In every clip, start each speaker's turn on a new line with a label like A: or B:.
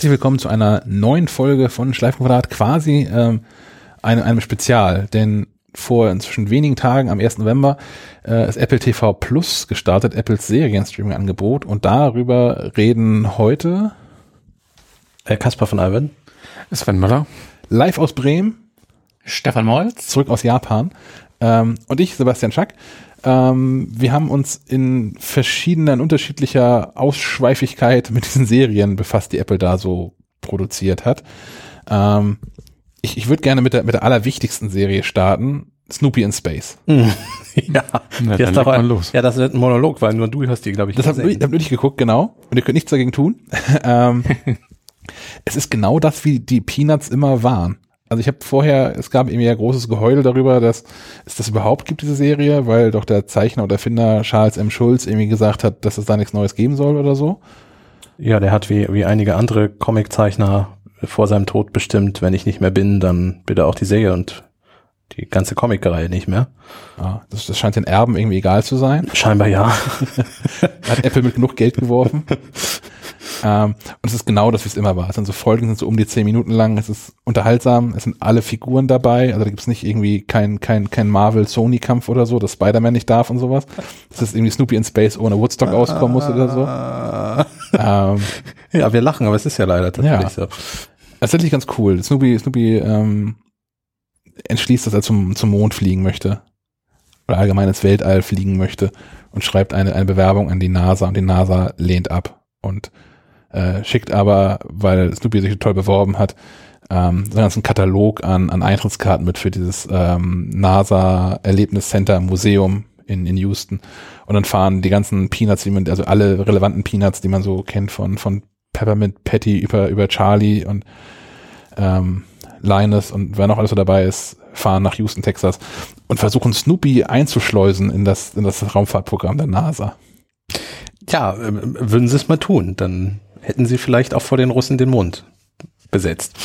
A: Herzlich willkommen zu einer neuen Folge von Schleifenquadrat, quasi ähm, einem, einem Spezial, denn vor inzwischen wenigen Tagen, am 1. November, äh, ist Apple TV Plus gestartet, Apples Serienstreaming-Angebot. Und darüber reden heute
B: äh, Kaspar von Alven,
A: Sven Möller, live aus Bremen,
C: Stefan Molz,
A: zurück aus Japan. Ähm, und ich, Sebastian Schack. Ähm, wir haben uns in verschiedenen, unterschiedlicher Ausschweifigkeit mit diesen Serien befasst, die Apple da so produziert hat. Ähm, ich ich würde gerne mit der, mit der allerwichtigsten Serie starten. Snoopy in Space.
B: ja, ja, dann doch ein, los. ja, das wird ein Monolog, weil nur du hast die, glaube ich,
A: Das habe hab nur ich geguckt, genau. Und ihr könnt nichts dagegen tun. ähm, es ist genau das, wie die Peanuts immer waren. Also ich habe vorher, es gab irgendwie ja großes Geheul darüber, dass es das überhaupt gibt, diese Serie, weil doch der Zeichner oder Erfinder Charles M. Schulz irgendwie gesagt hat, dass es da nichts Neues geben soll oder so.
B: Ja, der hat wie, wie einige andere Comiczeichner vor seinem Tod bestimmt, wenn ich nicht mehr bin, dann bitte auch die Serie und die ganze Comicreihe nicht mehr.
A: Ja, das, das scheint den Erben irgendwie egal zu sein.
B: Scheinbar ja.
A: hat Apple mit genug Geld geworfen. Ähm, und es ist genau das, wie es immer war. Es sind so Folgen, sind so um die zehn Minuten lang. Es ist unterhaltsam. Es sind alle Figuren dabei. Also da gibt es nicht irgendwie kein, kein, kein Marvel-Sony-Kampf oder so, dass Spider-Man nicht darf und sowas. Das ist irgendwie Snoopy in Space ohne Woodstock auskommen muss oder so.
B: ähm, ja, wir lachen, aber es ist ja leider tatsächlich ja. so.
A: Tatsächlich ganz cool. Snoopy, Snoopy ähm, entschließt, dass er zum, zum Mond fliegen möchte. Oder allgemein ins Weltall fliegen möchte und schreibt eine, eine Bewerbung an die NASA und die NASA lehnt ab. Und äh, schickt aber, weil Snoopy sich toll beworben hat, ähm, so einen ganzen Katalog an, an Eintrittskarten mit für dieses ähm, NASA Erlebnis Center Museum in, in Houston. Und dann fahren die ganzen Peanuts, die man, also alle relevanten Peanuts, die man so kennt von, von Peppermint Patty über, über Charlie und ähm, Linus und wer noch alles so dabei ist, fahren nach Houston, Texas und versuchen Snoopy einzuschleusen in das, in das Raumfahrtprogramm der NASA.
B: Tja, würden sie es mal tun, dann hätten sie vielleicht auch vor den Russen den Mond besetzt.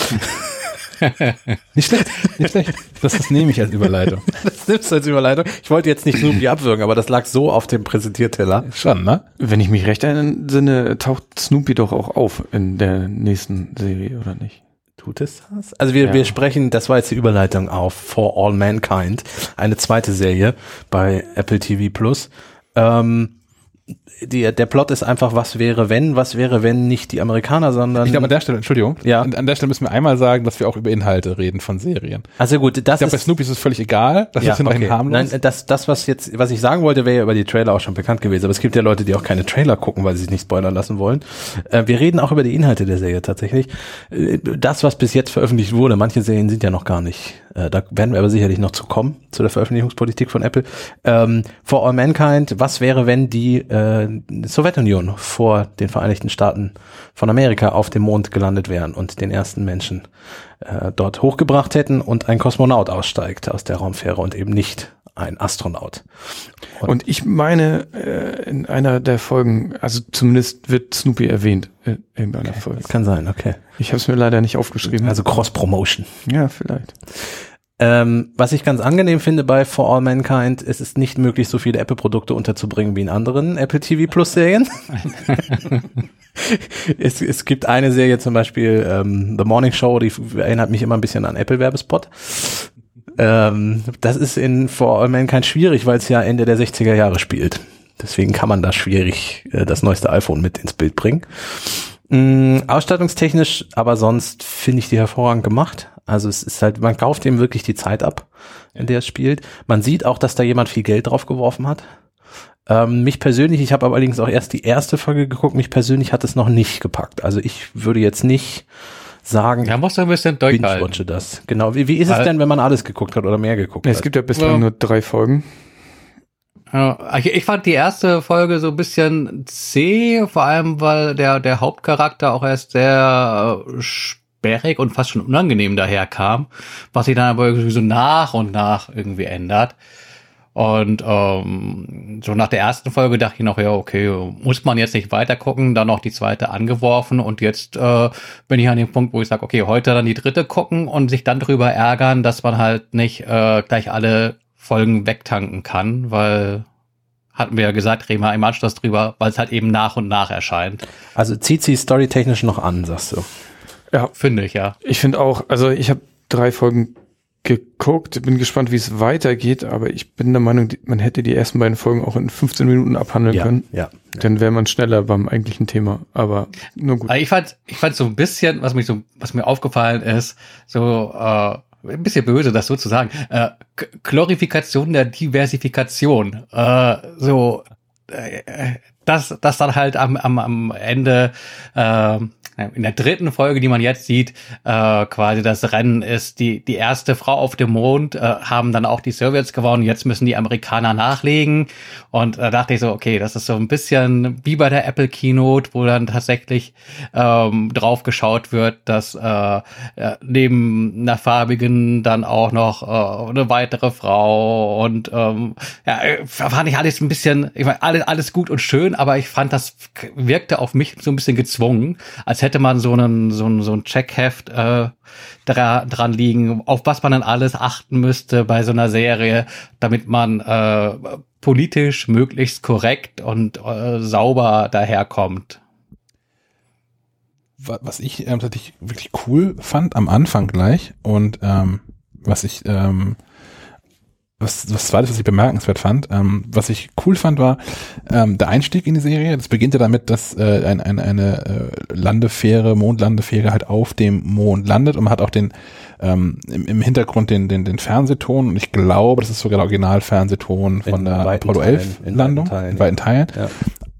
A: nicht schlecht, nicht schlecht. Das, das nehme ich als Überleitung.
B: Das nimmst du als Überleitung. Ich wollte jetzt nicht Snoopy abwürgen, aber das lag so auf dem Präsentierteller.
A: Schon, ne?
C: Wenn ich mich recht entsinne, taucht Snoopy doch auch auf in der nächsten Serie, oder nicht?
B: Tut es das? Also wir, ja. wir sprechen, das war jetzt die Überleitung auf For All Mankind, eine zweite Serie bei Apple TV Plus. Ähm, die, der Plot ist einfach, was wäre wenn, was wäre wenn nicht die Amerikaner, sondern.
A: Ich glaube an der Stelle, Entschuldigung, ja. an, an der Stelle müssen wir einmal sagen, dass wir auch über Inhalte reden von Serien.
B: Also gut, das
A: ich glaube, bei Snoopy ist es völlig egal,
B: das ja, ist ja noch okay. harmlos. Nein, das, das, was jetzt, was ich sagen wollte, wäre ja über die Trailer auch schon bekannt gewesen, aber es gibt ja Leute, die auch keine Trailer gucken, weil sie sich nicht spoilern lassen wollen. Äh, wir reden auch über die Inhalte der Serie tatsächlich. Äh, das, was bis jetzt veröffentlicht wurde, manche Serien sind ja noch gar nicht äh, da werden wir aber sicherlich noch zu kommen, zu der Veröffentlichungspolitik von Apple. Ähm, For All Mankind, was wäre, wenn die äh, Sowjetunion vor den Vereinigten Staaten von Amerika auf dem Mond gelandet wären und den ersten Menschen äh, dort hochgebracht hätten und ein Kosmonaut aussteigt aus der Raumfähre und eben nicht ein Astronaut.
C: Und, und ich meine, äh, in einer der Folgen, also zumindest wird Snoopy erwähnt in irgendeiner
B: okay,
C: Folge.
B: Das kann sein, okay.
C: Ich habe es mir leider nicht aufgeschrieben.
B: Also Cross-Promotion.
C: Ja, vielleicht.
B: Ähm, was ich ganz angenehm finde bei For All Mankind, es ist nicht möglich, so viele Apple-Produkte unterzubringen wie in anderen Apple TV Plus Serien. es, es gibt eine Serie zum Beispiel, ähm, The Morning Show, die erinnert mich immer ein bisschen an Apple-Werbespot. Ähm, das ist in For All Mankind schwierig, weil es ja Ende der 60er Jahre spielt. Deswegen kann man da schwierig äh, das neueste iPhone mit ins Bild bringen. Ähm, ausstattungstechnisch, aber sonst finde ich die hervorragend gemacht. Also es ist halt, man kauft ihm wirklich die Zeit ab, in der es spielt. Man sieht auch, dass da jemand viel Geld drauf geworfen hat. Ähm, mich persönlich, ich habe allerdings auch erst die erste Folge geguckt, mich persönlich hat es noch nicht gepackt. Also ich würde jetzt nicht sagen,
C: ja, musst du ein bisschen
B: durchhalten. das. Genau. Wie, wie ist es denn, wenn man alles geguckt hat oder mehr geguckt
C: es
B: hat?
C: Es gibt ja bislang ja. nur drei Folgen. Ich, ich fand die erste Folge so ein bisschen zäh, vor allem weil der, der Hauptcharakter auch erst sehr äh, sperrig und fast schon unangenehm daherkam, was sich dann aber irgendwie so nach und nach irgendwie ändert. Und ähm, so nach der ersten Folge dachte ich noch, ja, okay, muss man jetzt nicht weiter gucken, dann noch die zweite angeworfen und jetzt äh, bin ich an dem Punkt, wo ich sage, okay, heute dann die dritte gucken und sich dann drüber ärgern, dass man halt nicht äh, gleich alle Folgen wegtanken kann, weil hatten wir ja gesagt, reden wir im Anschluss drüber, weil es halt eben nach und nach erscheint.
B: Also zieht sie storytechnisch noch an, sagst du?
D: Ja,
C: Finde ich, ja.
D: ich finde auch, also ich habe drei Folgen geguckt, bin gespannt, wie es weitergeht, aber ich bin der Meinung, man hätte die ersten beiden Folgen auch in 15 Minuten abhandeln können.
B: ja.
D: Dann wäre man schneller beim eigentlichen Thema. Aber nur gut.
C: Ich fand, ich fand so ein bisschen, was mich so, was mir aufgefallen ist, so äh, ein bisschen böse, das so zu sagen, äh, Glorifikation der Diversifikation. Äh, so, äh, dass das dann halt am, am, am Ende äh, in der dritten Folge, die man jetzt sieht, äh, quasi das Rennen ist, die, die erste Frau auf dem Mond, äh, haben dann auch die Sowjets gewonnen, jetzt müssen die Amerikaner nachlegen. Und da dachte ich so, okay, das ist so ein bisschen wie bei der Apple Keynote, wo dann tatsächlich ähm, drauf geschaut wird, dass äh, äh, neben einer farbigen dann auch noch äh, eine weitere Frau und ähm, ja, äh, fand ich alles ein bisschen, ich meine, alles, alles gut und schön, aber ich fand, das wirkte auf mich so ein bisschen gezwungen, als hätte man so einen, so ein, so ein Checkheft äh, dra dran liegen, auf was man dann alles achten müsste bei so einer Serie, damit man äh, politisch möglichst korrekt und äh, sauber daherkommt.
A: Wa- Was ich ähm, tatsächlich wirklich cool fand am Anfang gleich und ähm, was ich ähm, was was zweites, was ich bemerkenswert fand, ähm, was ich cool fand, war ähm, der Einstieg in die Serie. Das beginnt ja damit, dass äh, ein, ein, eine äh, Landefähre, Mondlandefähre halt auf dem Mond landet und man hat auch den ähm, im, im Hintergrund den, den, den Fernsehton und ich glaube, das ist sogar der Original-Fernsehton von
B: In
A: der Apollo
B: Teilen,
A: 11
B: in
A: Landung,
B: weiten Teilen,
A: in weiten Teilen.
B: Ja.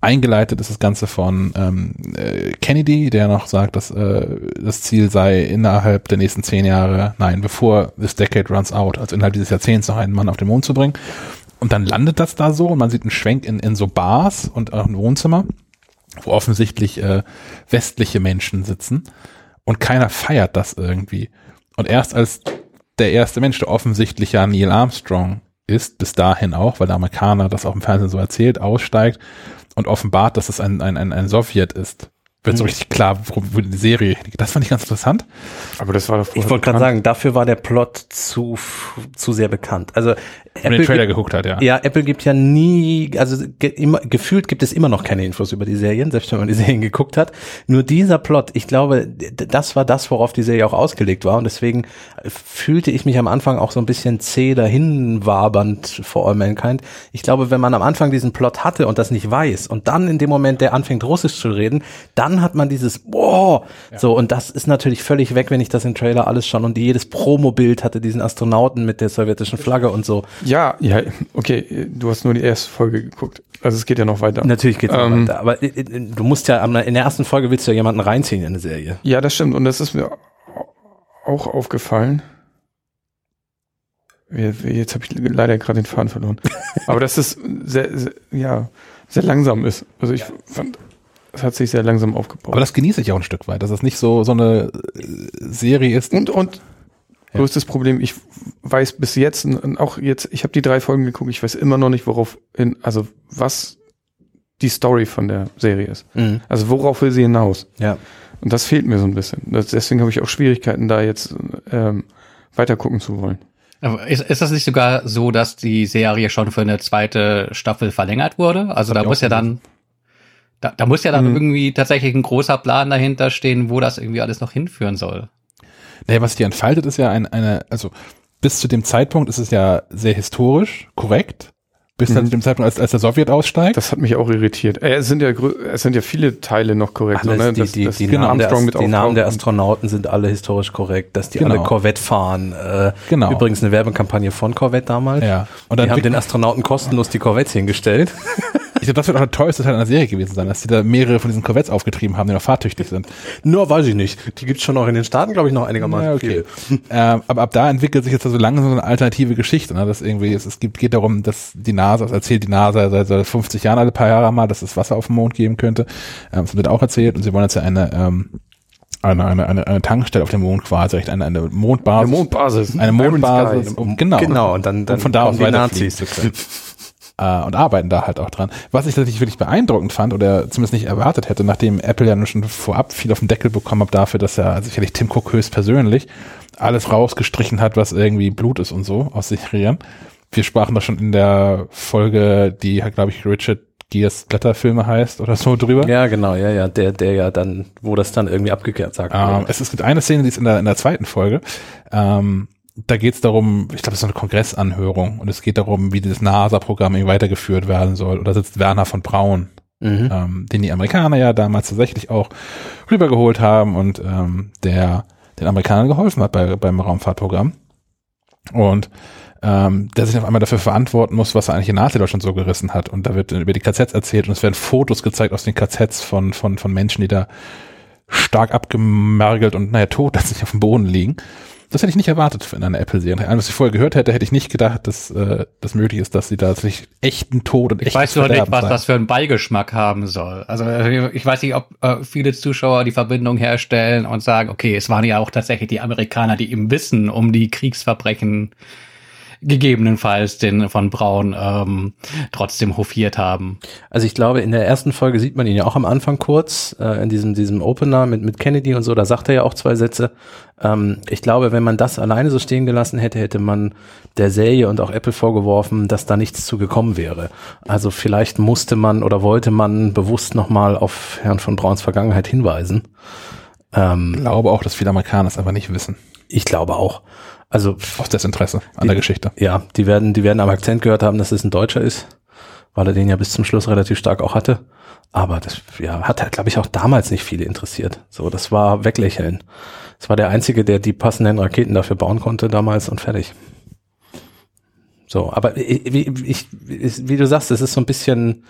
A: Eingeleitet ist das Ganze von ähm, äh, Kennedy, der noch sagt, dass äh, das Ziel sei, innerhalb der nächsten zehn Jahre, nein, bevor this decade runs out, also innerhalb dieses Jahrzehnts noch einen Mann auf den Mond zu bringen. Und dann landet das da so und man sieht einen Schwenk in, in so Bars und auch ein Wohnzimmer, wo offensichtlich äh, westliche Menschen sitzen und keiner feiert das irgendwie. Und erst als der erste Mensch, der offensichtlich ja Neil Armstrong ist, bis dahin auch, weil der Amerikaner das auch im Fernsehen so erzählt, aussteigt und offenbart, dass es ein, ein, ein, ein Sowjet ist, wird so
B: Mhm.
A: richtig klar, worum die Serie, das fand ich ganz interessant.
D: Aber das war doch
B: Ich wollte gerade sagen, dafür war der Plot zu, zu sehr bekannt. Also
A: Wenn man den Trailer
B: gibt-
A: geguckt hat, ja.
B: Ja, Apple gibt ja nie, also ge, immer, gefühlt gibt es immer noch keine Infos über die Serien, selbst wenn man die Serien geguckt hat. Nur dieser Plot, ich glaube, das war das, worauf die Serie auch ausgelegt war. Und deswegen fühlte ich mich am Anfang auch so ein bisschen zäh dahin wabernd vor All Mankind. Ich glaube, wenn man am Anfang diesen Plot hatte und das nicht weiß und dann in dem Moment, der anfängt Russisch zu reden, dann hat man dieses Boah, so und das ist natürlich völlig weg, wenn ich das im Trailer alles schon und jedes Promo-Bild hatte diesen Astronauten mit der sowjetischen Flagge und so.
D: Ja, ja, okay, du hast nur die erste Folge geguckt. Also es geht ja noch weiter.
B: Natürlich geht's noch
D: Ähm,
B: weiter, aber äh, äh, du musst ja in der ersten Folge willst du ja jemanden reinziehen in eine Serie.
D: Ja, das stimmt. Und das ist mir auch aufgefallen. Ja, Jetzt habe ich leider gerade den Faden verloren. Aber dass es sehr, sehr, ja, sehr langsam ist. Also ich fand, es hat sich sehr langsam aufgebaut.
A: Aber das genieße ich auch ein Stück weit, dass es nicht so, so eine äh, Serie ist.
D: und, und größtes Problem, ich weiß bis jetzt, und auch jetzt, ich habe die drei Folgen geguckt, ich weiß immer noch nicht, worauf, in, also was die Story von der Serie ist. Also worauf will sie hinaus?
B: Ja.
D: Und das fehlt mir so ein bisschen. Das, deswegen habe ich auch Schwierigkeiten, da jetzt ähm, weiter gucken zu wollen.
C: Aber Ist, ist das nicht sogar so, dass die Serie schon für eine zweite Staffel verlängert wurde? Also da muss ja dann, da, da muss ja dann
D: Mhm.
C: irgendwie tatsächlich ein großer Plan dahinter stehen, wo das irgendwie alles noch hinführen soll.
A: Naja, was die entfaltet, ist ja ein, eine, also bis zu dem Zeitpunkt ist es ja sehr historisch, korrekt. Bis dann
D: Mhm.
A: zu dem Zeitpunkt, als, als der Sowjet aussteigt.
D: Das hat mich auch irritiert. Äh, es sind ja es sind ja viele Teile noch korrekt. so, ne?
B: die,
D: Das-
B: die,
D: das
B: die, Namen der, die Namen. Astronauten sind alle historisch korrekt, dass die
A: Genau.
B: alle Corvette fahren. Äh,
A: Genau.
B: Übrigens eine Werbekampagne von Corvette damals.
A: Ja. Und
B: Die
A: dann
B: haben
A: wird-
B: den Astronauten kostenlos die Corvettes hingestellt.
A: ich glaube, das wird auch der teuerste Teil einer Serie gewesen sein, dass die da mehrere von diesen Corvettes aufgetrieben haben, die noch fahrtüchtig sind.
B: Nur weiß ich nicht. Die gibt's schon noch in den Staaten, glaube ich, noch einigermaßen
A: Ja, okay.
B: viele.
A: ähm, aber ab da entwickelt sich jetzt also langsam so eine alternative Geschichte, ne? dass irgendwie es, es gibt, geht darum, dass die NASA, das erzählt die NASA seit, seit 50 Jahren alle paar Jahre mal, dass es Wasser auf dem Mond geben könnte. Ähm, das wird auch erzählt und sie wollen jetzt ja eine, ähm, eine, eine, eine, eine Tankstelle auf dem Mond quasi, eine, eine Mondbasis.
D: Eine Mondbasis.
A: Eine Mondbasis, um, genau.
B: Genau, und dann, dann
A: um von da aus
B: die Nazis.
A: äh, und arbeiten da halt auch dran. Was ich tatsächlich wirklich beeindruckend fand oder zumindest nicht erwartet hätte, nachdem Apple ja nun schon vorab viel auf den Deckel bekommen hat dafür, dass er sicherlich Tim Cook persönlich alles rausgestrichen hat, was irgendwie Blut ist und so aus Serien. wir sprachen da schon in der Folge, die, glaube ich, Richard Gears Blätterfilme heißt oder so drüber.
B: Ja, genau, ja, ja, der, der ja dann, wo das dann irgendwie abgekehrt sagt.
A: Ähm, es, es gibt eine Szene, die ist in der, in der zweiten Folge. Ähm, da geht es darum, ich glaube, es ist eine Kongressanhörung und es geht darum, wie dieses NASA-Programm irgendwie weitergeführt werden soll. Und da sitzt Werner von Braun, mhm. ähm, den die Amerikaner ja damals tatsächlich auch rübergeholt haben und ähm, der den Amerikanern geholfen hat bei, beim Raumfahrtprogramm. Und ähm, der sich auf einmal dafür verantworten muss, was er eigentlich in Nazi-Deutschland so gerissen hat. Und da wird über die KZs erzählt und es werden Fotos gezeigt aus den KZs von, von, von Menschen, die da stark abgemergelt und naja, tot dass sie auf dem Boden liegen. Das hätte ich nicht erwartet in einer Apple-Serie. Was ich vorher gehört hätte, hätte ich nicht gedacht, dass äh, das möglich ist, dass sie da sich echten Tod und
C: Ich weiß nur nicht, was sein. das für einen Beigeschmack haben soll. Also ich weiß nicht, ob äh, viele Zuschauer die Verbindung herstellen und sagen, okay, es waren ja auch tatsächlich die Amerikaner, die im Wissen um die Kriegsverbrechen gegebenenfalls den von Braun ähm, trotzdem hofiert haben.
B: Also ich glaube, in der ersten Folge sieht man ihn ja auch am Anfang kurz, äh, in diesem, diesem Opener mit, mit Kennedy und so, da sagt er ja auch zwei Sätze. Ähm, ich glaube, wenn man das alleine so stehen gelassen hätte, hätte man der Serie und auch Apple vorgeworfen, dass da nichts zu gekommen wäre. Also vielleicht musste man oder wollte man bewusst nochmal auf Herrn von Brauns Vergangenheit hinweisen.
A: Ähm, ich glaube auch, dass viele Amerikaner es einfach nicht wissen.
B: Ich glaube auch. Also
A: aus Desinteresse an die, der Geschichte.
B: Ja, die werden, die werden am Akzent gehört haben, dass es ein Deutscher ist, weil er den ja bis zum Schluss relativ stark auch hatte. Aber das ja, hat halt, glaube ich, auch damals nicht viele interessiert. So, das war weglächeln. Das war der einzige, der die passenden Raketen dafür bauen konnte damals und fertig. So, aber wie, ich, wie du sagst, es ist so ein bisschen,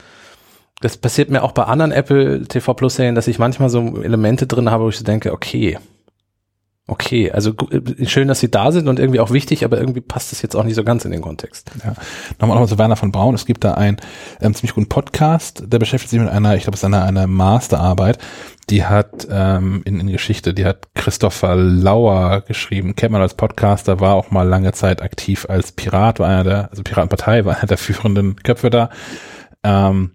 B: das passiert mir auch bei anderen Apple TV Plus Serien, dass ich manchmal so Elemente drin habe, wo ich so denke, okay, Okay, also äh, schön, dass sie da sind und irgendwie auch wichtig, aber irgendwie passt es jetzt auch nicht so ganz in den Kontext.
A: Ja. Nochmal noch zu Werner von Braun. Es gibt da einen ähm, ziemlich guten Podcast, der beschäftigt sich mit einer, ich glaube, es ist eine, eine Masterarbeit, die hat ähm, in, in Geschichte, die hat Christopher Lauer geschrieben, kennt man als Podcaster, war auch mal lange Zeit aktiv als Pirat, war einer der, also Piratenpartei, war einer der führenden Köpfe da. Ähm,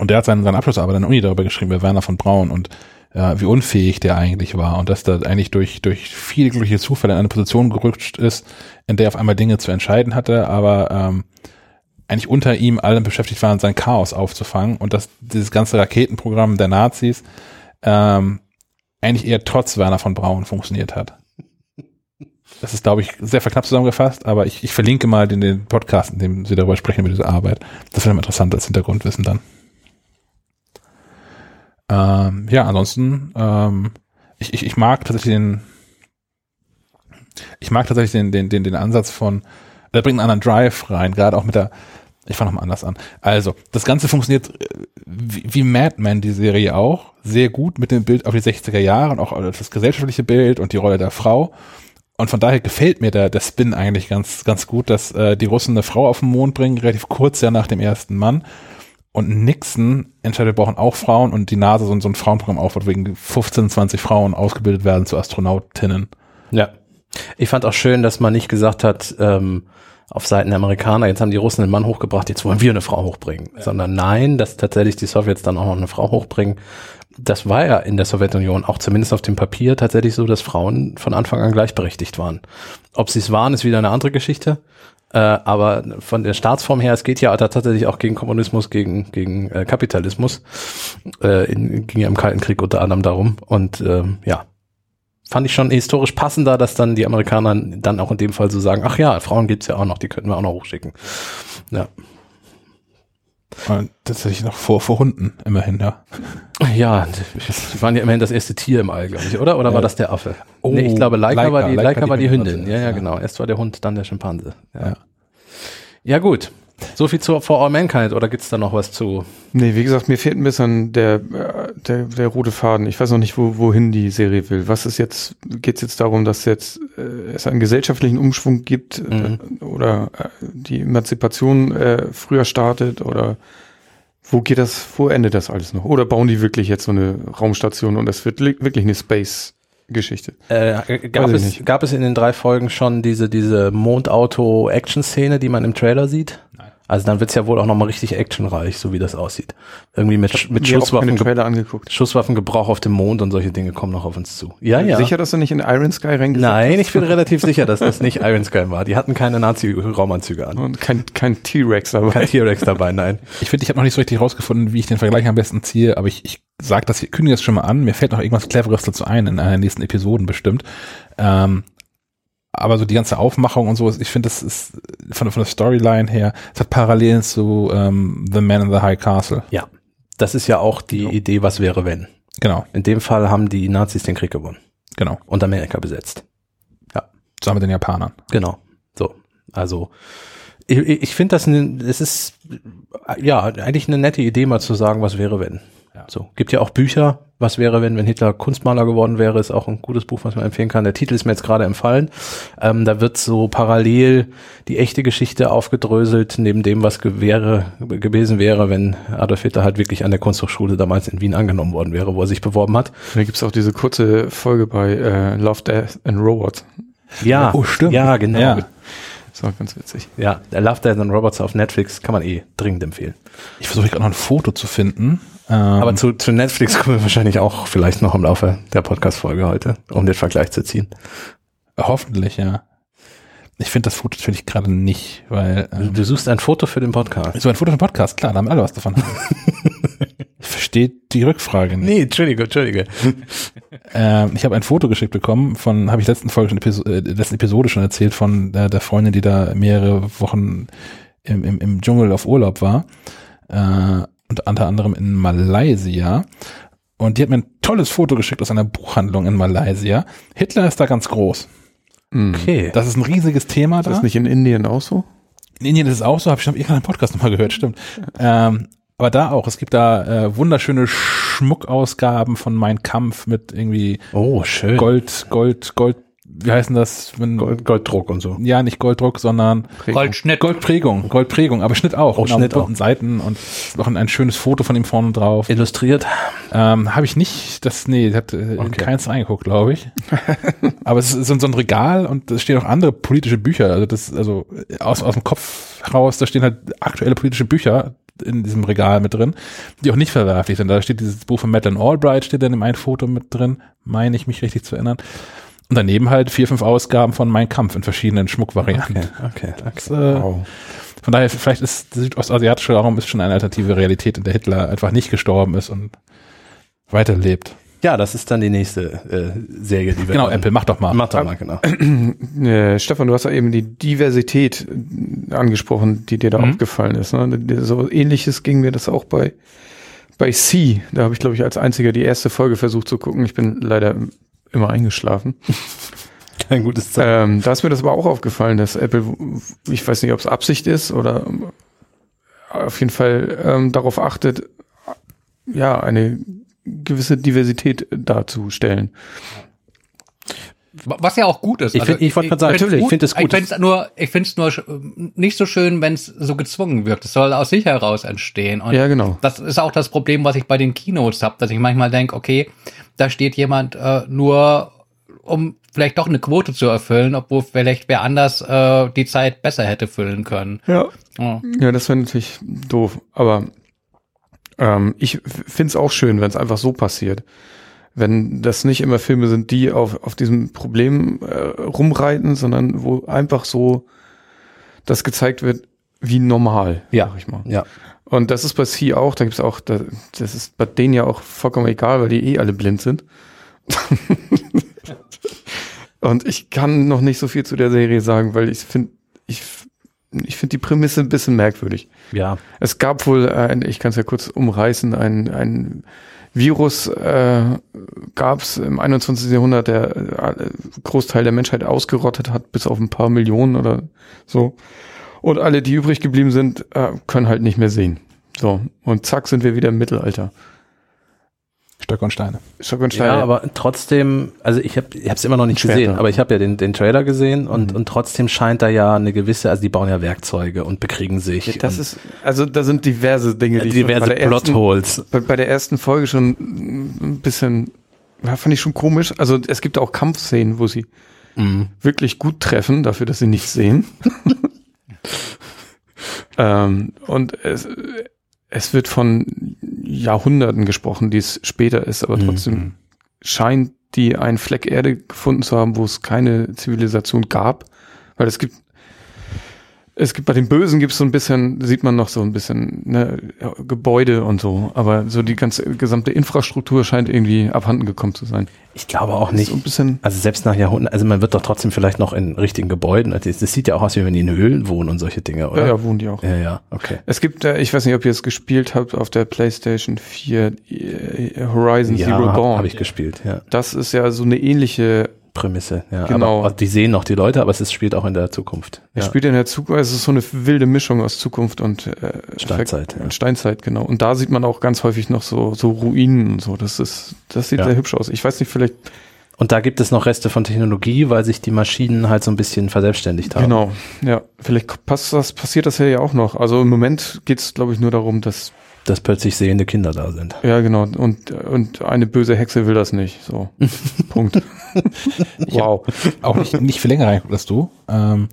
A: und der hat seine, seine Abschlussarbeit an der Uni darüber geschrieben, bei Werner von Braun und äh, wie unfähig der eigentlich war und dass der eigentlich durch, durch viele glückliche Zufälle in eine Position gerutscht ist, in der auf einmal Dinge zu entscheiden hatte, aber ähm, eigentlich unter ihm allen beschäftigt waren, sein Chaos aufzufangen und dass dieses ganze Raketenprogramm der Nazis ähm, eigentlich eher trotz Werner von Braun funktioniert hat. Das ist, glaube ich, sehr verknappt zusammengefasst, aber ich, ich verlinke mal den, den Podcast, in dem Sie darüber sprechen, über diese Arbeit. Das wäre interessant als Hintergrundwissen dann. Ähm, ja, ansonsten, ähm, ich, ich, ich mag tatsächlich den, ich mag tatsächlich den, den, den, den Ansatz von, der bringt einen anderen Drive rein, gerade auch mit der, ich fange nochmal anders an. Also, das Ganze funktioniert äh, wie, wie Mad Men, die Serie auch, sehr gut mit dem Bild auf die 60er Jahre und auch das gesellschaftliche Bild und die Rolle der Frau. Und von daher gefällt mir der, der Spin eigentlich ganz, ganz gut, dass äh, die Russen eine Frau auf den Mond bringen, relativ kurz ja nach dem ersten Mann und Nixon entscheidet, wir brauchen auch Frauen und die NASA so, so ein Frauenprogramm aufbaut, wegen 15, 20 Frauen ausgebildet werden zu Astronautinnen.
B: Ja. Ich fand auch schön, dass man nicht gesagt hat, ähm, auf Seiten der Amerikaner, jetzt haben die Russen einen Mann hochgebracht, jetzt wollen wir eine Frau hochbringen. Ja. Sondern nein, dass tatsächlich die Sowjets dann auch noch eine Frau hochbringen. Das war ja in der Sowjetunion auch zumindest auf dem Papier tatsächlich so, dass Frauen von Anfang an gleichberechtigt waren. Ob sie es waren, ist wieder eine andere Geschichte. Äh, aber von der Staatsform her, es geht ja tatsächlich auch gegen Kommunismus, gegen, gegen äh, Kapitalismus. Äh, in, ging ja im Kalten Krieg unter anderem darum. Und äh, ja, fand ich schon historisch passender, dass dann die Amerikaner dann auch in dem Fall so sagen, ach ja, Frauen gibt's ja auch noch, die könnten wir auch noch hochschicken. Ja.
A: Tatsächlich noch vor, vor Hunden, immerhin, ja.
B: Ja, die waren ja immerhin das erste Tier im All, glaube ich, oder? Oder war das der Affe? Oh, nee, ich glaube, Leica, Leica war die, Leica, Leica war die Hündin. Ja, ja, genau. Erst war der Hund, dann der Schimpanse. Ja, ja. ja gut. So viel zu For All Mankind oder gibt's da noch was zu?
D: Nee, wie gesagt, mir fehlt ein bisschen der, der, der rote Faden. Ich weiß noch nicht, wo, wohin die Serie will. Was ist jetzt, geht's jetzt darum, dass jetzt äh, es einen gesellschaftlichen Umschwung gibt mhm. äh, oder äh, die Emanzipation äh, früher startet oder wo geht das, wo endet das alles noch? Oder bauen die wirklich jetzt so eine Raumstation und es wird wirklich eine Space Geschichte.
B: Äh, gab, es, gab es in den drei Folgen schon diese, diese Mondauto-Action-Szene, die man im Trailer sieht? Also dann wird's ja wohl auch nochmal richtig actionreich, so wie das aussieht. Irgendwie mit, mit
D: Mir auch keine
B: Schusswaffen,
D: Trailer angeguckt.
B: Schusswaffengebrauch auf dem Mond und solche Dinge kommen noch auf uns zu. Ja, ja.
D: Sicher, dass du nicht in Iron Sky reingesetzt
B: Nein, ich bin relativ sicher, dass das nicht Iron Sky war. Die hatten keine Nazi-Raumanzüge an.
D: Und kein, kein T-Rex dabei.
B: Kein T-Rex dabei, nein.
A: Ich finde, ich habe noch nicht so richtig rausgefunden, wie ich den Vergleich am besten ziehe, aber ich, ich sage das, hier- kündige das schon mal an. Mir fällt noch irgendwas Cleveres dazu ein, in einer der nächsten Episoden bestimmt. Ähm, aber so die ganze Aufmachung und so, ich finde, das ist von, von der Storyline her, es hat Parallelen zu ähm, The Man in the High Castle.
B: Ja. Das ist ja auch die Idee, was wäre, wenn.
A: Genau,
B: In dem Fall haben die Nazis den Krieg gewonnen
A: genau.
B: und Amerika besetzt.
A: Zusammen mit den Japanern.
B: Genau. So. Also, ich, ich finde das, es ist, ja, eigentlich eine nette Idee, mal zu sagen, was wäre, wenn.
A: Ja.
B: So. Gibt ja auch Bücher, was wäre, wenn, wenn Hitler Kunstmaler geworden wäre, ist auch ein gutes Buch, was man empfehlen kann. Der Titel ist mir jetzt gerade empfallen. Ähm, da wird so parallel die echte Geschichte aufgedröselt, neben dem, was ge wäre, gewesen wäre, wenn Adolf Hitler halt wirklich an der Kunsthochschule damals in Wien angenommen worden wäre, wo er sich beworben hat.
D: Da gibt's auch diese kurze Folge bei äh, Love, Death and Robots.
B: Ja,
A: Oh, stimmt.
B: Ja, genau.
A: Ja.
B: Ja.
D: Das war ganz witzig.
B: Ja, der Love, Death and Robots auf Netflix kann man eh dringend empfehlen.
A: Ich versuche gerade noch ein Foto zu finden. Ähm,
B: Aber zu, zu Netflix kommen wir wahrscheinlich auch vielleicht noch im Laufe der Podcast-Folge heute, um den Vergleich zu ziehen.
A: hoffentlich, ja. Ich finde das Foto natürlich gerade nicht, weil
B: Du,
A: ähm,
B: du suchst ein Foto für den Podcast.
A: so ein Foto vom Podcast, klar, da haben alle was davon. ich verstehe die Rückfrage nicht.
B: Nee, Entschuldige, Entschuldige.
A: Ähm, ich habe ein Foto geschickt bekommen von, habe ich letzten Folge schon Episo äh, letzten Episode schon erzählt von der, der Freundin, die da mehrere Wochen im, im, im Dschungel auf Urlaub war äh, und unter anderem in Malaysia. Und die hat mir ein tolles Foto geschickt aus einer Buchhandlung in Malaysia. Hitler ist da ganz groß.
B: Okay.
A: Das ist ein riesiges Thema
D: Ist
A: da.
D: das nicht in Indien auch so?
A: In Indien ist es auch so, habe ich schon auf irgendeinem Podcast nochmal gehört, stimmt. Ähm, aber da auch, es gibt da äh, wunderschöne Schmuckausgaben von Mein Kampf mit irgendwie
B: oh, schön.
A: Gold, Gold, Gold, wie heißen das? Wenn,
B: Gold, Golddruck und so.
A: Ja, nicht Golddruck, sondern
C: Goldschnitt.
A: Goldprägung, Goldprägung, aber Schnitt auch.
B: Oh,
A: und auf
B: Schnitt
A: bunten Seiten und noch ein, ein schönes Foto von ihm vorne drauf.
B: Illustriert.
A: Ähm, habe ich nicht, das, nee, hat äh,
B: Okay.
A: keins reingeguckt, glaube ich. Aber es ist so, so ein Regal und da stehen auch andere politische Bücher. Also das, also aus, aus dem Kopf raus, da stehen halt aktuelle politische Bücher in diesem Regal mit drin, die auch nicht verwerflich sind. Da steht dieses Buch von Madeleine Albright, steht dann in einem Foto mit drin, meine ich mich richtig zu erinnern. Und daneben halt vier, fünf Ausgaben von Mein Kampf in verschiedenen Schmuckvarianten.
B: Okay, okay, okay.
A: Das, äh,
D: Wow.
A: Von daher, vielleicht ist der südostasiatische Raum ist schon eine alternative Realität, in der Hitler einfach nicht gestorben ist und weiterlebt.
B: Ja, das ist dann die nächste äh, Serie, die wir
A: Genau, Apple, mach doch mal.
B: Mach doch mal, genau.
D: Äh, Stefan, du hast ja eben die Diversität angesprochen, die dir da
A: Mhm.
D: aufgefallen ist. Ne? So ähnliches ging mir das auch bei, bei C. Da habe ich, glaube ich, als einziger die erste Folge versucht zu gucken. Ich bin leider immer eingeschlafen.
B: Kein gutes Zeichen.
D: Ähm, da ist mir das aber auch aufgefallen, dass Apple, ich weiß nicht, ob es Absicht ist oder auf jeden Fall ähm, darauf achtet, ja, eine gewisse Diversität darzustellen.
C: Was ja auch gut ist.
B: Ich find- ich wollte gerade sagen, natürlich, ich
C: gut.
B: find es gut.
C: Ich finde es nur, ich finde es nur nicht so schön, wenn es so gezwungen wirkt. Es soll aus sich heraus entstehen. Und
D: Ja, genau.
C: das ist auch das Problem, was ich bei den Keynotes habe, dass ich manchmal denke, okay, da steht jemand äh, nur, um vielleicht doch eine Quote zu erfüllen, obwohl vielleicht wer anders äh, die Zeit besser hätte füllen können.
D: Ja.
C: Ja.
D: Ja, das wäre natürlich doof. Aber ähm, ich finde es auch schön, wenn es einfach so passiert. Wenn das nicht immer Filme sind, die auf, auf diesem Problem äh, rumreiten, sondern wo einfach so das gezeigt wird, wie normal,
B: Ja.
D: sag ich mal.
B: Ja.
D: Und das ist bei C auch, da gibt's auch, da, das ist bei denen ja auch vollkommen egal, weil die eh alle blind sind. Und ich kann noch nicht so viel zu der Serie sagen, weil ich finde, ich, ich finde die Prämisse ein bisschen merkwürdig.
B: Ja.
D: Es gab wohl, ein, ich kann es ja kurz umreißen, ein, ein Virus äh, gab es im 21. Jahrhundert, der äh, Großteil der Menschheit ausgerottet hat, bis auf ein paar Millionen oder so. Und alle, die übrig geblieben sind, äh, können halt nicht mehr sehen. So, und zack sind wir wieder im Mittelalter.
A: Stöcke und Steine.
D: Stock und Stein.
B: Ja, aber trotzdem, also ich habe ich es immer noch nicht
D: Schwerter.
B: gesehen, aber ich habe ja den, den Trailer gesehen und, und trotzdem scheint da ja eine gewisse, also die bauen ja Werkzeuge und bekriegen sich.
D: das
B: und
D: ist, also da sind diverse Dinge, die ich
B: diverse
D: bei der ersten-
B: Plotholes.
D: bei, bei der ersten Folge schon ein bisschen, ja, fand ich schon komisch. Also es gibt auch Kampfszenen, wo sie
B: Mhm.
D: wirklich gut treffen, dafür, dass sie nichts sehen. Ähm, und es, es wird von Jahrhunderten gesprochen, die es später ist, aber trotzdem
B: Mhm.
D: scheint die einen Fleck Erde gefunden zu haben, wo es keine Zivilisation gab. Weil es gibt, es gibt bei den Bösen gibt es so ein bisschen, sieht man noch so ein bisschen ne, ja, Gebäude und so, aber so die ganze gesamte Infrastruktur scheint irgendwie abhanden gekommen zu sein.
B: Ich glaube auch nicht.
D: So ein bisschen.
B: Also selbst nach Jahrhunderten, also man wird doch trotzdem vielleicht noch in richtigen Gebäuden. Also Das sieht ja auch aus, wie wenn die in Höhlen wohnen und solche Dinge, oder?
D: Ja, ja, wohnen die auch.
B: ja, ja, okay.
D: Es gibt, äh, ich weiß nicht, ob ihr es gespielt habt auf der PlayStation 4 äh, Horizon
B: Ja,
D: Zero
B: habe
D: Dawn.
B: hab ich gespielt, ja.
D: Das ist ja so eine ähnliche,
B: Prämisse, ja.
D: Genau.
B: Aber die sehen noch die Leute, aber es ist, spielt auch in der Zukunft. Ja.
D: spielt in der Zukunft, es ist so eine wilde Mischung aus Zukunft und äh,
B: Steinzeit,
D: Effekt-
B: ja.
D: Steinzeit, genau. Und da sieht man auch ganz häufig noch so, so Ruinen und so. Das ist, das sieht
B: Ja.
D: sehr hübsch aus. Ich weiß nicht, vielleicht,
B: Und da gibt es noch Reste von Technologie, weil sich die Maschinen halt so ein bisschen verselbstständigt haben.
D: genau, ja, vielleicht passt das, passiert das ja auch noch. Also im Moment geht es, glaube ich, nur darum, dass,
B: Dass plötzlich sehende Kinder da sind.
D: ja, genau, und, und eine böse Hexe will das nicht. So. Punkt. wow.
A: auch nicht, nicht viel länger reingeguckt als du, ähm,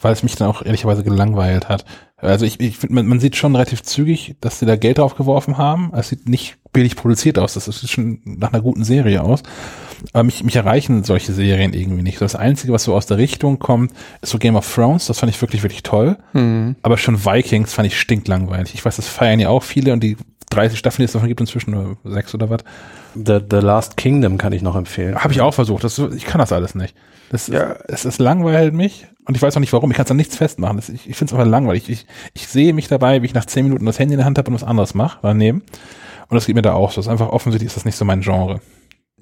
A: weil es mich dann auch ehrlicherweise gelangweilt hat. Also ich, ich finde, man, man sieht schon relativ zügig, dass sie da Geld drauf geworfen haben. Es sieht nicht billig produziert aus. Das sieht schon nach einer guten Serie aus. Aber mich, mich erreichen solche Serien irgendwie nicht. Das Einzige, was so aus der Richtung kommt, ist so Game of Thrones. Das fand ich wirklich, wirklich toll.
D: Mhm.
A: Aber schon Vikings fand ich stinklangweilig. Ich weiß, das feiern ja auch viele und die 30 Staffeln, die es davon gibt, inzwischen nur sechs oder was.
B: The, The Last Kingdom kann ich noch empfehlen.
A: Habe ich auch versucht. Das, ich kann das alles nicht. Das,
D: Ja.
A: es, es langweilt mich und ich weiß auch nicht warum. Ich kann es an nichts festmachen. Das, ich ich finde es einfach langweilig. Ich, ich sehe mich dabei, wie ich nach zehn Minuten das Handy in der Hand habe und was anderes mache daneben. Und das geht mir da auch so. Das ist einfach offensichtlich ist das nicht so mein Genre.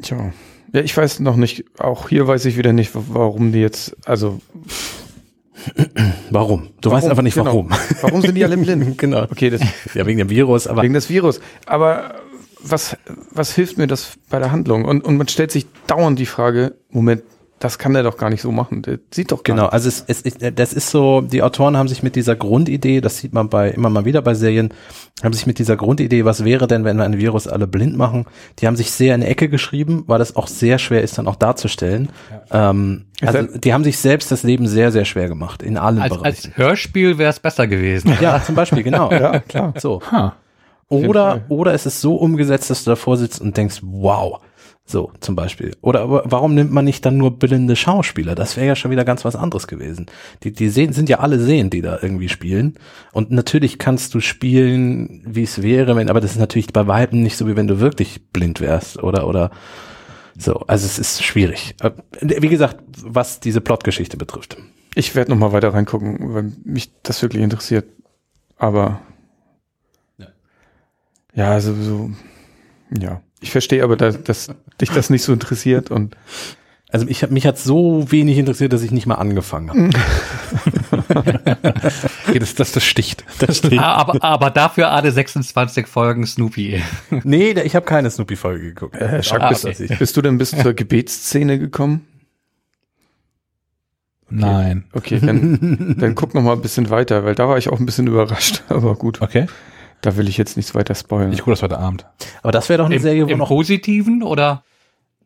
D: Tja. Ja, ich weiß noch nicht, auch hier weiß ich wieder nicht, wa- warum die jetzt, also
B: Warum? Du
D: Warum?
B: weißt einfach nicht
D: Genau.
B: warum.
D: Warum sind die alle blind?
B: genau.
D: Okay, das,
B: Ja, wegen dem Virus, aber
D: wegen des Virus. Aber was, was hilft mir das bei der Handlung? Und, und man stellt sich dauernd die Frage, Moment, das kann der doch gar nicht so machen. Der sieht doch gar
B: Genau, also es, es, ist- das ist so, die Autoren haben sich mit dieser Grundidee, das sieht man bei immer mal wieder bei Serien, haben sich mit dieser Grundidee, was wäre denn, wenn wir ein Virus alle blind machen, die haben sich sehr in die Ecke geschrieben, weil das auch sehr schwer ist, dann auch darzustellen. Ähm,
D: Ist
B: also die haben sich selbst das Leben sehr, sehr schwer gemacht, in allen
C: Als,
B: Bereichen.
C: als Hörspiel wäre es besser gewesen.
B: ja, zum Beispiel, genau.
D: Ja, klar.
B: So.
A: Ha.
D: jeden
B: Oder, oder es ist so umgesetzt, dass du davor sitzt und denkst, wow. So, zum Beispiel. Oder aber warum nimmt man nicht dann nur blinde Schauspieler? Das wäre ja schon wieder ganz was anderes gewesen. Die, die sehen, sind ja alle sehend, die da irgendwie spielen. Und natürlich kannst du spielen, wie es wäre, wenn, aber das ist natürlich bei Weitem nicht so, wie wenn du wirklich blind wärst, oder, oder, so. Also es ist schwierig. Äh, Wie gesagt, was diese Plotgeschichte betrifft.
D: Ich werde noch mal weiter reingucken, weil mich das wirklich interessiert. Aber
B: Ja.
D: ja, also so, ja. Ich verstehe aber, dass, dass dich das nicht so interessiert und
B: Also ich mich hat so wenig interessiert, dass ich nicht mal angefangen habe.
A: Okay, das, das, das sticht.
B: Das steht.
C: aber, aber dafür alle 26 Folgen Snoopy.
B: Nee, ich habe keine Snoopy-Folge geguckt.
D: äh, Schack,
C: Ah,
D: bist,
C: okay.
D: bist du denn bis zur Gebetsszene gekommen?
A: Nein.
D: Okay, dann, dann guck noch mal ein bisschen weiter, weil da war ich auch ein bisschen überrascht. Aber gut,
A: Okay.
D: Da will ich jetzt nichts weiter spoilern.
A: Ich gucke das heute Abend.
B: Aber das wäre doch eine
C: Im,
B: Serie, wo
C: Im
B: noch
C: Positiven oder?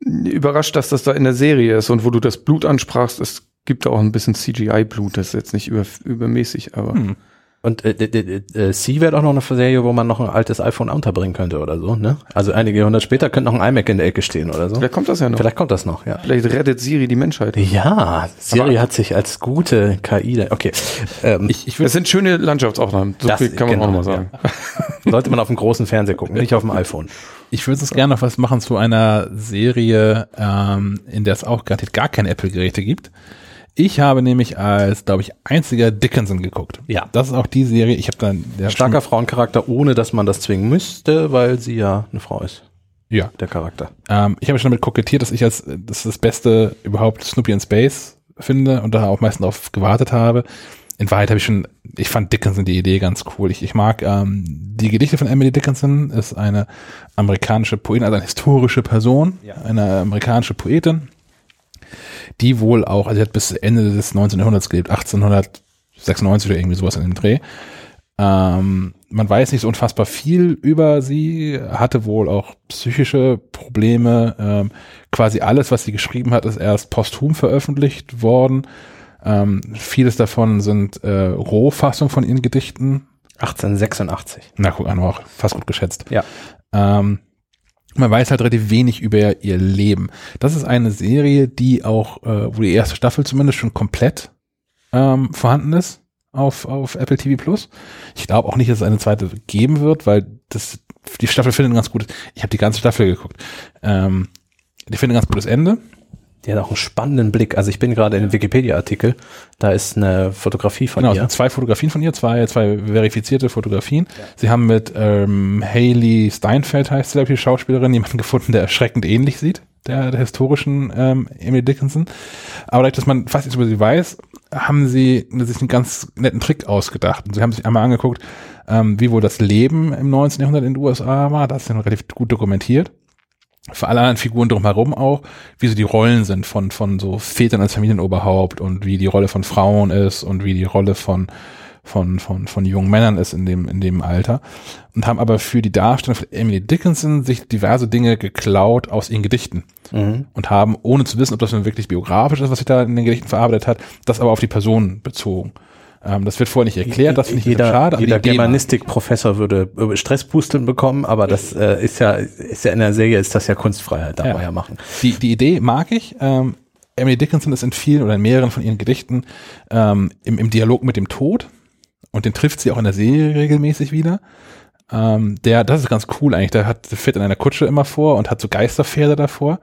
D: überrascht, dass das da in der Serie ist und wo du das Blut ansprachst, es gibt auch ein bisschen CGI-Blut, das ist jetzt nicht über, übermäßig, aber
A: Hm.
B: Und äh, d- äh, C wäre doch noch eine Serie, wo man noch ein altes iPhone unterbringen könnte oder so, ne? Also einige Jahrhundert später könnte noch ein iMac in der Ecke stehen oder so.
D: vielleicht kommt das ja noch.
B: Vielleicht kommt das noch, ja.
D: Vielleicht rettet Siri die Menschheit.
B: Ja, Siri
D: Aber-
B: hat sich als gute KI, da, okay. Ähm,
A: Ich, ich
D: Das sind schöne Landschaftsaufnahmen, so
B: Das-
D: viel kann man
B: genau,
D: auch noch mal sagen.
B: sollte man auf dem großen Fernseher gucken, nicht auf dem iPhone.
A: ich würde es gerne noch was machen zu einer Serie, ähm, in der es auch garantiert gar keine Apple-Geräte gibt. Ich habe nämlich als, glaube ich, einziger Dickinson geguckt.
B: Ja.
A: Das ist auch die Serie. Ich habe dann der
B: Starker Frauencharakter, ohne dass man das zwingen müsste, weil sie ja eine Frau ist,
A: Ja.
B: der Charakter.
A: Ähm, ich habe schon damit kokettiert, dass ich als das, ist das Beste überhaupt Snoopy in Space finde und da auch meistens darauf gewartet habe. In Wahrheit habe ich schon, ich fand Dickinson die Idee ganz cool. Ich, ich mag ähm, die Gedichte von Emily Dickinson, ist eine amerikanische Poetin, also eine historische Person,
B: Ja.
A: eine amerikanische Poetin, die wohl auch, also sie hat bis Ende des 19. Jahrhunderts gelebt, 1896 oder irgendwie sowas in dem Dreh. Ähm, man weiß nicht so unfassbar viel über sie, hatte wohl auch psychische Probleme. Ähm, quasi alles, was sie geschrieben hat, ist erst posthum veröffentlicht worden. Ähm, vieles davon sind äh, Rohfassungen von ihren Gedichten.
B: 1886.
A: Na, guck an, auch fast gut geschätzt.
B: Ja.
A: Ähm, man weiß halt relativ wenig über ihr Leben. Das ist eine Serie, die auch, äh, wo die erste Staffel zumindest schon komplett ähm, vorhanden ist auf, auf Apple TV Plus. Ich glaube auch nicht, dass es eine zweite geben wird, weil das die Staffel findet ein ganz gutes. Ich habe die ganze Staffel geguckt. Ähm, die findet ein ganz gutes Ende.
B: Die hat auch einen spannenden Blick. Also ich bin gerade in dem Wikipedia-Artikel. Da ist eine Fotografie von
A: Genau, es
B: ihr.
A: sind zwei Fotografien von ihr, zwei, zwei verifizierte Fotografien. Sie haben mit ähm, Haley Steinfeld, heißt sie, glaube ich, die Schauspielerin, jemanden gefunden, der erschreckend ähnlich sieht, der, der historischen ähm, Emily Dickinson. Aber dadurch, dass man fast nichts über sie weiß, haben sie sich einen ganz netten Trick ausgedacht. Und sie haben sich einmal angeguckt, ähm, wie wohl das Leben im 19. Jahrhundert in den USA war. Das ist ja noch relativ gut dokumentiert. Für alle anderen Figuren drumherum auch, wie so die Rollen sind von, von so Vätern als Familienoberhaupt und wie die Rolle von Frauen ist und wie die Rolle von, von, von, von jungen Männern ist in dem, in dem Alter. Und haben aber für die Darstellung von Emily Dickinson sich diverse Dinge geklaut aus ihren Gedichten.
B: Mhm.
A: Und haben, ohne zu wissen, ob das nun wirklich biografisch ist, was sie da in den Gedichten verarbeitet hat, das aber auf die Person bezogen. Ähm, das wird vorher nicht erklärt, das finde ich
B: jeder,
A: schade.
B: Jeder Germanistik-Professor würde äh, Stresspusteln bekommen, aber das äh, ist ja, ist ja in der Serie ist das ja Kunstfreiheit, darf
A: Ja.
B: man ja machen.
A: Die, die Idee mag ich. Ähm, Emily Dickinson ist in vielen oder in mehreren von ihren Gedichten ähm, im, im Dialog mit dem Tod und den trifft sie auch in der Serie regelmäßig wieder. Ähm, der, das ist ganz cool eigentlich. Der hat der fährt in einer Kutsche immer vor und hat so Geisterpferde davor.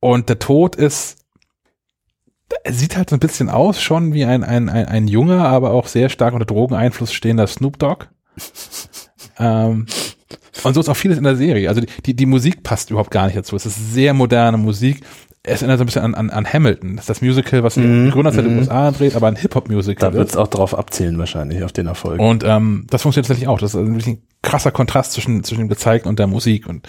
A: Und der Tod ist, sieht halt so ein bisschen aus schon wie ein, ein, ein, ein junger, aber auch sehr stark unter Drogeneinfluss stehender Snoop Dogg. ähm, und so ist auch vieles in der Serie. Also die, die, die Musik passt überhaupt gar nicht dazu. Es ist sehr moderne Musik. Es erinnert so ein bisschen an, an, an Hamilton. Das ist das Musical, was sich
B: Mhm,
A: in Gründerzeit in den
B: mhm.
A: USA dreht, aber ein Hip-Hop-Musical.
B: Da wird es auch drauf abzielen wahrscheinlich, auf den Erfolg.
A: Und ähm, das funktioniert tatsächlich auch. Das ist ein krasser Kontrast zwischen, zwischen dem Gezeigten und der Musik. Und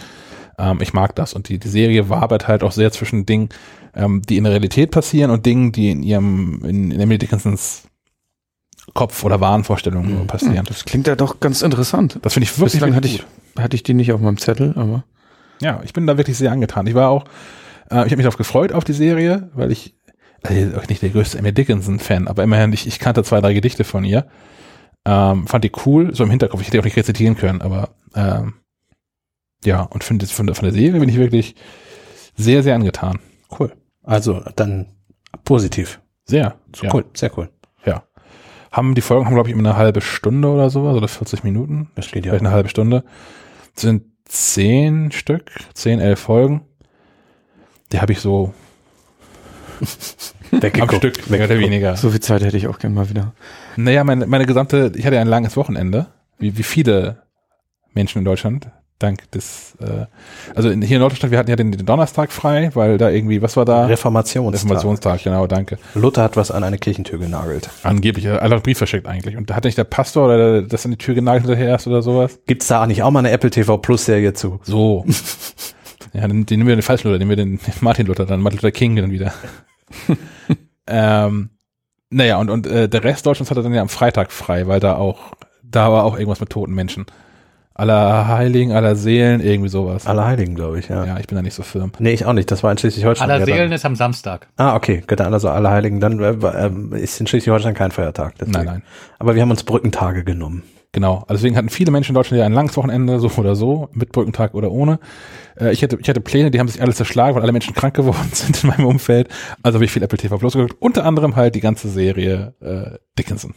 A: ähm, ich mag das. Und die, die Serie wabert halt auch sehr zwischen Dingen, ähm, die in der Realität passieren und Dingen, die in ihrem, in, in Emily Dickinsons Kopf oder Wahnvorstellungen
B: Mhm.
A: passieren.
D: Das klingt ja doch ganz interessant.
A: Das finde ich wirklich,
D: Bislang hatte ich, hatte ich die nicht auf meinem Zettel, aber
A: Ja, ich bin da wirklich sehr angetan. Ich war auch, äh, ich habe mich darauf gefreut auf die Serie, weil ich, also nicht der größte Emily Dickinson-Fan, aber immerhin, ich, ich kannte zwei, drei Gedichte von ihr. Ähm, fand die cool, so im Hinterkopf. Ich hätte die auch nicht rezitieren können, aber ähm, ja, und finde von, der- von der Serie bin ich wirklich sehr, sehr angetan.
B: cool. Also dann positiv.
A: Sehr. ja.
B: Cool, sehr cool.
A: Ja. Haben die Folgen haben, glaube ich, immer eine halbe Stunde oder sowas, oder 40 Minuten.
B: Das steht ja.
A: Vielleicht eine halbe Stunde. Sind zehn Stück, zehn, elf Folgen. Die habe ich so am
B: Weggeguckt.
A: Stück, mehr oder weniger.
D: so viel Zeit hätte ich auch gerne mal wieder.
A: Naja, meine, meine gesamte, ich hatte ja ein langes Wochenende, wie, wie viele Menschen in Deutschland, dank des, äh, also in, hier in Norddeutschland, wir hatten ja den, den Donnerstag frei, weil da irgendwie, was war da?
B: Reformationstag.
A: Reformationstag, genau, danke.
B: Luther hat was an eine Kirchentür genagelt.
A: Angeblich, äh, alle einen Brief verschickt eigentlich. Und da hat nicht der Pastor oder der, das an die Tür genagelt hinterher erst oder sowas?
B: Gibt's da nicht auch mal eine Apple TV Plus Serie zu?
A: So. ja, dann, den nehmen wir den falschen Luther, nehmen wir den Martin Luther, dann Martin Luther King dann wieder. ähm, naja, und, und äh, der Rest Deutschlands hatte dann ja am Freitag frei, weil da auch, da war auch irgendwas mit toten Menschen. Aller Heiligen, aller Seelen, irgendwie sowas.
B: Allerheiligen, glaube ich, ja.
A: Ja, ich bin da nicht so firm.
B: Nee, ich auch nicht. Das war in Schleswig-Holstein.
C: Aller
B: ja
C: Seelen ist am Samstag.
B: Ah, okay. Gut, Also Allerheiligen. Dann äh, ähm, ist in Schleswig-Holstein kein Feiertag. deswegen.
A: Nein, nein.
B: Aber wir haben uns Brückentage genommen.
A: Genau. Also deswegen hatten viele Menschen in Deutschland ja ein langes Wochenende, so oder so, mit Brückentag oder ohne. Äh, ich, hatte, ich hatte Pläne, die haben sich alle zerschlagen, weil alle Menschen krank geworden sind in meinem Umfeld. Also habe ich viel Apple TV Plus geguckt. Unter anderem halt die ganze Serie äh, Dickinson.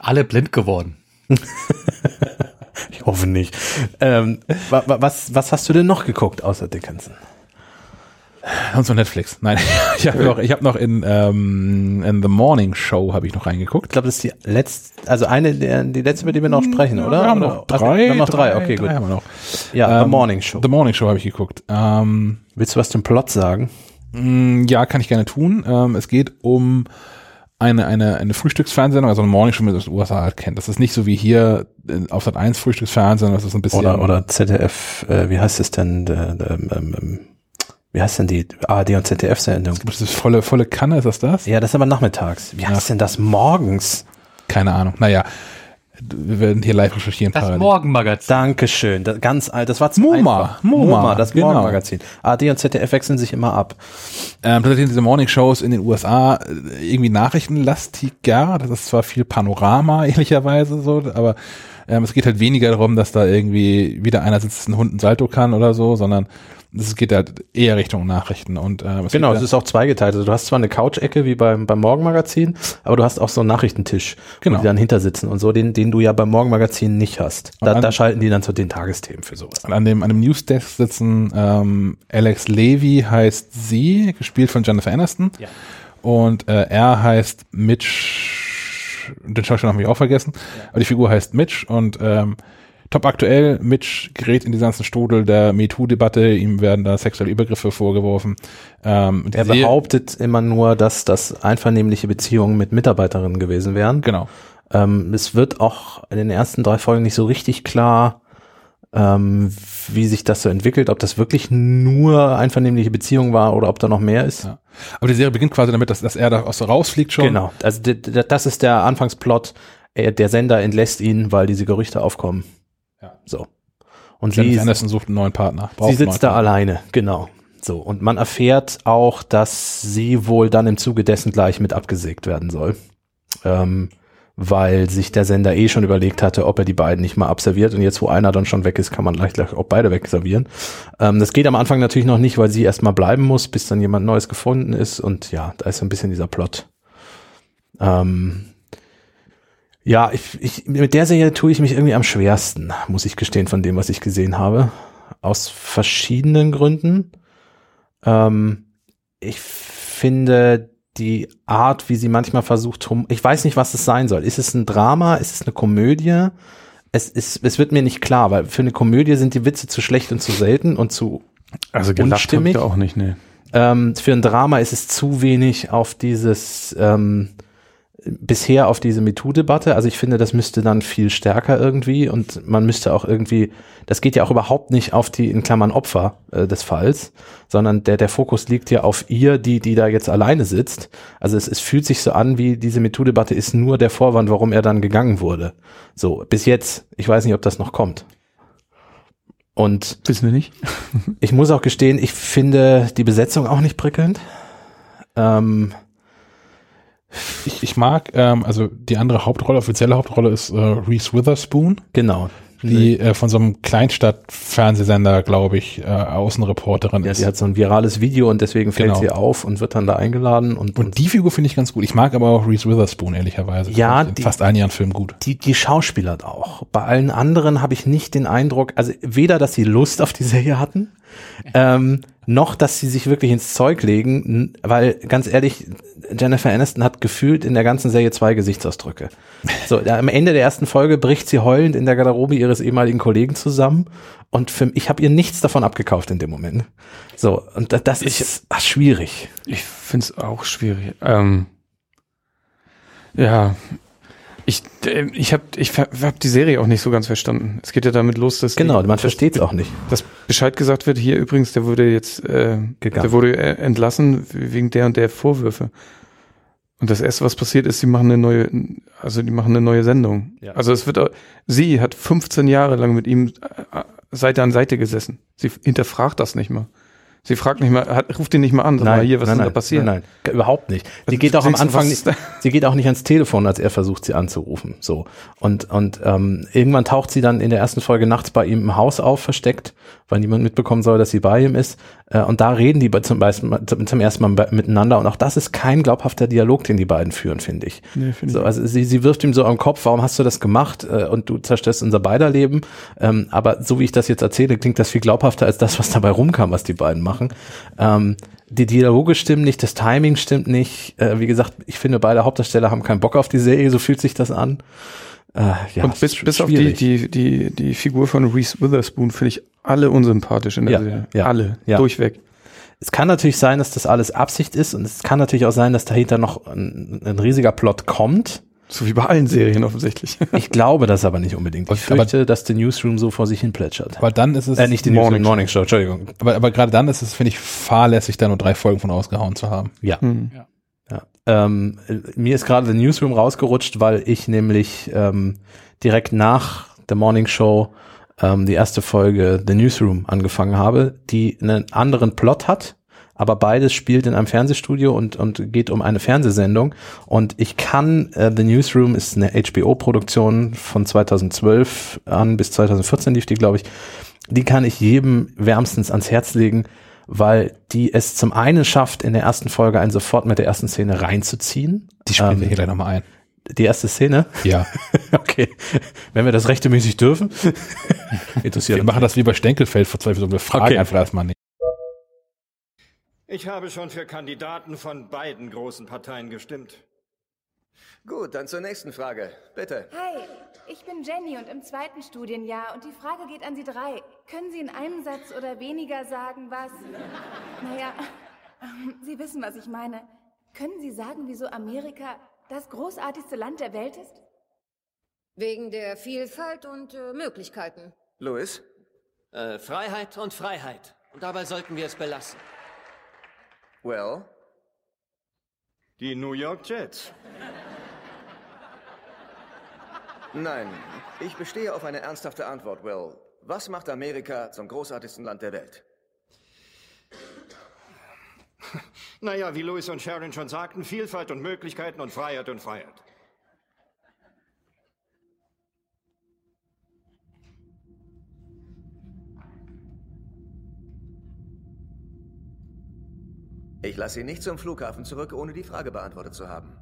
C: Alle blind geworden.
B: Ich hoffe nicht. Ähm, wa, wa, was, was hast du denn noch geguckt außer Dickinson?
A: Und so Netflix. Nein, ich habe noch, ich noch in, ähm, in The Morning Show habe ich noch
B: Ich
A: reingeguckt.
B: glaube, das ist die letzte, also eine der, die letzte, über die wir noch sprechen, oder?
A: Wir haben
B: Oder-
A: noch
B: Ach,
A: drei.
B: Wir haben noch drei, okay,
A: drei
B: gut.
A: Haben wir noch.
B: Ja,
A: Ähm,
B: The Morning Show.
A: The Morning Show habe ich geguckt. Ähm,
B: Willst du was zum Plot sagen?
A: Mm, Ja, kann ich gerne tun. Ähm, es geht um eine, eine, eine Frühstücksfernsehsendung, also eine Morning Show, wie man das in den USA halt kennt. Das ist nicht so wie hier äh, auf Sat 1 Frühstücksfernsehen, das ist ein bisschen.
B: Oder, oder ZDF, äh, wie heißt es denn, der, der, ähm, ähm, wie heißt denn die ARD und ZDF-Sendung?
A: Das ist volle, volle Kanne, ist das das?
B: Ja, das ist aber nachmittags. Wie heißt denn das morgens?
A: Keine Ahnung. Naja, Wir werden hier live recherchieren.
C: Das
A: parallel.
C: Morgenmagazin.
B: Dankeschön. Das, ganz alt. Das war zu
A: MoMA.
B: einfach.
A: MoMA,
B: das
A: genau.
B: Morgenmagazin. AD und ZDF wechseln sich immer ab.
A: Ähm, tatsächlich sind diese Morning Shows in den USA äh, irgendwie nachrichtenlastiger. Das ist zwar viel Panorama, ehrlicherweise so, aber ähm, es geht halt weniger darum, dass da irgendwie wieder einer sitzt, ein Hund ein Salto kann oder so, sondern es geht halt eher Richtung Nachrichten. Und ähm, es
B: Genau, es ist auch zweigeteilt. Also du hast zwar eine Couch-Ecke wie beim, beim Morgenmagazin, aber du hast auch so einen Nachrichtentisch,
A: Genau.
B: wo die dann hinter sitzen und so, den, den du ja beim Morgenmagazin nicht hast. Da,
A: an-
B: da schalten die dann zu den Tagesthemen für sowas.
A: An dem, an dem Newsdesk sitzen ähm, Alex Levy heißt sie, gespielt von Jennifer Aniston.
B: Ja.
A: Und äh, er heißt Mitch, den Schauspieler habe ich auch vergessen, aber die Figur heißt Mitch und ähm, top aktuell, Mitch gerät in die ganzen Strudel der MeToo-Debatte, ihm werden da sexuelle Übergriffe vorgeworfen. Ähm,
B: Er behauptet immer nur, dass das einvernehmliche Beziehungen mit Mitarbeiterinnen gewesen wären.
A: Genau.
B: Ähm, es wird auch in den ersten drei Folgen nicht so richtig klar, ähm, wie sich das so entwickelt, ob das wirklich nur einvernehmliche Beziehung war oder ob da noch mehr ist.
A: Ja. Aber die Serie beginnt quasi damit, dass, dass er da aus rausfliegt schon.
B: Genau, also das ist der Anfangsplot. Er, der Sender entlässt ihn, weil diese Gerüchte aufkommen.
A: Ja.
B: So. Und
A: Jennifer
B: sie,
A: Aniston sucht einen neuen Partner.
B: sie sitzt da alleine, genau. So. Und man erfährt auch, dass sie wohl dann im Zuge dessen gleich mit abgesägt werden soll. Ähm, weil sich der Sender eh schon überlegt hatte, ob er die beiden nicht mal abserviert. Und jetzt, wo einer dann schon weg ist, kann man leicht gleich auch beide wegservieren. Ähm, das geht am Anfang natürlich noch nicht, weil sie erstmal bleiben muss, bis dann jemand Neues gefunden ist. Und ja, da ist so ein bisschen dieser Plot. Ähm, ja, ich, ich, mit der Serie tue ich mich irgendwie am schwersten, muss ich gestehen, von dem, was ich gesehen habe. Aus verschiedenen Gründen. Ähm, ich finde die Art, wie sie manchmal versucht, ich weiß nicht, was es sein soll. Ist es ein Drama? Ist es eine Komödie? Es, ist, es wird mir nicht klar, weil für eine Komödie sind die Witze zu schlecht und zu selten und zu
D: Also gelacht
B: Unstimmig?
D: ich da auch nicht, nee.
B: ähm, für ein Drama ist es zu wenig auf dieses ähm, bisher auf diese MeToo-Debatte. Also ich finde, das müsste dann viel stärker irgendwie und man müsste auch irgendwie, das geht ja auch überhaupt nicht auf die in Klammern Opfer äh, des Falls, sondern der der Fokus liegt ja auf ihr, die die da jetzt alleine sitzt. Also es, es fühlt sich so an, wie diese MeToo-Debatte ist nur der Vorwand, warum er dann gegangen wurde. So bis jetzt. Ich weiß nicht, ob das noch kommt. Und
D: Wissen wir nicht.
B: ich muss auch gestehen, ich finde die Besetzung auch nicht prickelnd. Ähm,
A: Ich, ich mag, ähm, also die andere Hauptrolle, offizielle Hauptrolle ist äh, Reese Witherspoon,
B: genau.
A: die äh, von so einem Kleinstadt-Fernsehsender, glaube ich, äh, Außenreporterin
B: Ja,
A: ist.
B: sie hat so ein virales Video und deswegen fällt
A: Genau.
B: sie auf und wird dann da eingeladen und,
A: Und die Figur finde ich ganz gut. Ich mag aber auch Reese Witherspoon, ehrlicherweise.
B: Ja, die-
A: fast allen ihren Filmen gut.
B: die, die schauspielert auch. Bei allen anderen habe ich nicht den Eindruck, also weder, dass sie Lust auf die Serie hatten, ähm, noch, dass sie sich wirklich ins Zeug legen, weil ganz ehrlich, Jennifer Aniston hat gefühlt in der ganzen Serie zwei Gesichtsausdrücke. So, am Ende der ersten Folge bricht sie heulend in der Garderobe ihres ehemaligen Kollegen zusammen und für, ich habe ihr nichts davon abgekauft in dem Moment. So, und da- das ist ach, schwierig.
D: Ich finde es auch schwierig. Ähm, ja, ich, äh, ich habe ich hab die Serie auch nicht so ganz verstanden. Es geht ja damit los, dass
B: Genau,
D: die,
B: man versteht es auch nicht.
D: dass Bescheid gesagt wird. Hier übrigens, der wurde jetzt, äh,
B: Gegangen.
D: der wurde äh, entlassen wegen der und der Vorwürfe. Und das erste, was passiert ist, sie machen eine neue, also die machen eine neue Sendung.
B: Ja.
D: Also es wird, auch- sie hat 15 Jahre lang mit ihm äh, Seite an Seite gesessen. Sie hinterfragt das nicht mal. Sie fragt nicht mal, hat, ruft ihn nicht mal an, sag mal, hier, was ist denn da passiert?
B: Nein, nein, überhaupt nicht. Sie
D: Also
B: geht auch am Anfang, nicht, sie geht auch nicht ans Telefon, als er versucht, sie anzurufen. So und und ähm, irgendwann taucht sie dann in der ersten Folge nachts bei ihm im Haus auf, versteckt, weil niemand mitbekommen soll, dass sie bei ihm ist. Äh, und da reden die zum, Beispiel, zum, ersten Mal miteinander. Und auch das ist kein glaubhafter Dialog, den die beiden führen, finde ich.
D: Nee, finde
B: So, also sie, sie wirft ihm so am Kopf, warum hast du das gemacht? Äh, und du zerstörst unser beider Leben. Ähm, aber so wie ich das jetzt erzähle, klingt das viel glaubhafter als das, was dabei rumkam, was die beiden machen. Ähm, die Dialoge stimmen nicht, das Timing stimmt nicht. Äh, wie gesagt, ich finde, beide Hauptdarsteller haben keinen Bock auf die Serie, so fühlt sich das an. Äh, ja,
D: und bis, bis auf die, die, die, die Figur von Reese Witherspoon finde ich alle unsympathisch in der
B: Ja,
D: Serie.
B: ja,
D: alle.
B: ja.
D: Durchweg.
B: Es kann natürlich sein, dass das alles Absicht ist und es kann natürlich auch sein, dass dahinter noch ein, ein riesiger Plot kommt.
D: So wie bei allen Serien offensichtlich.
B: Ich glaube das aber nicht unbedingt. Ich
A: Aber-
B: fürchte, dass der Newsroom so vor sich hin plätschert.
A: Aber dann ist es,
B: Äh, nicht die
D: Morning
B: Newsroom, Morning Show, Entschuldigung.
A: aber, aber gerade dann ist es, finde ich, fahrlässig, da nur drei Folgen von ausgehauen zu haben.
B: Ja.
D: Hm.
B: Ja. Ähm, äh, mir ist gerade The Newsroom rausgerutscht, weil ich nämlich ähm, direkt nach der Morning Show ähm, die erste Folge The Newsroom angefangen habe, die einen anderen Plot hat, aber beides spielt in einem Fernsehstudio und, und geht um eine Fernsehsendung. Und ich kann, äh, The Newsroom ist eine HBO-Produktion von 2012 an bis 2014 lief die, glaube ich. Die kann ich jedem wärmstens ans Herz legen, weil die es zum einen schafft, in der ersten Folge einen sofort mit der ersten Szene reinzuziehen.
A: Die spielen ähm, wir hier gleich nochmal ein.
B: Die erste Szene?
A: Ja.
B: okay. Wenn wir das rechtmäßig dürfen.
A: Interessiert. Wir machen das wie bei Stenkelfeld vor zwei Wochen. Wir fragen okay. einfach erstmal nicht.
E: Ich habe schon für Kandidaten von beiden großen Parteien gestimmt.
F: Gut, dann zur nächsten Frage. Bitte.
G: Hi, ich bin Jenny und im zweiten Studienjahr und die Frage geht an Sie drei. Können Sie in einem Satz oder weniger sagen, was... Naja, Sie wissen, was ich meine. Können Sie sagen, wieso Amerika das großartigste Land der Welt ist?
H: Wegen der Vielfalt und äh, Möglichkeiten.
F: Louis?
I: Äh, Freiheit und Freiheit. Und dabei sollten wir es belassen.
F: Well?
E: Die New York Jets.
F: Nein, ich bestehe auf eine ernsthafte Antwort, Will. Was macht Amerika zum großartigsten Land der Welt?
E: Naja, wie Louis und Sharon schon sagten, Vielfalt und Möglichkeiten und Freiheit und Freiheit.
F: Ich lasse ihn nicht zum Flughafen zurück, ohne die Frage beantwortet zu haben.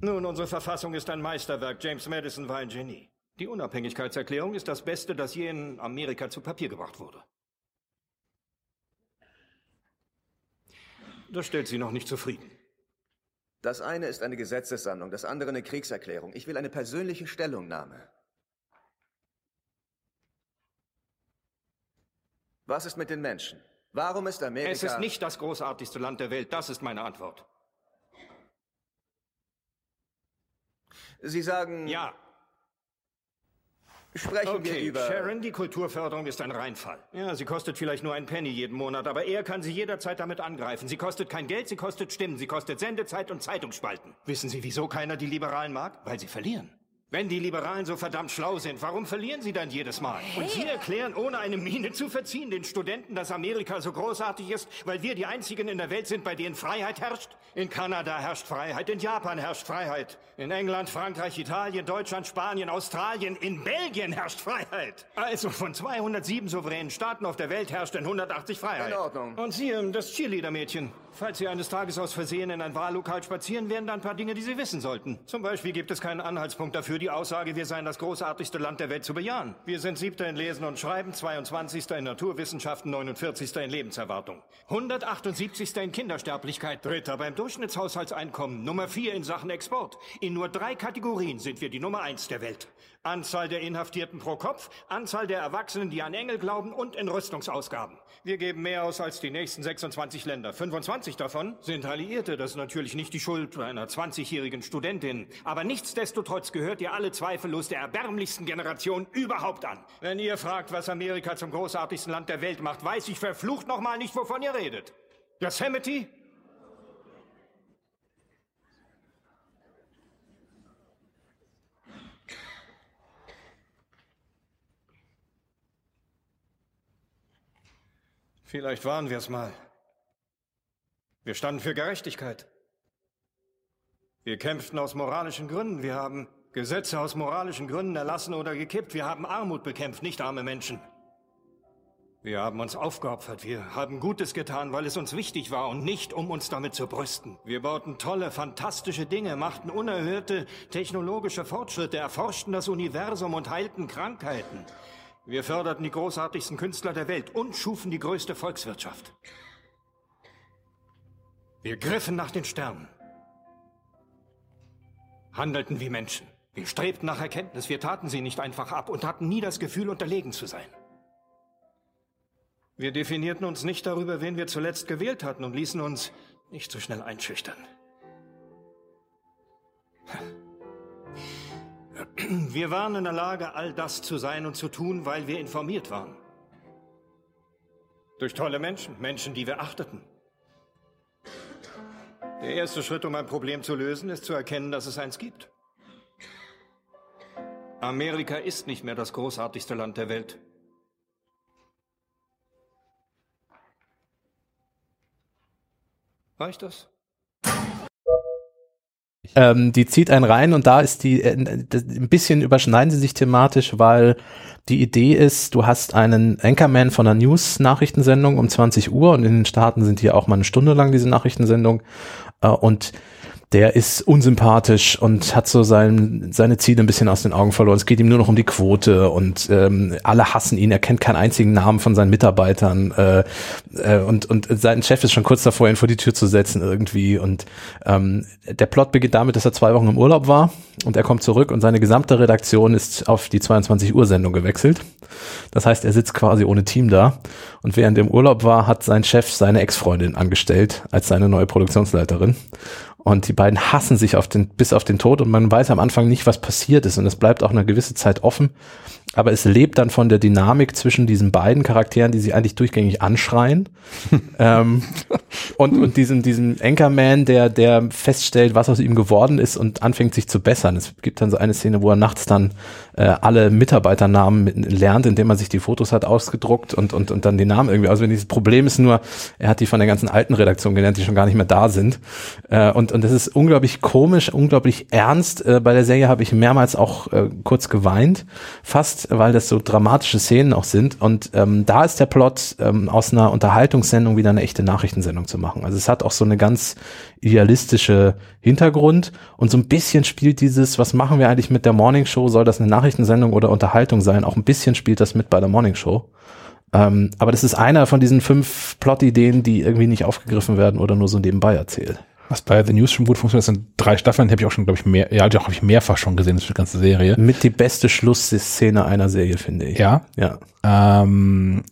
E: Nun, unsere Verfassung ist ein Meisterwerk. James Madison war ein Genie. Die Unabhängigkeitserklärung ist das Beste, das je in Amerika zu Papier gebracht wurde. Das stellt Sie noch nicht zufrieden.
F: Das eine ist eine Gesetzessammlung, das andere eine Kriegserklärung. Ich will eine persönliche Stellungnahme. Was ist mit den Menschen? Warum ist Amerika...
E: Es ist nicht das großartigste Land der Welt, das ist meine Antwort.
F: Sie sagen...
E: Ja.
F: Sprechen
E: okay,
F: wir über...
E: Sharon, die Kulturförderung ist ein Reinfall. Ja, sie kostet vielleicht nur einen Penny jeden Monat, aber er kann sie jederzeit damit angreifen. Sie kostet kein Geld, sie kostet Stimmen, sie kostet Sendezeit und Zeitungsspalten. Wissen Sie, wieso keiner die Liberalen mag? Weil sie verlieren. Wenn die Liberalen so verdammt schlau sind, warum verlieren sie dann jedes Mal? Und Sie erklären, ohne eine Miene zu verziehen, den Studenten, dass Amerika so großartig ist, weil wir die Einzigen in der Welt sind, bei denen Freiheit herrscht? In Kanada herrscht Freiheit, in Japan herrscht Freiheit, in England, Frankreich, Italien, Deutschland, Spanien, Australien, in Belgien herrscht Freiheit. Also von 207 souveränen Staaten auf der Welt herrscht in 180 Freiheit.
F: In Ordnung.
E: Und Sie, das Cheerleader-Mädchen. Falls Sie eines Tages aus Versehen in ein Wahllokal spazieren, wären da ein paar Dinge, die Sie wissen sollten. Zum Beispiel gibt es keinen Anhaltspunkt dafür, die Aussage, wir seien das großartigste Land der Welt zu bejahen. Wir sind Siebter in Lesen und Schreiben, 22. in Naturwissenschaften, 49. in Lebenserwartung, 178. in Kindersterblichkeit, Dritter beim Durchschnittshaushaltseinkommen, Nummer 4 in Sachen Export. In nur drei Kategorien sind wir die Nummer 1 der Welt. Anzahl der Inhaftierten pro Kopf, Anzahl der Erwachsenen, die an Engel glauben und in Rüstungsausgaben. Wir geben mehr aus als die nächsten 26 Länder. 25 davon sind Alliierte. Das ist natürlich nicht die Schuld einer 20-jährigen Studentin. Aber nichtsdestotrotz gehört ihr alle zweifellos der erbärmlichsten Generation überhaupt an. Wenn ihr fragt, was Amerika zum großartigsten Land der Welt macht, weiß ich verflucht nochmal nicht, wovon ihr redet. Yosemite? Vielleicht waren wir es mal. Wir standen für Gerechtigkeit. Wir kämpften aus moralischen Gründen. Wir haben Gesetze aus moralischen Gründen erlassen oder gekippt. Wir haben Armut bekämpft, nicht arme Menschen. Wir haben uns aufgeopfert. Wir haben Gutes getan, weil es uns wichtig war und nicht, um uns damit zu brüsten. Wir bauten tolle, fantastische Dinge, machten unerhörte technologische Fortschritte, erforschten das Universum und heilten Krankheiten. Wir förderten die großartigsten Künstler der Welt und schufen die größte Volkswirtschaft. Wir griffen nach den Sternen, handelten wie Menschen. Wir strebten nach Erkenntnis, wir taten sie nicht einfach ab und hatten nie das Gefühl, unterlegen zu sein. Wir definierten uns nicht darüber, wen wir zuletzt gewählt hatten und ließen uns nicht so schnell einschüchtern. Wir waren in der Lage, all das zu sein und zu tun, weil wir informiert waren. Durch tolle Menschen, Menschen, die wir achteten. Der erste Schritt, um ein Problem zu lösen, ist zu erkennen, dass es eins gibt. Amerika ist nicht mehr das großartigste Land der Welt. Reicht das?
B: Ähm, die zieht einen rein und da ist die, äh, ein bisschen überschneiden sie sich thematisch, weil die Idee ist, du hast einen Anchorman von einer News-Nachrichtensendung um 20 Uhr und in den Staaten sind die auch mal eine Stunde lang diese Nachrichtensendung. Äh, und der ist unsympathisch und hat so sein, seine Ziele ein bisschen aus den Augen verloren. Es geht ihm nur noch um die Quote und ähm, alle hassen ihn. Er kennt keinen einzigen Namen von seinen Mitarbeitern äh, äh, und, und sein Chef ist schon kurz davor, ihn vor die Tür zu setzen irgendwie. Und ähm, der Plot beginnt damit, dass er zwei Wochen im Urlaub war und er kommt zurück und seine gesamte Redaktion ist auf die 22 Uhr Sendung gewechselt. Das heißt, er sitzt quasi ohne Team da und während er im Urlaub war, hat sein Chef seine Ex-Freundin angestellt als seine neue Produktionsleiterin. Und die beiden hassen sich auf den, bis auf den Tod und man weiß am Anfang nicht, was passiert ist. Und es bleibt auch eine gewisse Zeit offen. Aber es lebt dann von der Dynamik zwischen diesen beiden Charakteren, die sie eigentlich durchgängig anschreien. ähm, und, und diesem, diesem Anchorman, der, der feststellt, was aus ihm geworden ist und anfängt sich zu bessern. Es gibt dann so eine Szene, wo er nachts dann äh, alle Mitarbeiternamen mit, lernt, indem er sich die Fotos hat ausgedruckt und, und, und dann die Namen irgendwie auswendig. Das Problem ist nur, er hat die von der ganzen alten Redaktion gelernt, die schon gar nicht mehr da sind. Äh, und, und das ist unglaublich komisch, unglaublich ernst. Äh, bei der Serie habe ich mehrmals auch äh, kurz geweint, fast weil das so dramatische Szenen auch sind. Und ähm, da ist der Plot, ähm, aus einer Unterhaltungssendung wieder eine echte Nachrichtensendung zu machen. Also es hat auch so eine ganz idealistische Hintergrund und so ein bisschen spielt dieses, was machen wir eigentlich mit der Morning Show? Soll das eine Nachrichtensendung oder Unterhaltung sein? Auch ein bisschen spielt das mit bei der Morning Show. Ähm, aber das ist einer von diesen fünf Plot-Ideen, die irgendwie nicht aufgegriffen werden oder nur so nebenbei erzählt.
A: Was bei The News schon gut funktioniert, sind drei Staffeln, die habe ich auch schon, glaube ich, mehr, ja, die habe ich mehrfach schon gesehen, das ist die ganze Serie.
B: Mit die beste Schlussszene einer Serie, finde ich.
A: Ja.
B: Ja.
A: Ähm,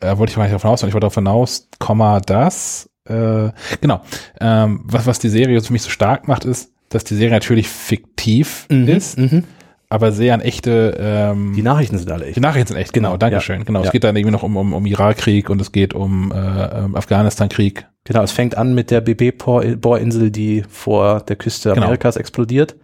A: äh, wollte ich mal nicht davon aus, ich wollte davon aus, Komma, das, äh, genau. Ähm, was, was die Serie für mich so stark macht, ist, dass die Serie natürlich fiktiv
B: Mhm,
A: ist,
B: mhm.
A: Aber sehr an echte, ähm,
B: Die Nachrichten sind alle echt.
A: die Nachrichten sind echt, genau, Dankeschön.
B: ja.
A: Genau,
B: Ja.
A: es geht dann irgendwie noch um, um, um Irakkrieg und es geht um äh, ähm, Afghanistan-Krieg.
B: Genau, es fängt an mit der BB-Bohrinsel, die vor der Küste
A: Genau.
B: Amerikas explodiert.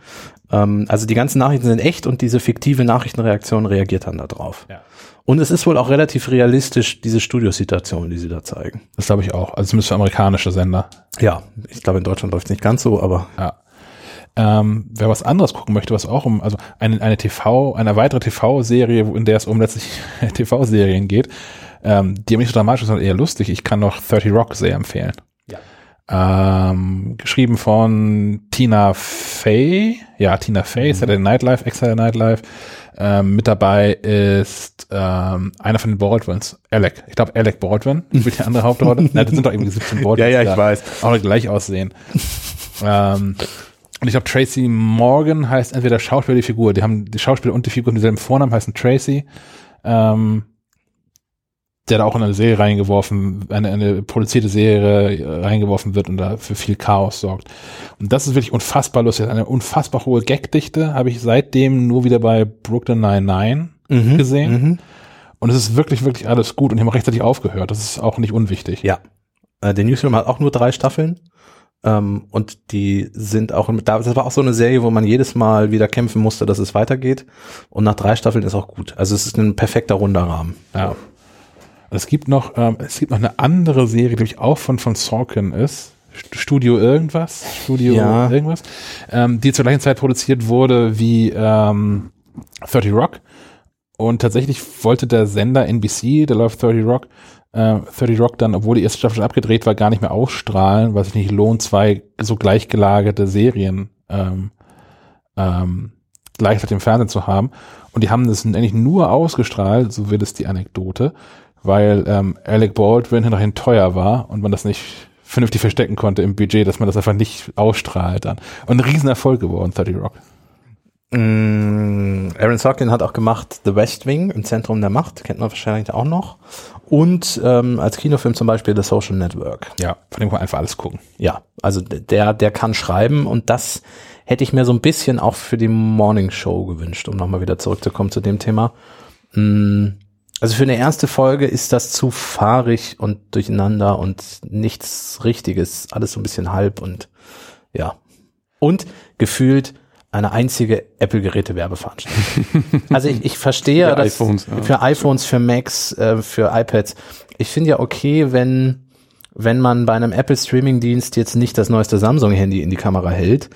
B: Ähm, also die ganzen Nachrichten sind echt und diese fiktive Nachrichtenreaktion reagiert dann darauf.
A: Ja.
B: Und es ist wohl auch relativ realistisch, diese Studiosituation, die sie da zeigen.
A: Das glaube ich auch, also zumindest für amerikanische Sender.
B: Ja, ich glaube, in Deutschland läuft es nicht ganz so, aber
A: Ja. Ähm, wer was anderes gucken möchte, was auch um, also eine, eine TV, eine weitere TV-Serie, in der es um letztlich TV-Serien geht, ähm, die aber nicht so dramatisch ist, sondern eher lustig. Ich kann noch 30 Rock sehr empfehlen. Ja. Ähm, geschrieben von Tina Fey, ja, Tina Fey, Saturday Night Live, Ex-Saturday Night Live. Ähm, mit dabei ist ähm, einer von den Baldwins, Alec. Ich glaube, Alec Baldwin spielt die andere Hauptrolle. Na, das sind doch irgendwie 17 Baldwins.
B: Ja, ja, ich
A: da.
B: weiß.
A: Auch gleich aussehen. ähm, und ich glaube, Tracy Morgan heißt entweder Schauspieler die Figur. Die haben die Schauspieler und die Figur mit demselben Vornamen, heißen Tracy. Ähm, der da auch in eine Serie reingeworfen, eine, eine produzierte Serie äh, reingeworfen wird und da für viel Chaos sorgt. Und das ist wirklich unfassbar lustig. Eine unfassbar hohe Gagdichte habe ich seitdem nur wieder bei Brooklyn Nine-Nine
B: Mhm.
A: gesehen. Und es ist wirklich, wirklich alles gut und die haben auch rechtzeitig aufgehört. Das ist auch nicht unwichtig.
B: ja. Äh, der Newsroom hat auch nur drei Staffeln. Ähm, und die sind auch, da- das war auch so eine Serie, wo man jedes Mal wieder kämpfen musste, dass es weitergeht. Und nach drei Staffeln ist auch gut. Also es ist ein perfekter runder Rahmen.
A: Ja. Es gibt noch, ähm, es gibt noch eine andere Serie, die ich auch von, von Sorkin ist. St- Studio irgendwas, Studio
B: Ja.
A: irgendwas, ähm, die zur gleichen Zeit produziert wurde wie ähm, 30 Rock. Und tatsächlich wollte der Sender NBC, der läuft 30 Rock, äh, 30 Rock dann, obwohl die erste Staffel schon abgedreht war, gar nicht mehr ausstrahlen, weil sich nicht lohnt, zwei so gleichgelagerte Serien ähm, ähm, gleichzeitig im Fernsehen zu haben. Und die haben das eigentlich nur ausgestrahlt, so wird es die Anekdote, weil ähm, Alec Baldwin hinterher teuer war und man das nicht vernünftig verstecken konnte im Budget, dass man das einfach nicht ausstrahlt dann. Und ein Riesenerfolg geworden, 30 Rock.
B: Mm, Aaron Sorkin hat auch gemacht The West Wing im Zentrum der Macht, kennt man wahrscheinlich auch noch. Und ähm, als Kinofilm zum Beispiel The Social Network.
A: Ja, von dem kann man einfach alles gucken.
B: Ja, also der, der kann schreiben und das hätte ich mir so ein bisschen auch für die Morning Show gewünscht, um nochmal wieder zurückzukommen zu dem Thema. Mm, Also für eine erste Folge ist das zu fahrig und durcheinander und nichts Richtiges. Alles so ein bisschen halb und ja. Und gefühlt eine einzige Apple-Geräte-Werbeveranstaltung. also ich, ich verstehe,
D: Für
B: dass
D: iPhones, ja.
B: für iPhones, für Macs, äh, für iPads. Ich finde ja okay, wenn wenn man bei einem Apple Streaming-Dienst jetzt nicht das neueste Samsung-Handy in die Kamera hält,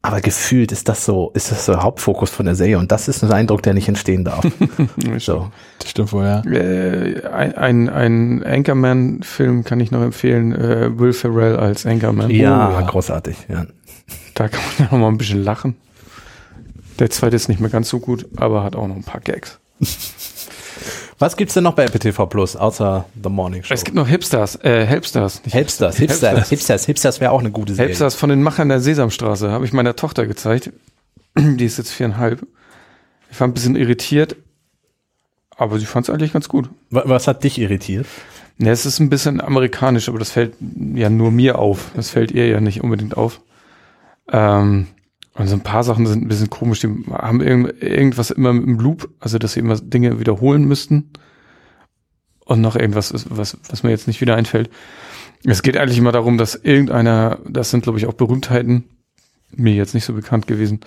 B: aber gefühlt ist das so, ist das so der Hauptfokus von der Serie und das ist ein Eindruck, der nicht entstehen darf. so.
A: Das stimmt wohl, ja.
D: Äh, ein, ein, Anchorman-Film kann ich noch empfehlen, äh, Will Ferrell als Anchorman.
B: Ja,
A: Oh, ja.
B: großartig. Ja.
D: Da kann man noch mal ein bisschen lachen. Der zweite ist nicht mehr ganz so gut, aber hat auch noch ein paar Gags.
B: Was gibt's denn noch bei Apple TV Plus außer The Morning Show?
D: Es gibt noch Hipsters, äh, Helpstars. nicht
B: Helpsters, Hipsters, Hipsters, Hipsters wäre auch eine gute Serie.
D: Helpstars von den Machern der Sesamstraße habe ich meiner Tochter gezeigt. Die ist jetzt viereinhalb. Ich war ein bisschen irritiert, aber sie fand es eigentlich ganz gut.
B: Wa- Was hat dich irritiert?
D: Ne, es ist ein bisschen amerikanisch, aber das fällt ja nur mir auf. Das fällt ihr ja nicht unbedingt auf. Ähm, und so ein paar Sachen sind ein bisschen komisch. Die haben irgend, irgendwas immer mit dem Loop, also dass sie immer Dinge wiederholen müssten. Und noch irgendwas, was, was mir jetzt nicht wieder einfällt. Es geht eigentlich immer darum, dass irgendeiner, das sind glaube ich auch Berühmtheiten, mir jetzt nicht so bekannt gewesen,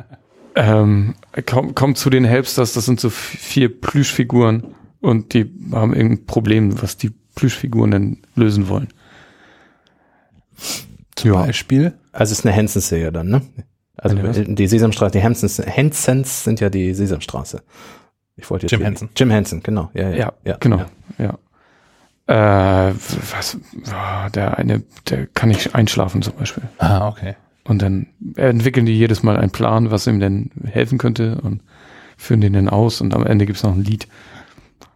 D: ähm, kommt, kommt zu den Helpsters, das sind so vier Plüschfiguren und die haben irgendein Problem, was die Plüschfiguren denn lösen wollen.
A: Zum Beispiel.
B: Also es ist eine Hansons-Serie dann, ne? Also die Sesamstraße, die Hansons, Hansons sind ja die Sesamstraße. Ich wollte jetzt
A: Jim Henson.
B: Jim Henson, genau. Ja, ja,
D: Ja, genau. Ja. Äh, was, oh, der eine, der kann nicht einschlafen zum Beispiel.
A: Ah, okay.
D: Und dann entwickeln die jedes Mal einen Plan, was ihm denn helfen könnte und führen den dann aus und am Ende gibt's noch ein Lied.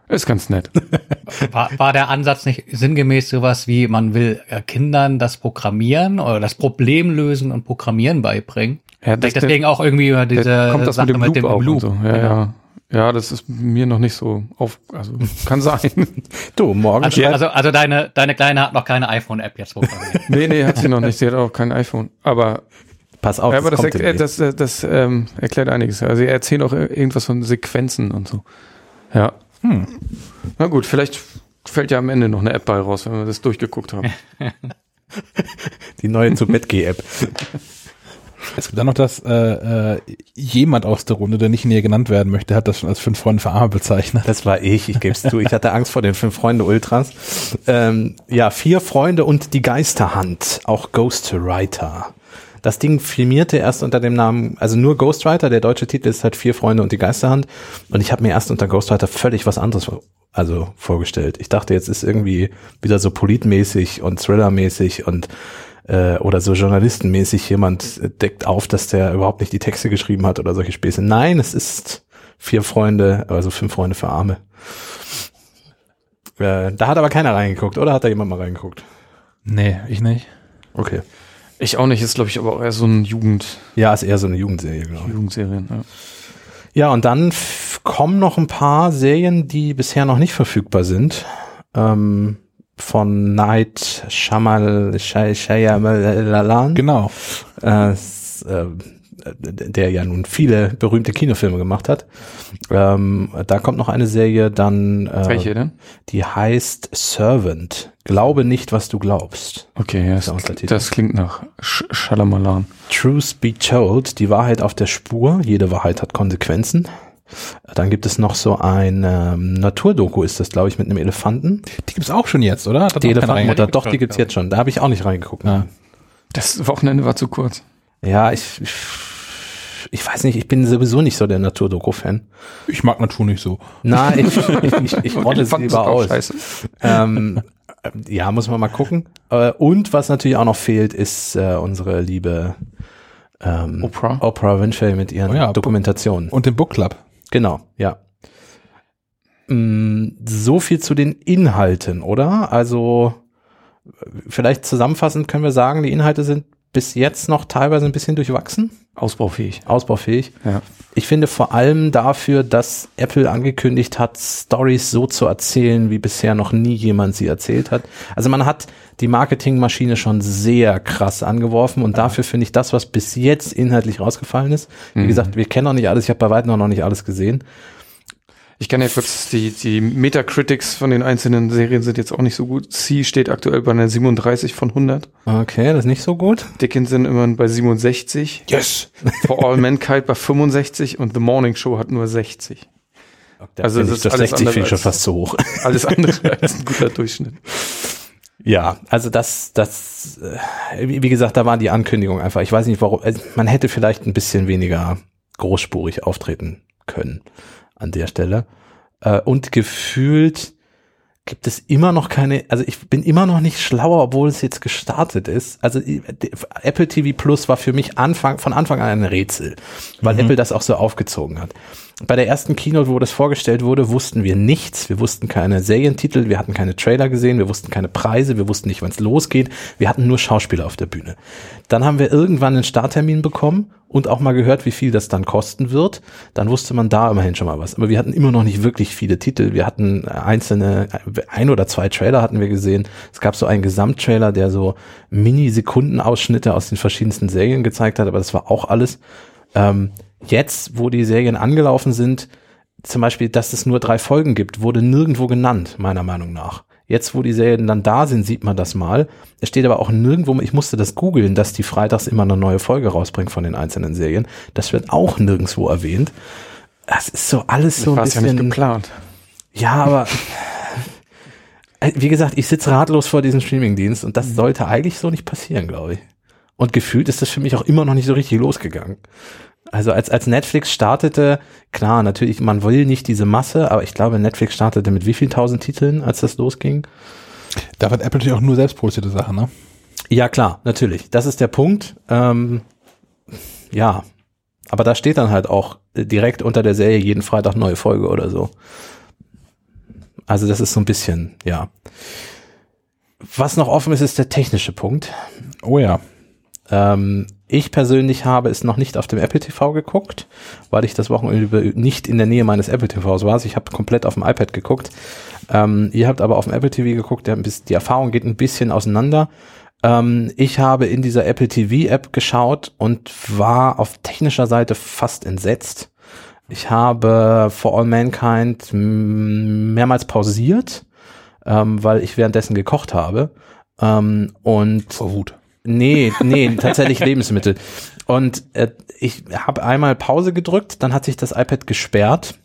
D: Ist ganz nett.
C: War, war der Ansatz nicht sinngemäß sowas wie, man will äh, Kindern das Programmieren oder das Problem lösen und Programmieren beibringen?
D: Ja,
C: Vielleicht deswegen auch irgendwie über diese
D: kommt das
C: Sache
D: mit dem Loop, auch und so. Ja,
C: Genau.
D: ja. Ja, das ist mir noch nicht so auf, also kann sein.
B: Du, morgen
C: Also, also, also deine, deine Kleine hat noch keine iPhone-App jetzt
D: nee, nee, hat sie noch nicht. Sie hat auch kein iPhone. Aber,
B: pass auf,
D: ja, aber das,
B: kommt
D: erklärt,
B: demnächst.
D: das, das, das ähm, erklärt einiges. Also sie erzählen auch irgendwas von Sequenzen und so. Ja.
B: Hm.
D: Na gut, vielleicht fällt ja am Ende noch eine App bei raus, wenn wir das durchgeguckt haben.
B: die neue zu Bett App.
A: Es gibt dann noch das, äh, äh, jemand aus der Runde, der nicht näher genannt werden möchte, hat das schon als fünf Freunde für Arme bezeichnet.
B: Das war ich, ich gebe es zu. Ich hatte Angst vor den fünf Freunde Ultras. Ähm, ja, vier Freunde und die Geisterhand, auch Ghostwriter. Das Ding filmierte erst unter dem Namen, also nur Ghostwriter, der deutsche Titel ist halt Vier Freunde und die Geisterhand. Und ich habe mir erst unter Ghostwriter völlig was anderes also vorgestellt. Ich dachte, jetzt ist irgendwie wieder so politmäßig und thrillermäßig und äh, oder so journalistenmäßig jemand deckt auf, dass der überhaupt nicht die Texte geschrieben hat oder solche Späße. Nein, es ist vier Freunde, also fünf Freunde für Arme. Äh, da hat aber keiner reingeguckt, oder hat da jemand mal reingeguckt?
A: Nee, ich nicht.
B: Okay.
D: Ich auch nicht, ist glaube ich aber auch eher so ein Jugend,
B: Ja, ist eher so eine Jugendserie, glaube ich.
D: Jugendserien. Ja.
B: Ja, und dann kommen noch ein paar Serien, die bisher noch nicht verfügbar sind. Ähm, von Night Shamal Shay- Shyamalan.
A: Genau.
B: äh, äh, der ja nun viele berühmte Kinofilme gemacht hat. Ähm, da kommt noch eine Serie, dann äh,
D: Welche denn?
B: die heißt Servant. Glaube nicht, was du glaubst.
D: Okay, ja, das,
B: Untertitel.
D: das klingt nach Sch Shalamalan.
B: Truth be told, die Wahrheit auf der Spur. Jede Wahrheit hat Konsequenzen. Dann gibt es noch so ein ähm, Naturdoku, ist das, glaube ich, mit einem Elefanten.
A: Die gibt's auch schon jetzt, oder? Hat
B: Die Elefantenmutter, doch, die gibt's jetzt schon. Da habe ich auch nicht reingeguckt.
A: Ah.
D: Das Wochenende war zu kurz.
B: Ja, ich, ich, ich weiß nicht, ich bin sowieso nicht so der Naturdoku-Fan.
A: Ich mag Natur nicht so.
B: Nein, ich, ich, ich, ich
D: fand das
B: lieber
D: auch
B: aus.
D: scheiße.
B: Ähm, äh, ja, muss man mal gucken. Äh, Und was natürlich auch noch fehlt, ist äh, unsere liebe ähm,
D: Oprah.
B: Oprah Winfrey mit ihren
A: Oh ja,
B: Dokumentationen.
A: Und den Book Club.
B: Genau, ja. Mm, So viel zu den Inhalten, oder? Also äh, vielleicht zusammenfassend können wir sagen, die Inhalte sind bis jetzt noch teilweise ein bisschen durchwachsen,
D: Ausbaufähig.
B: ausbaufähig.
D: Ja.
B: Ich finde vor allem dafür, dass Apple angekündigt hat, Stories so zu erzählen, wie bisher noch nie jemand sie erzählt hat. Also man hat die Marketingmaschine schon sehr krass angeworfen und dafür finde ich das, was bis jetzt inhaltlich rausgefallen ist. Wie gesagt, wir kennen noch nicht alles, ich habe bei weitem noch nicht alles gesehen.
D: Ich kann ja kurz, die, die Metacritics von den einzelnen Serien sind jetzt auch nicht so gut. C steht aktuell bei einer 37 von 100.
B: Okay, das ist nicht so gut.
D: Dickinson immerhin bei 67.
A: Yes!
D: For All Mankind bei 65 und The Morning Show hat nur 60.
B: Also das, ist das 60 finde ich schon fast zu hoch.
D: Alles andere als ein guter Durchschnitt.
B: Ja, also das, das, äh, wie gesagt, da war die Ankündigung einfach. Ich weiß nicht, warum. Also man hätte vielleicht ein bisschen weniger großspurig auftreten können an der Stelle. Äh, und gefühlt gibt es immer noch keine, also ich bin immer noch nicht schlauer, obwohl es jetzt gestartet ist. Also die- Apple TV Plus war für mich Anfang, von Anfang an ein Rätsel, weil Apple das auch so aufgezogen hat. Bei der ersten Keynote, wo das vorgestellt wurde, wussten wir nichts. Wir wussten keine Serientitel, wir hatten keine Trailer gesehen, wir wussten keine Preise, wir wussten nicht, wann es losgeht. Wir hatten nur Schauspieler auf der Bühne. Dann haben wir irgendwann einen Starttermin bekommen und auch mal gehört, wie viel das dann kosten wird. Dann wusste man da immerhin schon mal was. Aber wir hatten immer noch nicht wirklich viele Titel. Wir hatten einzelne, ein oder zwei Trailer hatten wir gesehen. Es gab so einen Gesamttrailer, der so Mini-Sekunden-Ausschnitte aus den verschiedensten Serien gezeigt hat, aber das war auch alles. Ähm, jetzt, wo die Serien angelaufen sind, zum Beispiel, dass es nur drei Folgen gibt, wurde nirgendwo genannt, meiner Meinung nach. Jetzt, wo die Serien dann da sind, sieht man das mal. Es steht aber auch nirgendwo, ich musste das googeln, dass die freitags immer eine neue Folge rausbringt von den einzelnen Serien. Das wird auch nirgendwo erwähnt. Das ist so alles so ein
D: War es ja
B: bisschen.
D: nicht geplant.
B: Ja, aber äh, wie gesagt, ich sitze ratlos vor diesem Streamingdienst und das sollte eigentlich so nicht passieren, glaube ich. Und gefühlt ist das für mich auch immer noch nicht so richtig losgegangen. Also als, als Netflix startete, klar, natürlich, man will nicht diese Masse, aber ich glaube, Netflix startete mit wie vielen tausend Titeln, als das losging?
A: Da hat Apple natürlich auch nur selbstproduzierte Sachen, ne?
B: Ja, klar, natürlich. Das ist der Punkt. Ähm, ja, aber da steht dann halt auch direkt unter der Serie jeden Freitag neue Folge oder so. Also das ist so ein bisschen, ja. Was noch offen ist, ist der technische Punkt.
A: Oh ja.
B: Ähm, ich persönlich habe es noch nicht auf dem Apple TV geguckt, weil ich das Wochenende nicht in der Nähe meines Apple TVs war. Also ich habe komplett auf dem iPad geguckt. Ähm, ihr habt aber auf dem Apple TV geguckt. Die Erfahrung geht ein bisschen auseinander. Ähm, ich habe in dieser Apple TV App geschaut und war auf technischer Seite fast entsetzt. Ich habe For All Mankind mm, mehrmals pausiert, ähm, weil ich währenddessen gekocht habe. Ähm, und
A: Vor Wut.
B: Nee, nee, tatsächlich Lebensmittel. Und äh, ich habe einmal Pause gedrückt, dann hat sich das iPad gesperrt.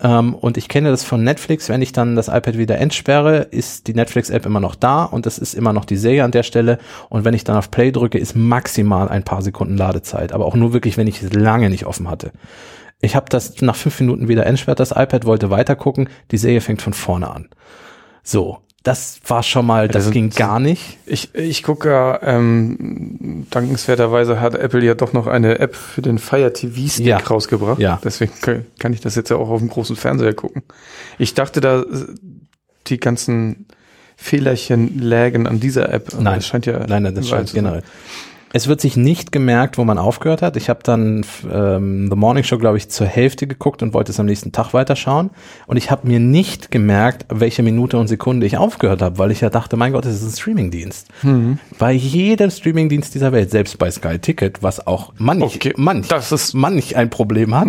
B: Ähm, und ich kenne das von Netflix, wenn ich dann das iPad wieder entsperre, ist die Netflix-App immer noch da und das ist immer noch die Serie an der Stelle. Und wenn ich dann auf Play drücke, ist maximal ein paar Sekunden Ladezeit. Aber auch nur wirklich, wenn ich es lange nicht offen hatte. Ich habe das nach fünf Minuten wieder entsperrt, das iPad, wollte weitergucken, die Serie fängt von vorne an. So, das war schon mal, das
D: sind-
B: ging gar nicht.
D: Ich, ich gucke ja, ähm, dankenswerterweise hat Apple ja doch noch eine App für den Fire TV Stick
B: Ja.
D: rausgebracht.
B: Ja.
D: Deswegen kann- ich das jetzt ja auch auf dem großen Fernseher gucken. Ich dachte da, die ganzen Fehlerchen lägen an dieser App. aber
B: Nein.
D: das scheint ja.
B: Nein, nein, das scheint generell. Es wird sich nicht gemerkt, wo man aufgehört hat. Ich habe dann ähm, The Morning Show, glaube ich, zur Hälfte geguckt und wollte es am nächsten Tag weiterschauen. Und ich habe mir nicht gemerkt, welche Minute und Sekunde ich aufgehört habe, weil ich ja dachte, mein Gott, das ist ein Streamingdienst.
D: Mhm.
B: Bei jedem Streamingdienst dieser Welt, selbst bei Sky Ticket, was auch manch,
D: Okay,
B: manch,
D: das ist-
B: manch ein Problem hat.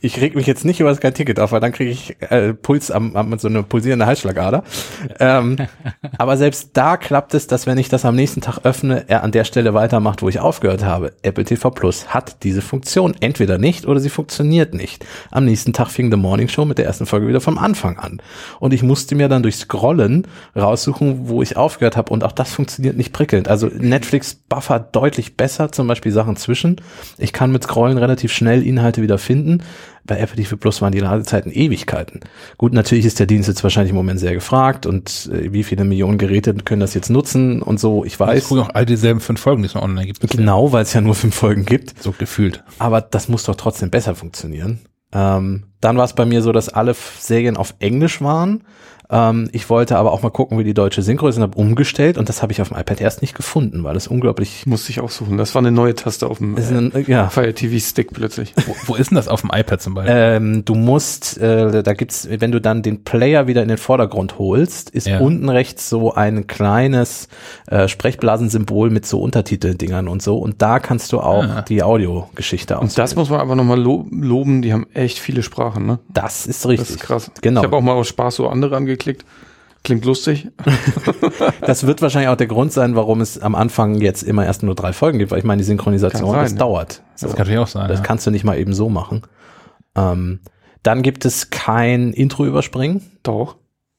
B: Ich reg mich jetzt nicht über Sky Ticket auf, weil dann kriege ich äh, Puls am, am so eine pulsierende Halsschlagader. ähm, aber selbst da klappt es, dass wenn ich das am nächsten Tag öffne, er an der Stelle weitermacht, wo ich aufgehört habe. Apple TV Plus hat diese Funktion entweder nicht oder sie funktioniert nicht. Am nächsten Tag fing The Morning Show mit der ersten Folge wieder vom Anfang an. Und ich musste mir dann durch Scrollen raussuchen, wo ich aufgehört habe. Und auch das funktioniert nicht prickelnd. Also Netflix buffert deutlich besser, zum Beispiel Sachen zwischen. Ich kann mit Scrollen relativ schnell Inhalte wieder finden. Bei Apple TV Plus waren die Ladezeiten Ewigkeiten. Gut, natürlich ist der Dienst jetzt wahrscheinlich im Moment sehr gefragt und äh, wie viele Millionen Geräte können das jetzt nutzen und so, ich
A: Ich
B: weiß.
A: gucke auch all dieselben fünf Folgen, die es noch online gibt.
B: Genau, weil es ja nur fünf Folgen gibt.
A: So gefühlt.
B: Aber das muss doch trotzdem besser funktionieren. Ähm, dann war es bei mir so, dass alle Serien auf Englisch waren. Ähm, ich wollte aber auch mal gucken, wie die deutsche Synchro ist und habe umgestellt und das habe ich auf dem iPad erst nicht gefunden, weil das unglaublich.
D: Musste ich auch suchen. Das war eine neue Taste auf dem
B: ist
D: äh,
B: ein, ja.
D: Fire TV Stick plötzlich.
A: Wo, wo ist denn das auf dem iPad zum Beispiel?
B: Ähm, du musst, äh, da gibt's, wenn du dann den Player wieder in den Vordergrund holst, ist
A: Ja.
B: unten rechts so ein kleines äh, Sprechblasensymbol mit so Untertiteldingern und so und da kannst du auch
A: Ah.
B: die Audiogeschichte
D: Und das muss man aber nochmal lo loben, die haben echt viele Sprachen, ne?
B: Das ist
D: Das
B: richtig.
D: ist krass.
B: Genau.
D: Ich habe auch mal aus Spaß so andere angeklickt. Klingt lustig.
B: Das wird wahrscheinlich auch der Grund sein, warum es am Anfang jetzt immer erst nur drei Folgen gibt, weil ich meine, die Synchronisation,
D: sein,
B: das
D: ja.
B: dauert. So.
A: das kann natürlich auch sein.
B: Das
A: ja.
B: kannst du nicht mal eben so machen. Ähm, dann gibt es kein Intro überspringen.
D: Doch.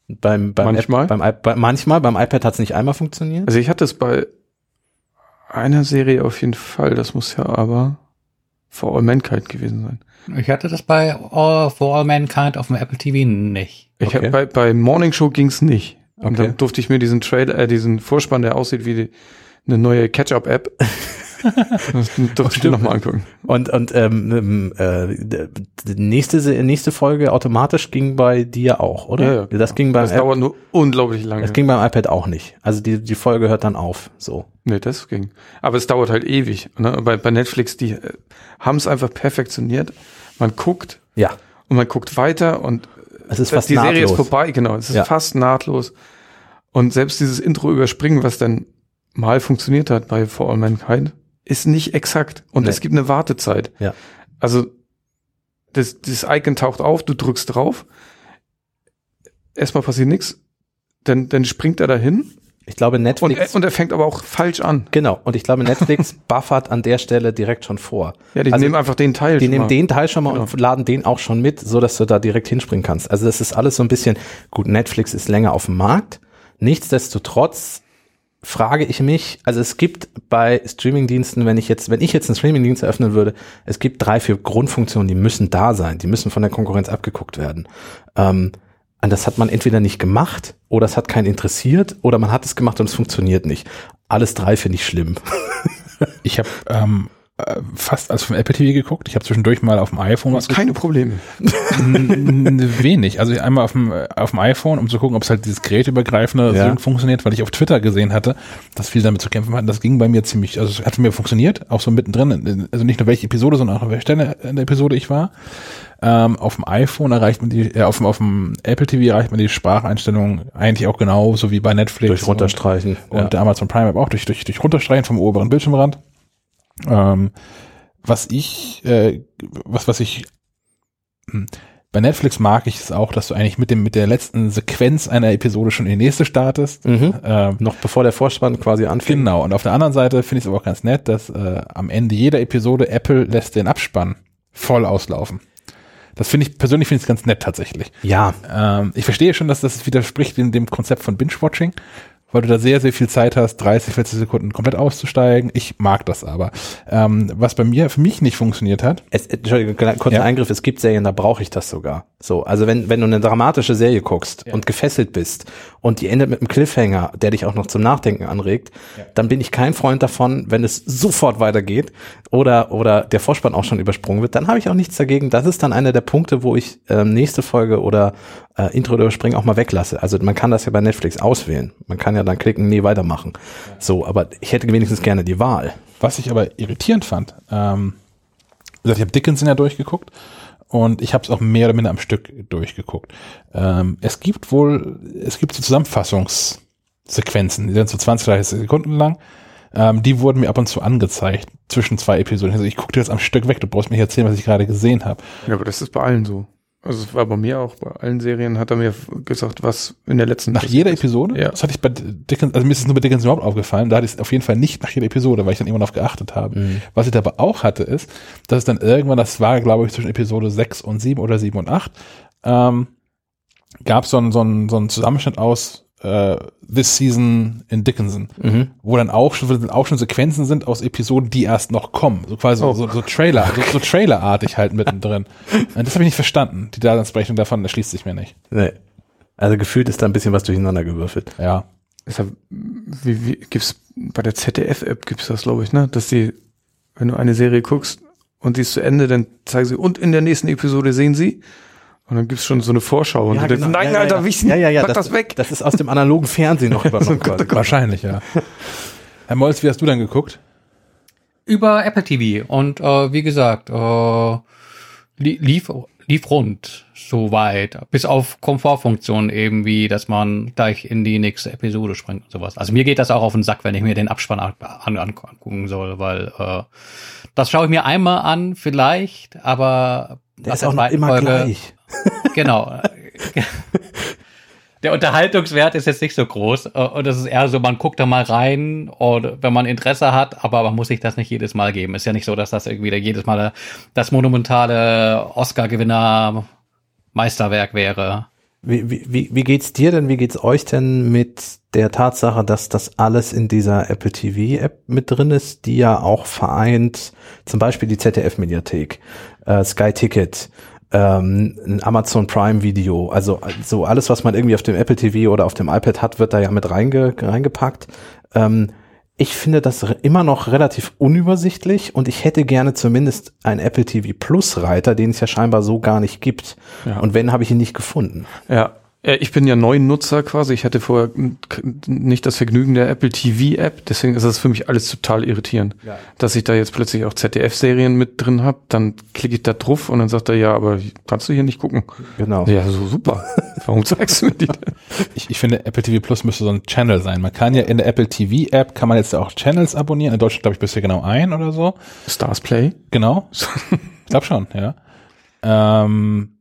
B: Beim, beim
D: Manchmal?
B: App, beim, I- bei, manchmal, beim iPad hat es nicht einmal funktioniert.
D: Also ich hatte es bei einer Serie auf jeden Fall. Das muss ja aber For All Mankind gewesen sein.
C: Ich hatte das bei All, For All Mankind auf dem Apple TV nicht.
D: Ich
B: Okay.
D: hab, bei, bei Morning Show ging's nicht. Und
B: Okay.
D: dann durfte ich mir diesen Trailer, äh, diesen Vorspann, der aussieht wie die, eine neue Catch-up-App, das ich mir nochmal angucken.
B: Und, und ähm, ähm, äh, nächste, nächste Folge automatisch ging bei dir auch, oder?
D: Ja, ja,
B: das ging beim
D: Das
B: App,
D: dauert nur unglaublich lange.
B: das ging beim iPad auch nicht. Also die, die Folge hört dann auf. So.
D: Nee, das ging. Aber es dauert halt ewig. Ne? Bei, bei Netflix, die äh, haben es einfach perfektioniert. Man guckt
B: Ja.
D: und man guckt weiter und
B: Es ist fast
D: die Serie ist
B: nahtlos.
D: vorbei, genau. Es ist
B: Ja.
D: fast nahtlos. Und selbst dieses Intro überspringen, was dann mal funktioniert hat bei For All Mankind, ist nicht exakt. Und
B: Nee.
D: es gibt eine Wartezeit.
B: Ja.
D: Also das, das Icon taucht auf, du drückst drauf. Erstmal passiert nichts. Dann, dann springt er dahin
B: Ich glaube
D: und
B: Netflix.
D: er, und er fängt aber auch falsch an.
B: genau. Und ich glaube Netflix buffert an der Stelle direkt schon vor.
D: Ja, die
B: Also,
D: nehmen einfach den Teil.
B: Die nehmen
D: mal.
B: den Teil schon mal
D: Genau.
B: und laden den auch schon mit, so dass du da direkt hinspringen kannst. Also das ist alles so ein bisschen, gut, Netflix ist länger auf dem Markt. Nichtsdestotrotz frage ich mich, also es gibt bei Streamingdiensten, wenn ich jetzt, wenn ich jetzt einen Streamingdienst eröffnen würde, es gibt drei, vier Grundfunktionen, die müssen da sein, die müssen von der Konkurrenz abgeguckt werden. Ähm, und das hat man entweder nicht gemacht oder es hat keinen interessiert oder man hat es gemacht und es funktioniert nicht. Alles drei finde ich schlimm.
A: Ich habe ähm, äh, fast als vom Apple TV geguckt. Ich habe zwischendurch mal auf dem iPhone was
D: Keine Probleme.
A: Wenig. Also einmal auf dem, auf dem iPhone, um zu gucken, ob es halt dieses geräteübergreifende
B: Ja.
A: Funktioniert, weil ich auf Twitter gesehen hatte, dass viele damit zu kämpfen hatten. Das ging bei mir ziemlich, also es hat mir funktioniert, auch so mittendrin. Also nicht nur welche Episode, sondern auch auf welcher Stelle in der Episode ich war. Ähm, auf dem iPhone erreicht man die, äh, auf, dem, auf dem Apple TV erreicht man die Spracheinstellungen eigentlich auch genauso wie bei Netflix.
B: Durch runterstreichen.
A: Und, und der Amazon Prime App auch durch, durch, durch runterstreichen vom oberen Bildschirmrand. Ähm, was ich, äh, was, was ich, hm, bei Netflix mag ich es auch, dass du eigentlich mit dem, mit der letzten Sequenz einer Episode schon in die nächste startest.
B: Mhm.
A: Ähm,
B: Noch bevor der Vorspann quasi anfängt.
A: genau. Und auf der anderen Seite finde ich es aber auch ganz nett, dass äh, am Ende jeder Episode Apple lässt den Abspann voll auslaufen. Das finde ich, persönlich finde ich es ganz nett tatsächlich.
B: Ja,
A: Ähm, ich verstehe schon, dass das widerspricht in dem Konzept von Binge-Watching, weil du da sehr, sehr viel Zeit hast, 30, 40 Sekunden komplett auszusteigen. Ich mag das aber. Ähm, was bei mir, für mich nicht funktioniert hat,
B: Es, Entschuldigung, kurzer
A: Ja.
B: Eingriff, es gibt Serien, da brauche ich das sogar. So, also wenn, wenn du eine dramatische Serie guckst und gefesselt bist und die endet mit einem Cliffhanger, der dich auch noch zum Nachdenken anregt, dann bin ich kein Freund davon, wenn es sofort weitergeht oder, oder der Vorspann auch schon übersprungen wird, dann habe ich auch nichts dagegen. Das ist dann einer der Punkte, wo ich ähm, nächste Folge oder äh, Intro oder Überspringen auch mal weglasse. Also man kann das ja bei Netflix auswählen. Man kann ja dann klicken, nee, weitermachen. So, aber ich hätte wenigstens gerne die Wahl.
A: was ich aber irritierend fand, ähm, ich habe Dickinson ja durchgeguckt und ich habe es auch mehr oder minder am Stück durchgeguckt. Ähm, es gibt wohl, es gibt so Zusammenfassungssequenzen, die sind so 20, 30 Sekunden lang. Ähm, die wurden mir ab und zu angezeigt zwischen zwei Episoden. Also ich gucke dir das am Stück weg, du brauchst mir nicht erzählen, was ich gerade gesehen habe.
D: Ja, aber das ist bei allen so. Also es war bei mir auch, bei allen Serien hat er mir gesagt, was in der letzten
A: Nach jeder Episode?
D: Ja.
A: Das hatte ich bei Dickens, also mir ist es nur bei Dickens überhaupt aufgefallen, da hatte ich es auf jeden Fall nicht nach jeder Episode, weil ich dann immer darauf geachtet habe.
B: Mhm.
A: Was ich aber auch hatte, ist, dass es dann irgendwann, das war glaube ich zwischen Episode 6 und 7 oder 7 und 8, ähm, gab es so einen, so einen, so einen Zusammenschnitt aus äh, This Season in Dickinson,
B: Mhm.
A: wo dann auch schon, auch schon Sequenzen sind aus Episoden, die erst noch kommen. So quasi
D: Oh.
A: so, so Trailer, so, so Trailerartig halt mittendrin. Und das habe ich nicht verstanden. Die Daseinsberechtigung davon erschließt sich mir nicht.
B: Nee. Also gefühlt ist da ein bisschen was durcheinander gewürfelt.
A: Ja.
D: Deshalb, wie, wie, gibt's, bei der ZDF-App gibt's das, glaube ich, ne? Dass die, wenn du eine Serie guckst und die ist zu Ende, dann zeigen sie, und in der nächsten Episode sehen sie. Und dann gibt's schon so eine Vorschau. Und
B: Ja,
D: denkst,
B: genau.
D: nein,
B: Ja, ja,
D: Alter,
B: ja.
D: wichsen,
B: Ja, ja, ja,
D: pack
B: das,
D: das, weg.
B: Das ist aus dem analogen Fernsehen noch übernommen worden.
A: Wahrscheinlich, ja. Herr Molz, wie hast du dann geguckt?
C: Über Apple TV. Und äh, wie gesagt, äh, li lief, lief rund soweit. Bis auf Komfortfunktionen eben wie, dass man gleich in die nächste Episode springt und sowas. Also mir geht das auch auf den Sack, wenn ich mir den Abspann an, an, angucken soll, weil äh, das schaue ich mir einmal an, vielleicht, aber
B: Der ist auch noch immer gleich.
C: Genau. Der Unterhaltungswert ist jetzt nicht so groß äh, und es ist eher so, man guckt da mal rein oder wenn man Interesse hat, aber man muss sich das nicht jedes Mal geben. Ist ja nicht so, dass das irgendwie jedes Mal das monumentale Oscar-Gewinner Meisterwerk wäre.
B: Wie, wie, wie, geht's dir denn, wie geht's euch denn mit der Tatsache, dass das alles in dieser Apple TV App mit drin ist, die ja auch vereint, zum Beispiel die ZDF-Mediathek, äh, Sky Ticket, ähm, ein Amazon Prime Video, also so alles, was man irgendwie auf dem Apple TV oder auf dem iPad hat, wird da ja mit reinge, reingepackt. Ähm, ich finde das immer noch relativ unübersichtlich und ich hätte gerne zumindest einen Apple TV Plus Reiter, den es ja scheinbar so gar nicht gibt.
D: Ja.
B: Und wenn, habe ich ihn nicht gefunden.
D: Ja. Äh, Ich bin ja neuen Nutzer quasi. Ich hatte vorher nicht das Vergnügen der Apple TV App, deswegen ist das für mich alles total irritierend. Dass ich da jetzt plötzlich auch ZDF-Serien mit drin habe, dann klicke ich da drauf und dann sagt er, ja, aber kannst du hier nicht gucken.
B: Genau.
D: Ja, so super. Warum zeigst du mir die? denn?
A: Ich, ich finde, Apple TV Plus müsste so ein Channel sein. Man kann ja in der Apple TV App, kann man jetzt auch Channels abonnieren. In Deutschland glaube ich bisher genau ein oder so.
D: Stars Play?
A: Genau. Ich glaube schon, ja. Ähm,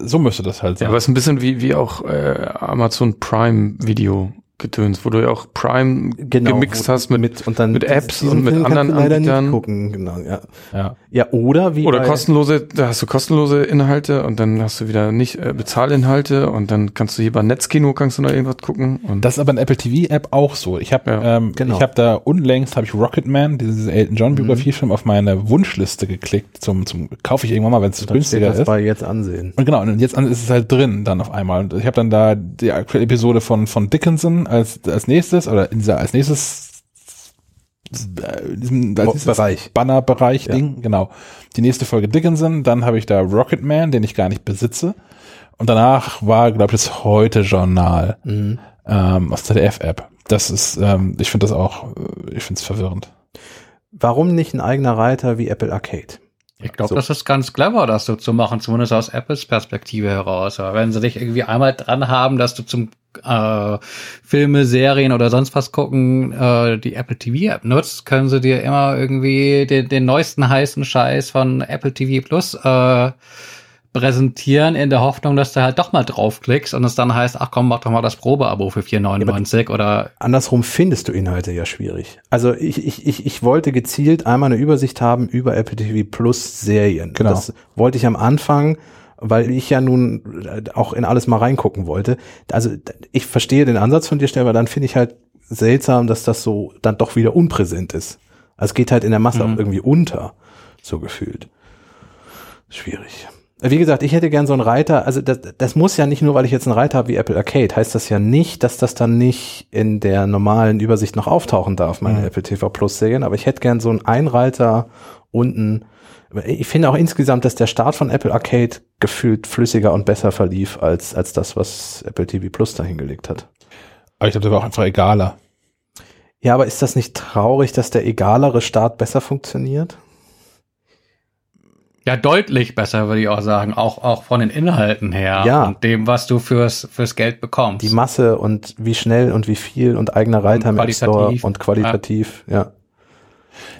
A: so müsste das halt
D: Ja,
A: sein.
D: aber es ist ein bisschen wie, wie auch äh, Amazon Prime Video gedöns, wo du ja auch Prime gemixt
B: wo-
D: hast mit,
B: mit und dann
D: mit Apps
B: diesen
D: und mit
B: Film
D: anderen Anbietern.
B: gucken, genau, ja.
A: ja.
B: Ja, oder wie
D: Oder
B: bei-
D: kostenlose, da hast du kostenlose Inhalte und dann hast du wieder nicht äh, Bezahlinhalte und dann kannst du hier bei Netzkino kannst du noch irgendwas gucken und
A: Das ist aber in Apple TV App auch so. Ich habe
D: Ja,
A: ähm,
B: genau.
A: ich habe da unlängst habe ich Rocketman, dieses Elton John Biografiefilm auf meine Wunschliste geklickt zum zum kaufe ich irgendwann mal, wenn es günstiger
B: das
A: ist.
B: bei jetzt ansehen.
A: Und genau, und jetzt ist es halt drin dann auf einmal. Und ich habe dann da die aktuelle Episode von von Dickinson als als nächstes oder in dieser als nächstes äh, diesem als nächstes
B: Bereich.
A: Bannerbereich
B: Ja.
A: Ding, genau. Die nächste Folge Dickinson, dann habe ich da Rocketman, den ich gar nicht besitze. Und danach war, glaube ich, das Heute-Journal
B: Mhm.
A: ähm, aus der ZDF-App. Das ist, ähm, ich finde das auch, äh, ich finde es verwirrend.
B: Warum nicht ein eigener Reiter wie Apple Arcade?
C: Ich glaube,
B: So.
C: das ist ganz clever, das so zu machen, zumindest aus Apples Perspektive heraus. Aber wenn sie dich irgendwie einmal dran haben, dass du zum äh, Filme, Serien oder sonst was gucken, äh, die Apple TV App nutzt, können sie dir immer irgendwie den, den neuesten heißen Scheiß von Apple TV Plus äh, präsentieren, in der Hoffnung, dass du halt doch mal draufklickst und es dann heißt, ach komm, mach doch mal das Probeabo für 4,99 oder
B: Andersrum findest du Inhalte ja schwierig. Also ich, ich, ich, ich wollte gezielt einmal eine Übersicht haben über Apple TV Plus Serien.
A: Genau.
B: Das wollte ich am Anfang, weil ich ja nun äh, auch in alles mal reingucken wollte. Also ich verstehe den Ansatz von dir, Stell, aber dann finde ich halt seltsam, dass das so dann doch wieder unpräsent ist. Also es geht halt in der Masse auch irgendwie unter, so gefühlt. Schwierig. Wie gesagt, ich hätte gern so einen Reiter, also das, das muss ja nicht nur, weil ich jetzt einen Reiter habe wie Apple Arcade, heißt das ja nicht, dass das dann nicht in der normalen Übersicht noch auftauchen darf, meine Apple TV Plus Serien, aber ich hätte gern so einen Einreiter unten. Ich finde auch insgesamt, dass der Start von Apple Arcade gefühlt flüssiger und besser verlief als, als das, was Apple TV Plus da hingelegt hat.
A: Aber ich glaube, der war auch einfach egaler.
B: Ja, aber ist das nicht traurig, dass der egalere Start besser funktioniert?
C: Ja, deutlich besser, würde ich auch sagen. Auch, auch von den Inhalten her.
B: Ja.
C: Und dem, was du fürs, fürs Geld bekommst.
B: Die Masse und wie schnell und wie viel und eigener Reiter
C: Und
B: im App Store und qualitativ, ja.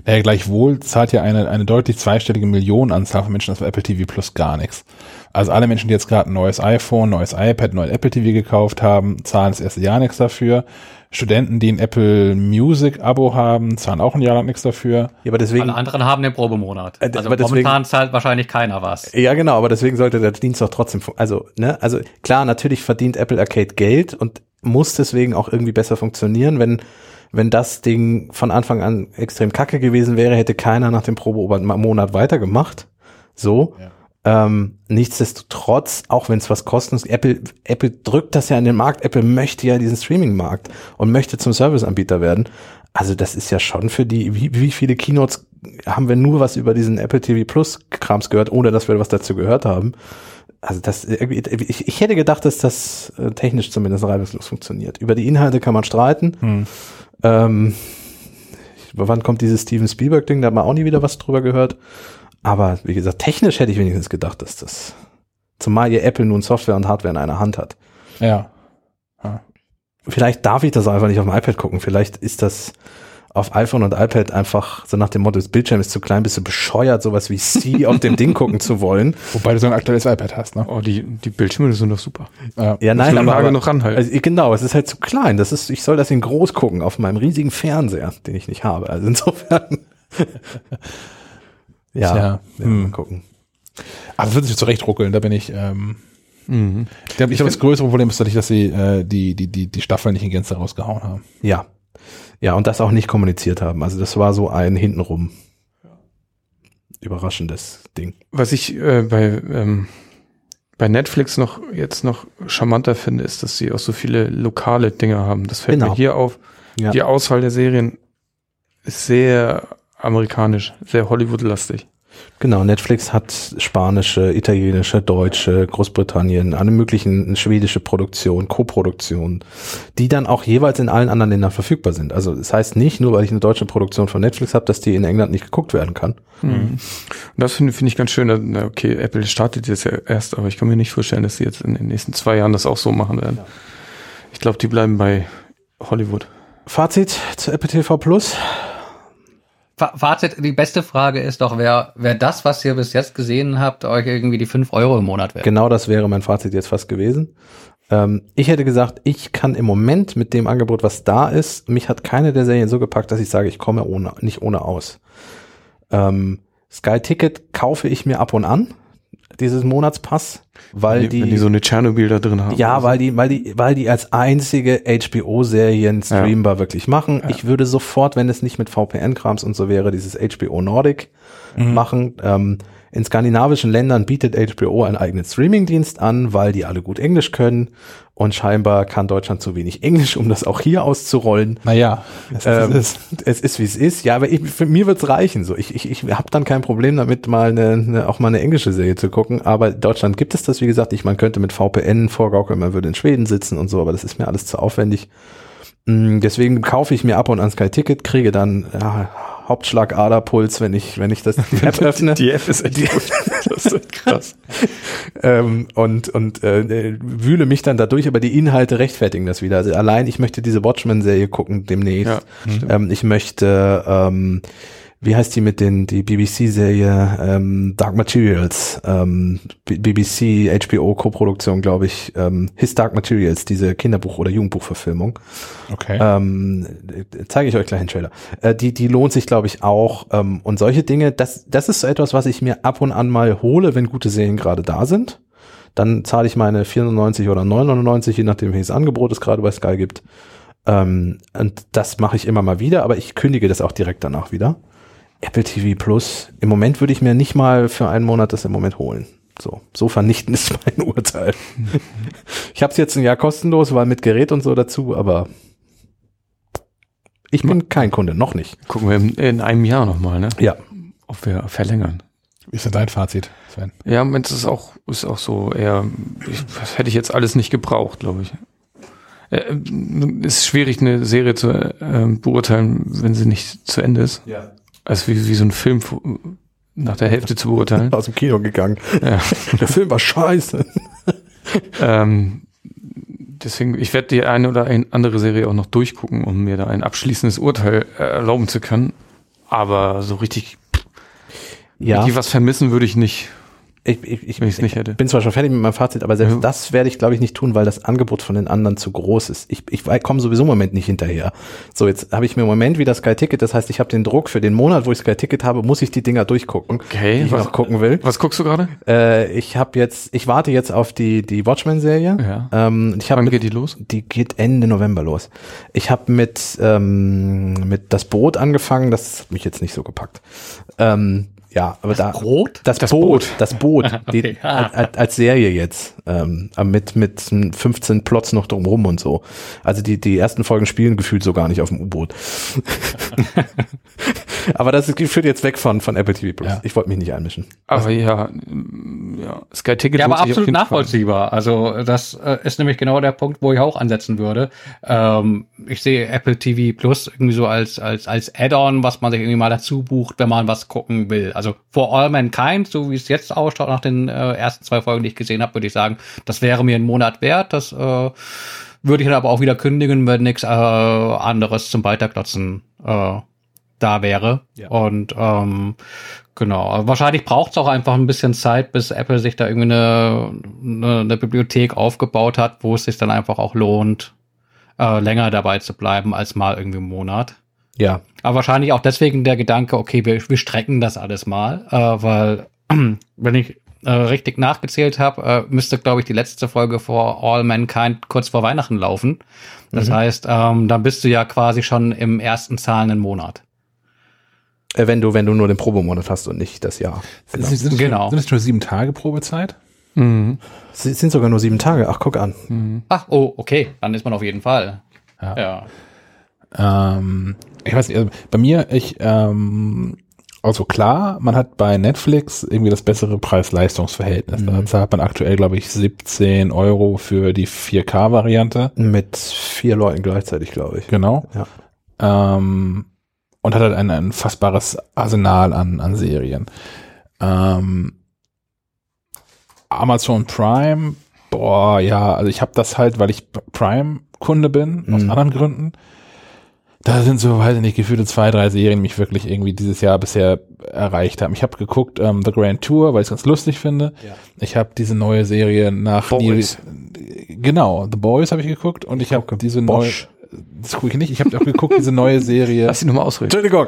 A: Naja, gleichwohl zahlt ja eine, eine deutlich zweistellige Millionenanzahl von Menschen das für Apple TV Plus gar nichts. Also alle Menschen, die jetzt gerade ein neues iPhone, neues iPad, neues Apple TV gekauft haben, zahlen das erste Jahr nichts dafür. Studenten, die ein Apple Music Abo haben, zahlen auch ein Jahr lang nichts dafür.
B: Ja, aber deswegen,
C: Alle anderen haben den Probemonat.
B: Äh,
C: Also
B: aber deswegen-
C: momentan zahlt wahrscheinlich keiner was.
B: ja genau, aber deswegen sollte der Dienst doch trotzdem, also, ne, also klar, natürlich verdient Apple Arcade Geld und muss deswegen auch irgendwie besser funktionieren. Wenn, wenn das Ding von Anfang an extrem kacke gewesen wäre, hätte keiner nach dem Probemonat weitergemacht. So. Ähm, nichtsdestotrotz, auch wenn es was kosten, Apple, Apple drückt das ja in den Markt, Apple möchte ja diesen Streaming-Markt und möchte zum Serviceanbieter werden. Also das ist ja schon für die, wie, wie viele Keynotes haben wir nur was über diesen Apple TV Plus Krams gehört, ohne dass wir was dazu gehört haben. Also das irgendwie, ich, ich hätte gedacht, dass das äh, technisch zumindest reibungslos funktioniert. Über die Inhalte kann man streiten.
A: Hm.
B: Ähm, wann kommt dieses Steven Spielberg-Ding? Da hat man auch nie wieder was drüber gehört. Aber wie gesagt, technisch hätte ich wenigstens gedacht, dass das, zumal ihr Apple nun Software und Hardware in einer Hand hat.
A: Ja.
B: Vielleicht darf ich das einfach nicht auf dem iPad gucken. Vielleicht ist das auf iPhone und iPad einfach so nach dem Motto, das Bildschirm ist zu klein, bist du bescheuert, sowas wie C auf dem Ding gucken zu wollen.
A: Wobei du so ein aktuelles iPad hast, ne?
D: Oh, die, die Bildschirme sind doch super.
A: Ja.
B: Ja, nein, aber, aber
D: noch ranhalten.
B: Also, genau, es ist halt zu klein. Das ist, ich soll das in groß gucken auf meinem riesigen Fernseher, den ich nicht habe. Also insofern. ja, ja
A: hm.
B: mal gucken.
A: Aber das wird sich zurecht ruckeln, da bin ich, ähm,
D: Mhm.
A: ich glaube, ich glaube, das größere Problem ist tatsächlich, dass sie äh, die, die, die, die Staffel nicht in Gänze rausgehauen haben.
B: Ja. Ja, und das auch nicht kommuniziert haben. Also das war so ein hintenrum überraschendes Ding.
D: Was ich äh, bei, ähm, bei Netflix noch jetzt noch charmanter finde, ist, dass sie auch so viele lokale Dinge haben. Das fällt
B: Genau.
D: mir hier auf.
B: Ja.
D: Die Auswahl der Serien ist sehr amerikanisch, sehr Hollywood-lastig.
B: Genau, Netflix hat spanische, italienische, deutsche, Großbritannien, alle möglichen schwedische Produktionen, Co-Produktionen, die dann auch jeweils in allen anderen Ländern verfügbar sind. Also das heißt nicht, nur weil ich eine deutsche Produktion von Netflix habe, dass die in England nicht geguckt werden kann.
D: Und das finde finde ich ganz schön. Okay, Apple startet jetzt ja erst, aber ich kann mir nicht vorstellen, dass sie jetzt in den nächsten zwei Jahren das auch so machen werden. Ich glaube, die bleiben bei Hollywood.
B: Fazit zu Apple TV Plus.
C: Fa- Fazit, die beste Frage ist doch, wer, wer das, was ihr bis jetzt gesehen habt, euch irgendwie die 5 Euro im Monat wert?
B: Genau das wäre mein Fazit jetzt fast gewesen. Ähm, ich hätte gesagt, ich kann im Moment mit dem Angebot, was da ist, mich hat keine der Serien so gepackt, dass ich sage, ich komme ohne, nicht ohne aus. Ähm, Sky Ticket kaufe ich mir ab und an, dieses Monatspass, weil
D: wenn,
B: die,
D: wenn die so eine Tschernobyl da drin haben.
B: ja,
D: oder so.
B: weil die, weil die, weil die als einzige HBO-Serien streambar wirklich machen. Ich würde sofort, wenn es nicht mit VPN-Krams und so wäre, dieses HBO Nordic machen. Ähm, in skandinavischen Ländern bietet HBO einen eigenen Streamingdienst an, weil die alle gut Englisch können. Und scheinbar kann Deutschland zu wenig Englisch, um das auch hier auszurollen.
A: Naja, es,
B: Ähm,
A: es ist.
B: es ist wie es ist. Ja, aber ich, für mir wird's reichen. So, ich, ich, ich habe dann kein Problem damit, mal eine, eine, auch mal eine englische Serie zu gucken. Aber Deutschland gibt es das, wie gesagt. Ich man könnte mit VPN vorgaukeln, man würde in Schweden sitzen und so, aber das ist mir alles zu aufwendig. Mm, Deswegen kaufe ich mir ab und an Sky Ticket, kriege dann ja, Hauptschlagaderpuls, wenn ich, wenn ich das die App öffne.
D: Die App ist echt gut. Das ist krass.
B: ähm, und und äh, wühle mich dann dadurch, aber die Inhalte rechtfertigen das wieder. Also allein, ich möchte diese Watchmen-Serie gucken demnächst.
D: Ja,
B: ähm, ich möchte, ähm, wie heißt die mit den die BBC-Serie ähm, Dark Materials, ähm, BBC HBO Co-Produktion, glaube ich, ähm, His Dark Materials, diese Kinderbuch- oder Jugendbuchverfilmung.
A: Okay.
B: Ähm, äh, zeige ich euch gleich einen Trailer. Äh, die, die lohnt sich, glaube ich, auch. Ähm, und solche Dinge, das, das ist so etwas, was ich mir ab und an mal hole, wenn gute Serien gerade da sind. Dann zahle ich meine 94 oder 9,99, je nachdem, welches Angebot es gerade bei Sky gibt. Ähm, und das mache ich immer mal wieder, aber ich kündige das auch direkt danach wieder. Apple TV Plus, im Moment würde ich mir nicht mal für einen Monat das im Moment holen. So, so vernichtend ist mein Urteil. ich habe es jetzt ein Jahr kostenlos, weil mit Gerät und so dazu, aber ich bin kein Kunde, noch nicht.
D: Gucken wir in, in einem Jahr nochmal, ne?
B: Ja.
D: Ob wir verlängern.
A: Wie ist denn dein Fazit, Sven?
D: Ja, Moment, das ist auch, ist auch so eher, ich, das hätte ich jetzt alles nicht gebraucht, glaube ich. Äh, ist schwierig, eine Serie zu äh, beurteilen, wenn sie nicht zu Ende ist.
B: Ja.
D: Also wie, wie so ein Film nach der Hälfte zu beurteilen.
B: Aus dem Kino gegangen.
D: ja.
B: Der Film war scheiße.
D: ähm, deswegen, ich werde die eine oder ein andere Serie auch noch durchgucken, um mir da ein abschließendes Urteil äh, erlauben zu können. Aber so richtig,
B: Ja,
D: richtig was vermissen würde ich nicht,
B: ich, ich, ich,
D: wenn ich nicht hätte.
B: bin zwar schon fertig mit meinem Fazit, aber selbst
D: Ja.
B: das werde ich, glaube ich, nicht tun, weil das Angebot von den anderen zu groß ist. Ich, ich komme sowieso im Moment nicht hinterher. So, jetzt habe ich mir im Moment wieder Sky Ticket, das heißt, ich habe den Druck für den Monat, wo ich Sky Ticket habe, muss ich die Dinger durchgucken,
D: Okay,
B: die ich
D: was-
B: noch gucken will.
D: Was guckst du gerade?
B: Äh, ich habe jetzt, ich warte jetzt auf die die Watchmen-Serie.
D: Ja.
B: Ähm, ich
D: Wann
B: mit,
D: geht die los?
B: die geht Ende November los. Ich habe mit ähm, mit das Boot angefangen. Das hat mich jetzt nicht so gepackt. Ähm, ja, aber da
C: Brot?
B: das,
D: Das
B: Boot,
D: Boot.
B: das Boot, die,
C: Okay.
B: als, als Serie jetzt ähm, mit mit 15 Plots noch drumrum und so. Also die die ersten Folgen spielen gefühlt so gar nicht auf dem U-Boot. Aber das führt jetzt weg von, von Apple TV Plus.
A: Ja.
B: Ich wollte mich nicht einmischen.
D: Aber ja, mm, ja, Sky Ticket
C: Ja, aber absolut
D: jeden Fall.
C: nachvollziehbar. Also das äh, ist nämlich genau der Punkt, wo ich auch ansetzen würde. Ähm, ich sehe Apple TV Plus irgendwie so als als als Add-on, was man sich irgendwie mal dazu bucht, wenn man was gucken will. Also For All Mankind, so wie es jetzt ausschaut nach den äh, ersten zwei Folgen, die ich gesehen habe, würde ich sagen, das wäre mir ein Monat wert. Das äh, würde ich dann aber auch wieder kündigen, wenn nichts äh, anderes zum Weiterklotzen äh, da wäre.
B: Ja.
C: Und ähm, genau, wahrscheinlich braucht es auch einfach ein bisschen Zeit, bis Apple sich da irgendwie eine, eine, eine Bibliothek aufgebaut hat, wo es sich dann einfach auch lohnt, äh, länger dabei zu bleiben als mal irgendwie einen Monat.
B: Ja.
C: Aber wahrscheinlich auch deswegen der Gedanke, okay, wir, wir strecken das alles mal, äh, weil wenn ich äh, richtig nachgezählt habe, äh, müsste, glaube ich, die letzte Folge vor All Mankind kurz vor Weihnachten laufen. Das heißt, ähm, dann bist du ja quasi schon im ersten zahlenden Monat.
B: Äh, Wenn du, wenn du nur den Probemonat hast und nicht das Jahr.
A: Sind, sind, sind,
C: Genau.
A: sind es nur sieben Tage Probezeit?
D: Mhm.
B: Es sind sogar nur sieben Tage. Ach, guck an.
C: Ach, oh, okay, dann ist man auf jeden Fall.
A: Ja.
C: Ja.
A: Ähm, ich weiß nicht, also bei mir, ich, ähm, also klar, man hat bei Netflix irgendwie das bessere Preis-Leistungs-Verhältnis. Da zahlt man aktuell, glaube ich, 17 Euro für die 4K-Variante.
B: Mit vier Leuten gleichzeitig, glaube ich.
A: Genau.
B: Ja.
A: Ähm, und hat halt ein, ein fassbares Arsenal an, an Serien. Ähm, Amazon Prime, boah, ja, also ich habe das halt, weil ich Prime-Kunde bin, aus
B: Mhm.
A: anderen Gründen. Da sind so, weiß ich nicht, gefühlte zwei, drei Serien, die mich wirklich irgendwie dieses Jahr bisher erreicht haben. Ich habe geguckt ähm, The Grand Tour, weil ich es ganz lustig finde.
B: Ja.
A: Ich habe diese neue Serie nach
D: Boys.
A: Neil- genau, The Boys habe ich geguckt und ich habe diese neue,
B: Bosch.
A: Das gucke ich nicht, ich habe auch geguckt, diese neue Serie,
D: Lass sie nochmal ausreden.
B: Entschuldigung.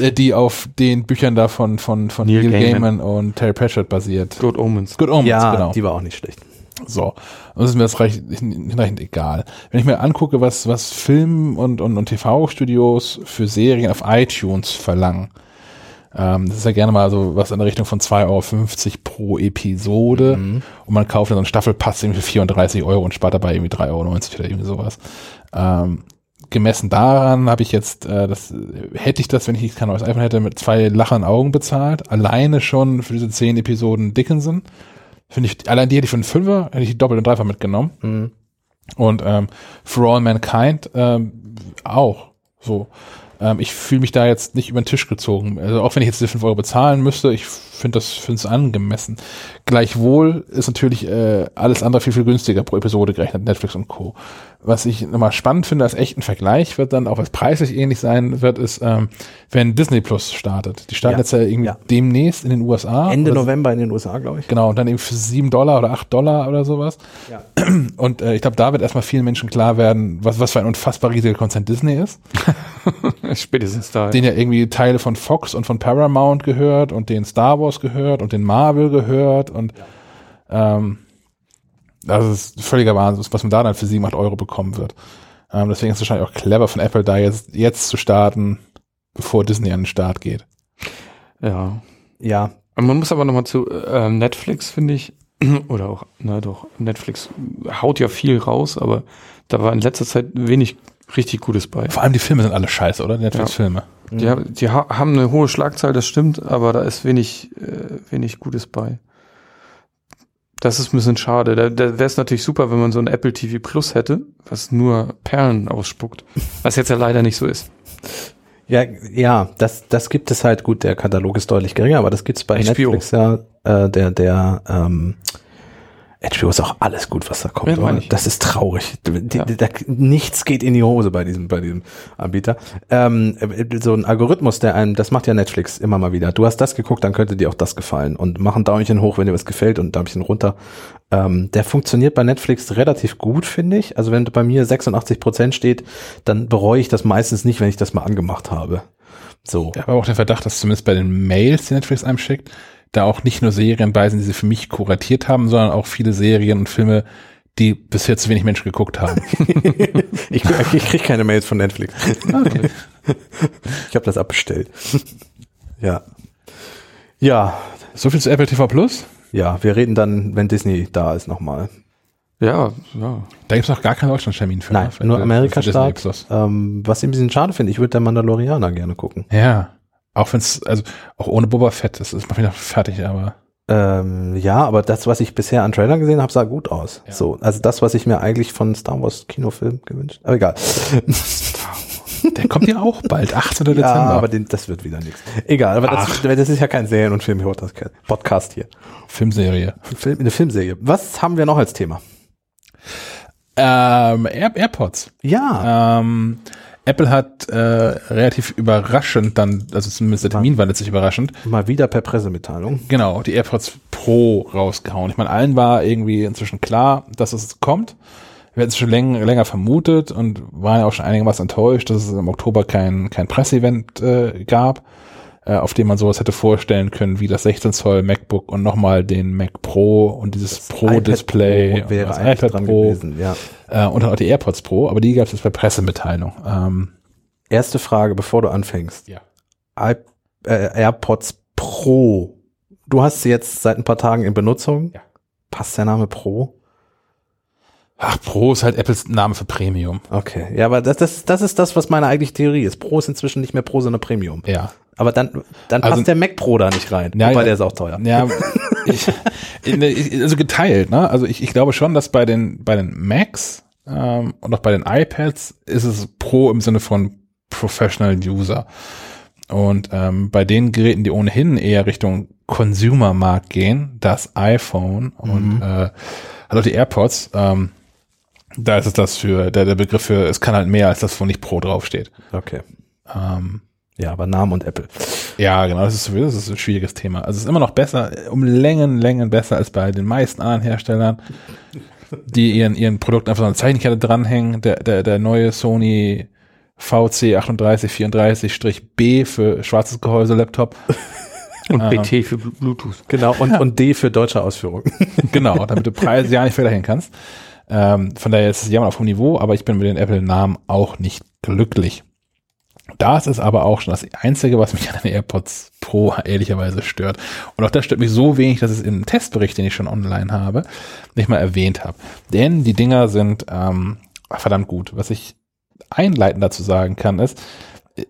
A: äh, die auf den Büchern da von, von, von
D: Neil
A: Neil,
D: Gaiman.
A: Gaiman. und Terry Pratchett basiert.
D: Good Omens.
A: Good Omens,
B: Ja,
A: genau.
B: die war auch nicht schlecht.
A: So. Und das ist mir das recht, hinreichend egal. Wenn ich mir angucke, was, was Film- und, und, und TV-Studios für Serien auf iTunes verlangen, ähm, das ist ja gerne mal so was in der Richtung von 2,50 Euro pro Episode. Und man kauft dann so einen Staffelpass irgendwie für 34 Euro und spart dabei irgendwie 3,90 Euro oder irgendwie sowas. Ähm, gemessen daran habe ich jetzt, äh, das hätte ich das, wenn ich kein neues iPhone hätte, mit zwei lachenden Augen bezahlt. Alleine schon für diese zehn Episoden Dickinson. Finde ich, allein die hätte ich für einen Fünfer, hätte ich doppelt und dreifach mitgenommen.
B: Mhm.
A: Und ähm, For All Mankind ähm, auch. So. Ähm, ich fühle mich da jetzt nicht über den Tisch gezogen. Also auch wenn ich jetzt diese 5 Euro bezahlen müsste, ich finde das finde es angemessen. Gleichwohl ist natürlich äh, alles andere viel, viel günstiger pro Episode gerechnet, Netflix und Co. Was ich nochmal spannend finde als echten Vergleich wird dann, auch was preislich ähnlich sein wird, ist, ähm, wenn Disney Plus startet. Die starten
B: Ja.
A: jetzt ja irgendwie
B: Ja.
A: demnächst in den USA.
B: Ende November in den USA, glaube ich.
A: Genau, und dann eben für sieben Dollar oder acht Dollar oder sowas.
B: Ja.
A: Und äh, ich glaube, da wird erstmal vielen Menschen klar werden, was, was für ein unfassbar riesiger Konzern Disney ist,
D: Spätestens da.
A: den ja irgendwie Teile von Fox und von Paramount gehört und den Star Wars gehört und den Marvel gehört und ähm, das ist völliger Wahnsinn, was man da dann für sieben, acht Euro bekommen wird. Ähm, deswegen ist es wahrscheinlich auch clever von Apple, da jetzt, jetzt zu starten, bevor Disney an den Start geht.
D: ja.
B: Ja.
D: Man muss aber nochmal zu äh, Netflix, finde ich, oder auch, na doch, Netflix haut ja viel raus, aber da war in letzter Zeit wenig richtig Gutes bei.
A: Vor allem die Filme sind alle scheiße, oder? Netflix-Filme.
D: Die, ha- die ha haben eine hohe Schlagzahl, das stimmt, aber da ist wenig, äh, wenig Gutes bei. Das ist ein bisschen schade. Da, da wäre es natürlich super, wenn man so ein Apple TV Plus hätte, was nur Perlen ausspuckt. Was jetzt ja leider nicht so ist.
B: Ja, ja, das, das gibt es halt gut. Der Katalog ist deutlich geringer, aber das gibt's bei
D: HBO.
B: Netflix ja. Äh, der, der, ähm, HBO ist auch alles gut, was da kommt.
D: Ja.
B: Das ist traurig. Die,
D: Ja.
B: da, nichts geht in die Hose bei diesem, bei diesem Anbieter. Ähm, so ein Algorithmus, der einem, das macht ja Netflix immer mal wieder. Du hast das geguckt, dann könnte dir auch das gefallen und mach ein Daumenchen hoch, wenn dir was gefällt und ein Daumenchen runter. Ähm, der funktioniert bei Netflix relativ gut, finde ich. Also wenn bei mir 86 Prozent steht, dann bereue ich das meistens nicht, wenn ich das mal angemacht habe. So.
A: Ich habe auch den Verdacht, dass zumindest bei den Mails, die Netflix einem schickt, da auch nicht nur Serien bei sind, die sie für mich kuratiert haben, sondern auch viele Serien und Filme, die bisher zu wenig Menschen geguckt haben.
B: Ich, ich krieg keine Mails von Netflix. Ich habe das abbestellt. Ja. Ja,
A: so viel zu Apple TV Plus.
B: ja, wir reden dann, wenn Disney da ist, nochmal.
D: Ja, ja.
A: Da gibt's noch gar keinen Deutschland-Termin für.
B: Nein, nur Amerika-Start. Ähm, was ich ein bisschen schade finde, ich würde der Mandalorianer gerne gucken.
A: Ja. Auch wenn's, also auch ohne Boba Fett, das ist mal wieder fertig, aber.
B: Ähm, ja, aber das, was ich bisher an Trailern gesehen habe, sah gut aus.
A: Ja.
B: So, also das, was ich mir eigentlich von Star Wars Kinofilm gewünscht. Aber egal.
A: Der kommt ja auch bald, 18.
B: Ja,
A: Dezember.
B: aber den, das wird wieder nichts. Egal, aber das, das ist ja kein Serien- und Film-Podcast hier.
A: Filmserie.
B: Film, eine Filmserie. Was haben wir noch als Thema?
A: Ähm, Air AirPods.
B: Ja.
A: Ähm, Apple hat äh, relativ überraschend dann, also zumindest der Termin war letztlich überraschend,
B: Mal wieder per Pressemitteilung.
A: genau, die AirPods Pro rausgehauen. Ich meine, allen war irgendwie inzwischen klar, dass es kommt. Wir hatten es schon läng länger vermutet und waren ja auch schon einigermaßen enttäuscht, dass es im Oktober kein, kein Presseevent äh, gab, äh, auf dem man sowas hätte vorstellen können, wie das 16 Zoll MacBook und nochmal den Mac Pro und dieses Pro-Display
B: wäre
A: das iPad
B: dran
A: Pro
B: gewesen, ja.
A: äh, und dann auch die AirPods Pro, aber die gab es jetzt bei Pressemitteilung. Ähm,
B: Erste Frage, bevor du anfängst.
A: Ja.
B: I äh, AirPods Pro. Du hast sie jetzt seit ein paar Tagen in Benutzung.
A: Ja.
B: Passt der Name Pro?
A: ach, Pro ist halt Apples Name für Premium.
B: Okay. Ja, aber das, das, das ist das, was meine eigentliche Theorie ist. Pro ist inzwischen nicht mehr Pro, sondern Premium.
A: Ja.
B: Aber dann, dann
A: Also-
B: passt der Mac Pro da nicht rein.
A: Ja, ja.
B: der ist auch teuer.
A: Ja, ich, also geteilt, ne? Also ich, ich glaube schon, dass bei den bei den Macs ähm, und auch bei den iPads ist es Pro im Sinne von Professional User. Und ähm, bei den Geräten, die ohnehin eher Richtung Consumer-Markt gehen, das iPhone und äh, auch die AirPods, ähm, da ist es das für, der, der Begriff für, es kann halt mehr als das, wo nicht Pro draufsteht.
B: Okay.
A: Ähm,
B: Ja, aber Namen und Apple.
A: ja, genau, das ist, sowieso- das ist ein schwieriges Thema. Also es ist immer noch besser, um Längen, Längen besser als bei den meisten anderen Herstellern, die ihren, ihren Produkt einfach so eine Zeichenkette dranhängen. Der, der, der neue Sony VC3834-B für schwarzes Gehäuse Laptop.
D: Und
A: Ah.
D: BT für Blu- Bluetooth.
B: Genau, und, und D für deutsche Ausführung.
A: genau, damit du Preise ja nicht vergleichen kannst. Ähm, von daher ist es ja auf hohem Niveau, aber ich bin mit den Apple-Namen auch nicht glücklich. Das ist aber auch schon das Einzige, was mich an den AirPods Pro ehrlicherweise stört. Und auch das stört mich so wenig, dass ich es im Testbericht, den ich schon online habe, nicht mal erwähnt habe. Denn die Dinger sind ähm, verdammt gut. Was ich einleitend dazu sagen kann, ist,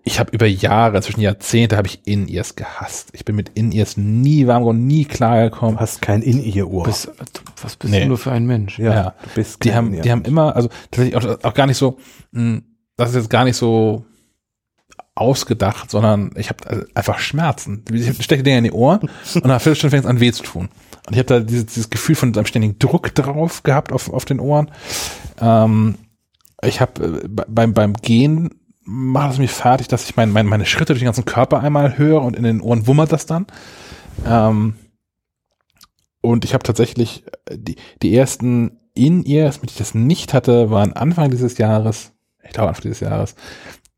A: ich habe über Jahre, zwischen Jahrzehnte, habe ich In-Ears gehasst. Ich bin mit In-Ears nie warm geworden, nie klargekommen.
B: Du hast kein In-Ear-Ohr.
D: Was bist
A: Nee.
D: du nur für ein Mensch?
B: Ja,
A: Ja.
B: du bist
A: Die haben, die haben immer, also tatsächlich auch, auch gar nicht so, mh, das ist jetzt gar nicht so ausgedacht, sondern ich habe einfach Schmerzen. Ich stecke Dinger in die Ohren und nach einer Viertelstunde fängt es an weh zu tun. Und ich habe da dieses, dieses Gefühl von einem ständigen Druck drauf gehabt auf, auf den Ohren. Ähm, ich habe äh, beim, beim Gehen macht es mich fertig, dass ich mein, mein, meine Schritte durch den ganzen Körper einmal höre und in den Ohren wummert das dann. Ähm, und ich habe tatsächlich äh, die, die ersten In-Ears, mit denen ich das nicht hatte, waren Anfang dieses Jahres, ich glaube Anfang dieses Jahres,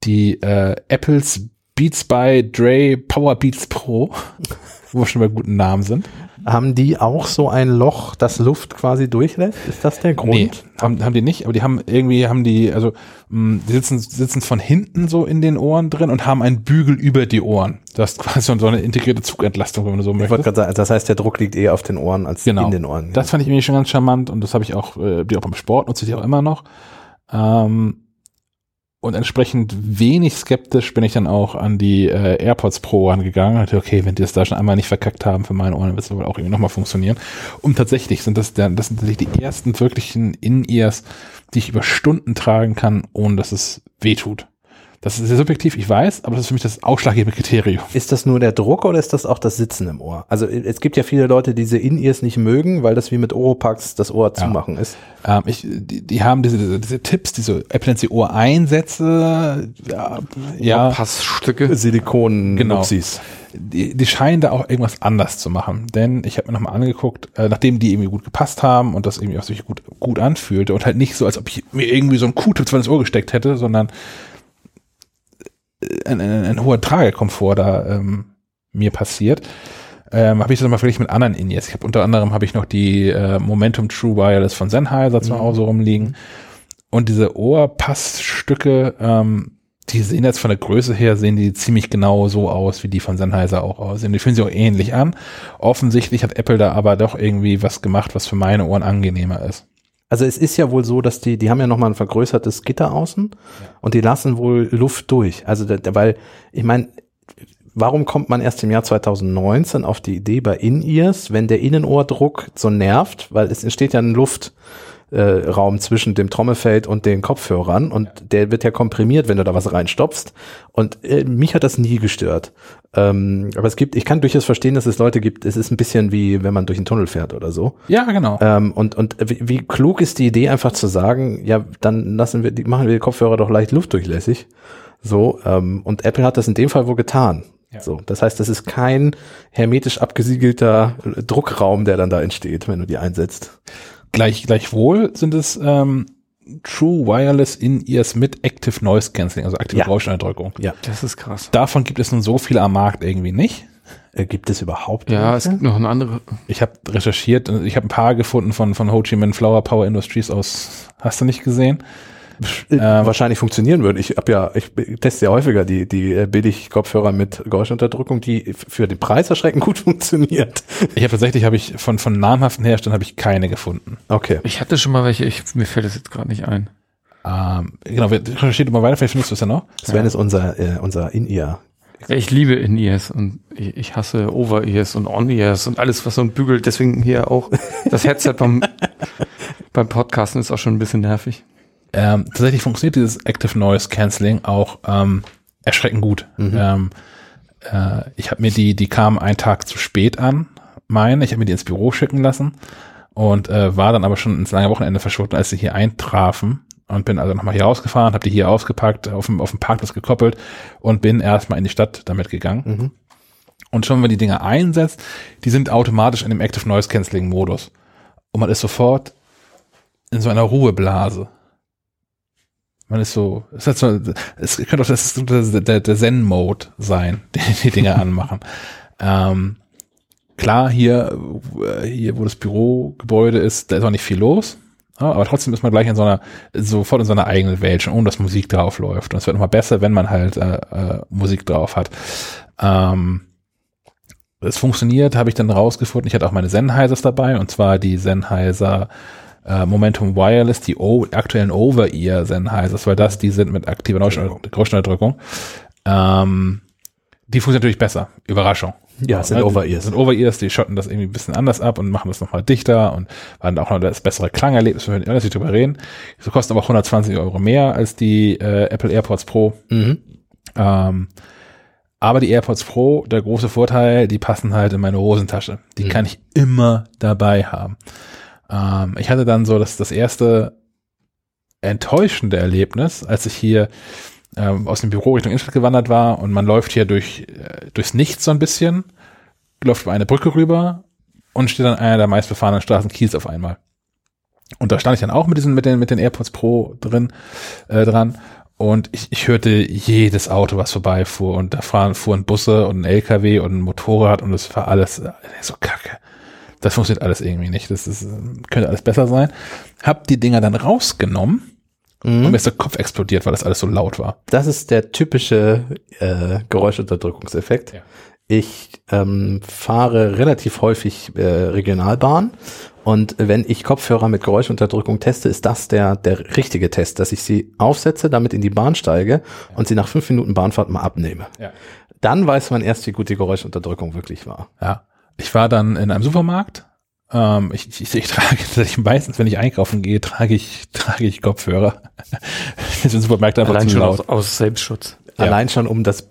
A: die äh, Apples Beats by Dre Power Beats Pro, wo wir schon bei guten Namen sind.
B: Haben die auch so ein Loch, das Luft quasi durchlässt? Ist das der Grund?
A: Nee, haben, haben die nicht, aber die haben irgendwie, haben die, also mh, die sitzen, sitzen von hinten so in den Ohren drin und haben einen Bügel über die Ohren. Das ist quasi so eine integrierte Zugentlastung, wenn man so
B: Ich
A: möchte.
B: wollte gerade sagen, das heißt, der Druck liegt eher auf den Ohren als
A: Genau.
B: in den Ohren.
A: Das fand ich irgendwie schon ganz charmant und das habe ich auch, äh, die auch beim Sport nutze ich auch immer noch. Ähm, und entsprechend wenig skeptisch bin ich dann auch an die äh, AirPods Pro angegangen. Dachte, okay, wenn die das da schon einmal nicht verkackt haben für meine Ohren, dann wird es wohl auch irgendwie nochmal funktionieren. Und tatsächlich sind das, der, das sind tatsächlich die ersten wirklichen In-Ears, die ich über Stunden tragen kann, ohne dass es weh tut. Das ist sehr subjektiv, ich weiß, aber das ist für mich das ausschlaggebende Kriterium.
B: Ist das nur der Druck oder ist das auch das Sitzen im Ohr? Also es gibt ja viele Leute, die diese In-Ears nicht mögen, weil das wie mit Oropax das Ohr zumachen ist.
A: Ähm, ich, die, die haben diese, diese, diese Tipps, diese Apple nennt sie Ohreinsätze, ja, ja
D: Passstücke.
B: Silikon
A: Genau. Die, die scheinen da auch irgendwas anders zu machen. Denn ich habe mir nochmal angeguckt, äh, nachdem die irgendwie gut gepasst haben und das irgendwie auch sich gut, gut anfühlte und halt nicht so, als ob ich mir irgendwie so einen Q-Tip zwar ins Ohr gesteckt hätte, sondern äh, ein, ein, ein hoher Tragekomfort da ähm, mir passiert. Ähm, habe ich das mal verglichen mit anderen In-Ears. Ich habe unter anderem habe ich noch die äh, Momentum True Wireless von Sennheiser zu Hause rumliegen. Und diese Ohrpassstücke, ähm, die sehen jetzt von der Größe her, sehen die ziemlich genau so aus, wie die von Sennheiser auch aussehen. Die fühlen sich auch ähnlich an. Offensichtlich hat Apple da aber doch irgendwie was gemacht, was für meine Ohren angenehmer ist.
B: Also es ist ja wohl so, dass die, die haben ja nochmal ein vergrößertes Gitter außen und die lassen wohl Luft durch. Also weil, ich meine, warum kommt man erst im Jahr 2019 auf die Idee bei In-Ears, wenn der Innenohrdruck so nervt, weil es entsteht ja ein Luftraum äh, Raum zwischen dem Trommelfeld und den Kopfhörern und der wird ja komprimiert, wenn du da was reinstopfst. Und äh, mich hat das nie gestört. Ähm, aber es gibt, ich kann durchaus verstehen, dass es Leute gibt, es ist ein bisschen wie, wenn man durch einen Tunnel fährt oder so.
A: Ja, genau.
B: Ähm, und und wie, wie klug ist die Idee, einfach zu sagen, ja, dann lassen wir, machen wir die Kopfhörer doch leicht luftdurchlässig. So, ähm, und Apple hat das in dem Fall wohl getan. So, das heißt, das ist kein hermetisch abgesiegelter Druckraum, der dann da entsteht, wenn du die einsetzt.
A: Gleich, gleichwohl sind es ähm, True Wireless In-Ears mit Active Noise Cancelling, also aktive
B: Ja.
A: Geräuschunterdrückung.
B: Ja.
D: Das ist krass.
A: Davon gibt es nun so viel am Markt irgendwie nicht.
B: Äh, gibt es überhaupt?
D: Ja,
B: welche?
D: es gibt noch eine andere.
A: Ich habe recherchiert, und ich habe ein paar gefunden von, von Ho Chi Minh Flower Power Industries aus, hast du nicht gesehen?
B: Äh, wahrscheinlich funktionieren würden. Ich habe ja, ich teste ja häufiger die die äh, Billig-Kopfhörer mit Geräuschunterdrückung, die für den Preis erschreckend gut funktioniert.
A: Ich habe tatsächlich, habe ich von, von namhaften Herstellern habe ich keine gefunden.
B: Okay.
D: Ich hatte schon mal welche, ich, mir fällt es jetzt gerade nicht ein.
A: Ähm, genau, wir recherchiert immer weiter, vielleicht findest du es ja noch.
B: Sven ist unser äh, unser In-Ear.
D: Ja, ich liebe In-Ears und ich, hasse Over-Ears und On-Ears und alles, was so ein bügelt. Deswegen hier auch das Headset beim, beim Podcasten ist auch schon ein bisschen nervig.
A: Ähm, tatsächlich funktioniert dieses Active Noise Cancelling auch ähm, erschreckend gut. Ähm, äh, ich habe mir die, die kamen einen Tag zu spät an, meine. Ich habe mir die ins Büro schicken lassen und äh, war dann aber schon ins lange Wochenende verschwunden, als sie hier eintrafen. Und bin also nochmal hier rausgefahren, habe die hier ausgepackt, auf dem, auf dem Parkplatz gekoppelt und bin erstmal in die Stadt damit gegangen. Und schon, wenn man die Dinger einsetzt, die sind automatisch in dem Active Noise Cancelling Modus. Und man ist sofort in so einer Ruheblase. Man ist so, es hat so, es könnte auch das, das der, der Zen-Mode sein, den die Dinger anmachen. Ähm, klar, hier, äh, hier, wo das Bürogebäude ist, da ist auch nicht viel los. Aber trotzdem ist man gleich in so einer, sofort in so einer eigenen Welt, schon ohne dass Musik drauf läuft. Und es wird nochmal besser, wenn man halt äh, äh, Musik drauf hat. Ähm, es funktioniert, habe ich dann rausgefunden. Ich hatte auch meine Sennheisers dabei, und zwar die Sennheiser äh, Momentum Wireless, die o aktuellen Over-Ear Sennheisers, weil das, die sind mit aktiver Geräusch- Geräuschunterdrückung. Ähm, die funktionieren natürlich besser. Überraschung.
B: Ja, es sind
A: Ne,
B: Over-Ears.
A: Sind Over-Ears, die schotten das irgendwie ein bisschen anders ab und machen das nochmal dichter und haben auch noch das bessere Klangerlebnis, wir werden nicht drüber reden. So kosten aber auch 120 Euro mehr als die äh, Apple AirPods Pro.
B: Mhm.
A: Ähm, aber die AirPods Pro, der große Vorteil, die passen halt in meine Hosentasche. Die
B: Mhm.
A: kann ich immer dabei haben. Ähm, ich hatte dann so das, das erste enttäuschende Erlebnis, als ich hier ähm, aus dem Büro Richtung Innenstadt gewandert war und man läuft hier durch, äh, durchs Nichts so ein bisschen, läuft über eine Brücke rüber und steht an einer der meistbefahrenen Straßen Kiels auf einmal. Und da stand ich dann auch mit diesen, mit den, mit den AirPods Pro drin, äh, dran. Und ich, ich hörte jedes Auto, was vorbeifuhr. Und da fahren, fuhren Busse und ein LKW und ein Motorrad und es war alles äh, so kacke. Das funktioniert alles irgendwie nicht. Das ist, könnte alles besser sein. Hab die Dinger dann rausgenommen und mir ist der Kopf explodiert, weil das alles so laut war.
B: Das ist der typische äh, Geräuschunterdrückungseffekt.
A: Ja.
B: Ich ähm, fahre relativ häufig äh, Regionalbahn und wenn ich Kopfhörer mit Geräuschunterdrückung teste, ist das der, der richtige Test, dass ich sie aufsetze, damit in die Bahn steige und sie nach fünf Minuten Bahnfahrt mal abnehme.
A: Ja.
B: Dann weiß man erst, wie gut die Geräuschunterdrückung wirklich war.
A: Ja. Ich war dann in einem Supermarkt. Ähm, ich, ich, ich trage tatsächlich meistens, wenn ich einkaufen gehe, trage ich, trage ich Kopfhörer. Das sind Supermärkte einfach
D: Allein
A: zu
D: schon
A: laut.
D: aus, aus Selbstschutz.
A: Ja.
B: Allein schon, um das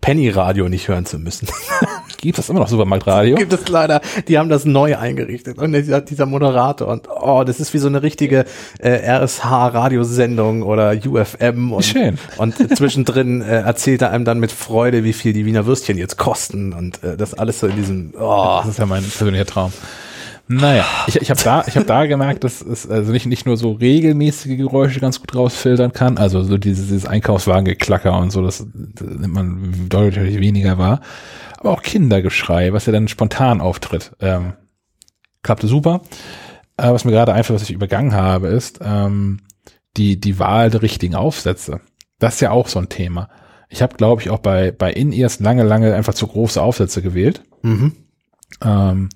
B: Penny-Radio nicht hören zu müssen.
A: Gibt es immer noch Supermarktradio?
B: gibt es leider, die haben das neu eingerichtet und dieser, dieser Moderator und oh, das ist wie so eine richtige äh, RSH-Radiosendung oder UFM und,
A: Schön.
B: und zwischendrin äh, erzählt er einem dann mit Freude, wie viel die Wiener Würstchen jetzt kosten und äh, das alles so in diesem oh,
A: Das ist ja mein persönlicher Traum. Naja, ich, ich habe da, ich habe da gemerkt, dass es also nicht, nicht nur so regelmäßige Geräusche ganz gut rausfiltern kann, also so dieses, dieses Einkaufswagengeklacker und so, das, das nimmt man deutlich weniger wahr, aber auch Kindergeschrei, was ja dann spontan auftritt. Ähm, klappte super. Äh, was mir gerade einfällt, was ich übergangen habe, ist ähm, die, die Wahl der richtigen Aufsätze. Das ist ja auch so ein Thema. Ich habe, glaube ich, auch bei, bei In-Ears lange, lange einfach zu große Aufsätze gewählt.
B: mhm.
A: Ähm,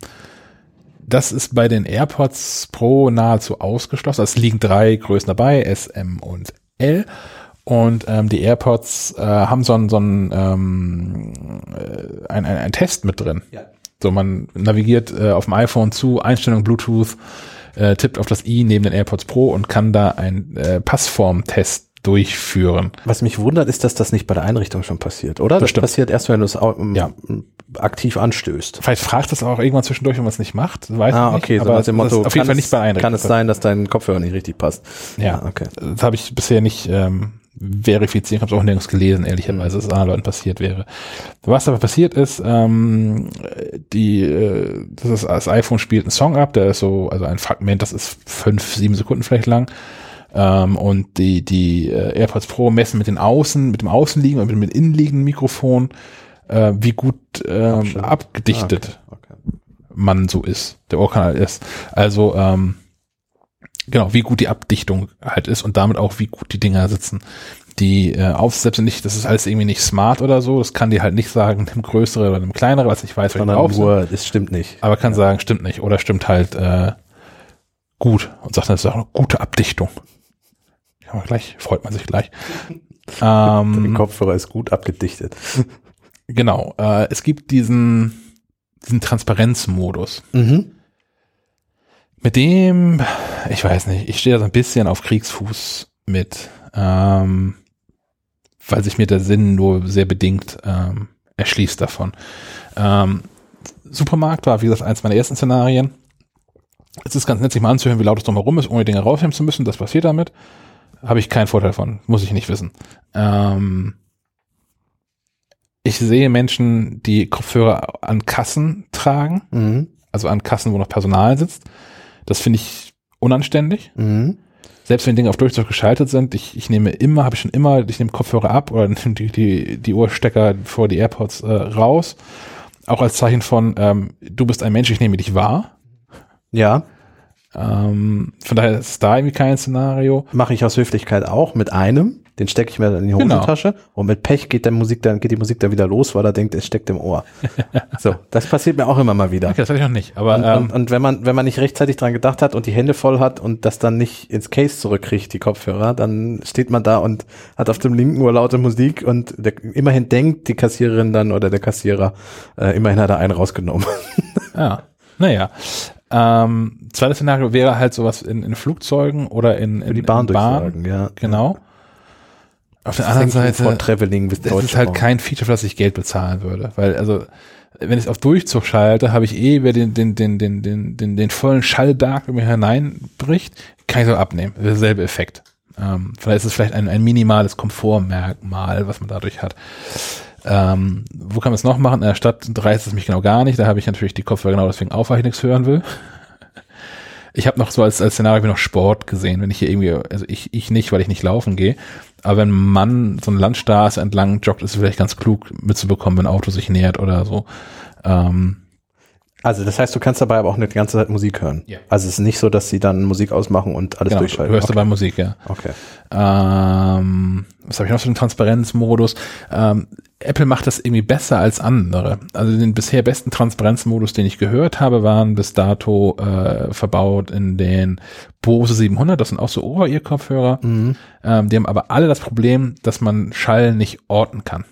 A: das ist bei den AirPods Pro nahezu ausgeschlossen. Es liegen drei Größen dabei, S, M und L. Und ähm, die AirPods äh, haben so einen so einen, ähm, äh, ein, ein, ein Test mit drin.
B: Ja.
A: So, man navigiert äh, auf dem iPhone zu, Einstellung Bluetooth, äh, tippt auf das i neben den AirPods Pro und kann da einen äh, Passform-Test durchführen.
B: Was mich wundert, ist, dass das nicht bei der Einrichtung schon passiert, oder? Das,
A: stimmt.
B: passiert erst, wenn du es
A: Ja.
B: aktiv anstößt.
A: Vielleicht fragt das auch irgendwann zwischendurch, wenn man es nicht macht. Weiß
B: Ah,
A: nicht,
B: okay, so
A: aber
B: dem
A: das
B: Motto,
A: auf jeden Fall
B: es-
A: nicht bei Einrichtung.
B: Kann es sein, dass dein Kopfhörer nicht richtig passt?
A: Ja,
B: Ah, okay.
A: Das habe ich bisher nicht ähm, verifiziert, habe es auch nirgends gelesen, ehrlicherweise, dass es anderen Leuten passiert wäre. Was aber passiert ist, ähm, die, äh, das, ist, das iPhone spielt einen Song ab, der ist so, also ein Fragment, das ist fünf, sieben Sekunden vielleicht lang. Ähm, und die, die äh, AirPods Pro messen mit den Außen, mit dem Außenliegen und mit dem innenliegenden Mikrofon, äh, wie gut ähm,
B: Abstand.
A: abgedichtet
B: Ah, okay. okay.
A: man so ist, der Ohrkanal ist. Also ähm, genau, wie gut die Abdichtung halt ist und damit auch wie gut die Dinger sitzen. Die äh, Aufsätze nicht, das ist alles irgendwie nicht smart oder so, das kann die halt nicht sagen, nimm größere oder nimm kleinere, was ich weiß,
B: Sondern
A: drauf sind.
B: nur, das stimmt nicht.
A: aber kann sagen, stimmt nicht oder stimmt halt äh, gut und sagt, das ist auch eine gute Abdichtung. Ja, gleich, freut man sich gleich.
B: Der
A: ähm,
B: Kopfhörer ist gut abgedichtet.
A: genau, äh, es gibt diesen, diesen Transparenzmodus.
B: Mhm.
A: Mit dem, ich weiß nicht, ich stehe da so ein bisschen auf Kriegsfuß mit, ähm, weil sich mir der Sinn nur sehr bedingt ähm, erschließt davon. Ähm, Supermarkt war, wie gesagt, eins meiner ersten Szenarien. Es ist ganz nett, sich mal anzuhören, wie laut es drumherum ist, ohne Dinge rausnehmen zu müssen. Das passiert damit. Habe ich keinen Vorteil von, muss ich nicht wissen. Ähm, ich sehe Menschen, die Kopfhörer an Kassen tragen
B: Mhm.
A: also an Kassen, wo noch Personal sitzt. Das finde ich unanständig.
B: Mhm.
A: Selbst wenn Dinge auf Durchzug geschaltet sind, ich, ich nehme immer, habe ich schon immer, ich nehme Kopfhörer ab oder nehme die, die, die Ohrstecker vor die AirPods äh, raus. Auch als Zeichen von, ähm, du bist ein Mensch, ich nehme dich wahr.
B: Ja,
A: Ähm, von daher ist da irgendwie kein Szenario.
B: mache ich aus Höflichkeit auch mit einem. Den stecke ich mir dann in die
A: Genau.
B: Hosentasche und mit Pech geht der Musik dann geht die Musik dann wieder los, weil er denkt, es steckt im Ohr. so, das passiert mir auch immer mal wieder.
A: Okay, das hatte ich noch nicht. Aber
B: Und,
A: ähm,
B: und, und wenn man wenn man nicht rechtzeitig dran gedacht hat und die Hände voll hat und das dann nicht ins Case zurückkriegt, die Kopfhörer, dann steht man da und hat auf dem linken Ohr laute Musik und der, immerhin denkt die Kassiererin dann oder der Kassierer, äh, immerhin hat er einen rausgenommen.
A: Ja, naja. Ähm, zweites Szenario wäre halt sowas in, in Flugzeugen oder in, in
B: die Bahn
A: in Bahn.
B: ja.
A: Genau. Auf der anderen Seite,
B: von Traveling bis
A: das ist halt kein Feature, für das ich Geld bezahlen würde. Weil, also, wenn ich es auf Durchzug schalte, habe ich eh, wer den, den, den, den, den, den, den vollen Schallberg in mir hineinbricht, kann ich so abnehmen. Derselbe Effekt. Ähm, vielleicht ist es vielleicht ein, ein minimales Komfortmerkmal, was man dadurch hat. Ähm, wo kann man es noch machen? In der Stadt reißt es mich genau gar nicht. Da habe ich natürlich die Kopfhörer genau deswegen auf, weil ich nichts hören will. Ich habe noch so als, als Szenario ich noch Sport gesehen, wenn ich hier irgendwie, also ich, ich nicht, weil ich nicht laufen gehe, aber wenn Mann so eine Landstraße entlang joggt, ist es vielleicht ganz klug mitzubekommen, wenn ein Auto sich nähert oder so. Ähm,
B: Also das heißt, du kannst dabei aber auch eine ganze Zeit Musik hören.
A: Ja.
B: Also es ist nicht so, dass sie dann Musik ausmachen und alles
A: genau,
B: durchschalten.
A: hörst du
B: okay.
A: bei Musik, ja.
B: okay.
A: Ähm, was habe ich noch für einen Transparenzmodus? Ähm, Apple macht das irgendwie besser als andere. Also den bisher besten Transparenzmodus, den ich gehört habe, waren bis dato äh, verbaut in den Bose 700. Das sind auch so Ober-Ear-Kopfhörer.
B: Mhm.
A: Ähm, die haben aber alle das Problem, dass man Schall nicht orten kann.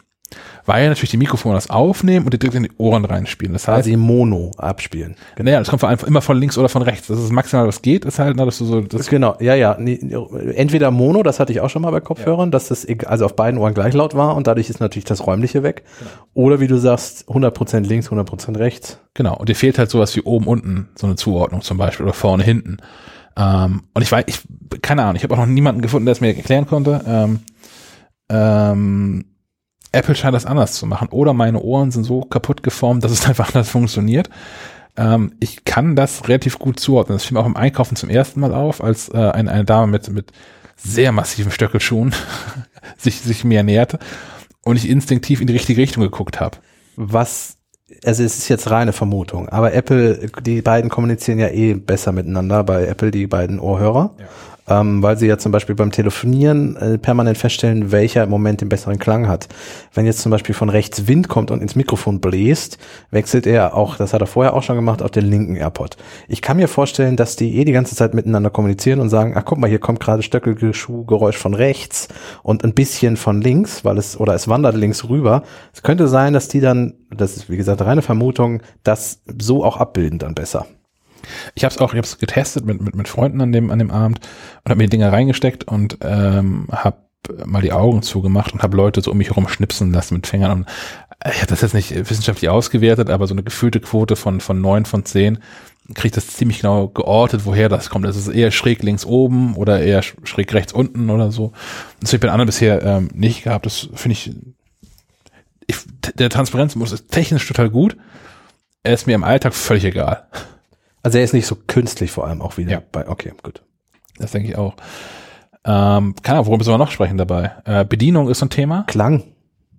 A: Weil natürlich die Mikrofone das aufnehmen und die direkt in die Ohren reinspielen. Das heißt,
B: Quasi Mono abspielen.
A: naja, das kommt allem immer von links oder von rechts. Das ist maximal, was geht, ist halt, na, dass du so, das
B: Genau, ja, ja. Entweder Mono, das hatte ich auch schon mal bei Kopfhörern, dass das also auf beiden Ohren gleich laut war und dadurch ist natürlich das Räumliche weg. Oder wie du sagst, 100% links, 100% rechts.
A: Genau, und dir fehlt halt sowas wie oben, unten, so eine Zuordnung zum Beispiel, oder vorne, hinten. Ähm, und ich weiß, ich, keine Ahnung, ich habe auch noch niemanden gefunden, der es mir erklären konnte. Ähm, ähm, Apple scheint das anders zu machen. Oder meine Ohren sind so kaputt geformt, dass es einfach anders funktioniert. Ähm, ich kann das relativ gut zuordnen. Das fiel mir auch im Einkaufen zum ersten Mal auf, als äh, eine, eine Dame mit, mit sehr massiven Stöckelschuhen sich, sich mir näherte und ich instinktiv in die richtige Richtung geguckt habe.
B: Was, also es ist jetzt reine Vermutung, aber Apple, die beiden kommunizieren ja eh besser miteinander bei Apple, die beiden Ohrhörer. Ähm, weil sie ja zum Beispiel beim Telefonieren äh, permanent feststellen, welcher im Moment den besseren Klang hat. Wenn jetzt zum Beispiel von rechts Wind kommt und ins Mikrofon bläst, wechselt er auch, das hat er vorher auch schon gemacht, auf den linken AirPod. Ich kann mir vorstellen, dass die eh die ganze Zeit miteinander kommunizieren und sagen, ach guck mal, hier kommt gerade Stöckelgeschuhgeräusch von rechts und ein bisschen von links, weil es, oder es wandert links rüber. Es könnte sein, dass die dann, das ist wie gesagt reine Vermutung, das so auch abbilden dann besser.
A: Ich habe es auch, ich habe es getestet mit, mit, mit Freunden an dem, an dem Abend und habe mir die Dinger reingesteckt und ähm, habe mal die Augen zugemacht und habe Leute so um mich herum schnipsen lassen mit Fingern. Und ich habe das jetzt nicht wissenschaftlich ausgewertet, aber so eine gefühlte Quote von, von neun von zehn kriegt das ziemlich genau geortet, woher das kommt. Das ist eher schräg links oben oder eher schräg rechts unten oder so. Das habe ich bei anderen bisher ähm, nicht gehabt. Das finde ich, ich, der Transparenzmodus ist technisch total gut. Er ist mir im Alltag völlig egal.
B: Also er ist nicht so künstlich vor allem auch wieder
A: Ja.
B: bei, okay, gut.
A: Das denke ich auch. Ähm, keine Ahnung, worüber müssen wir noch sprechen dabei? Äh, Bedienung ist so ein Thema.
B: Klang.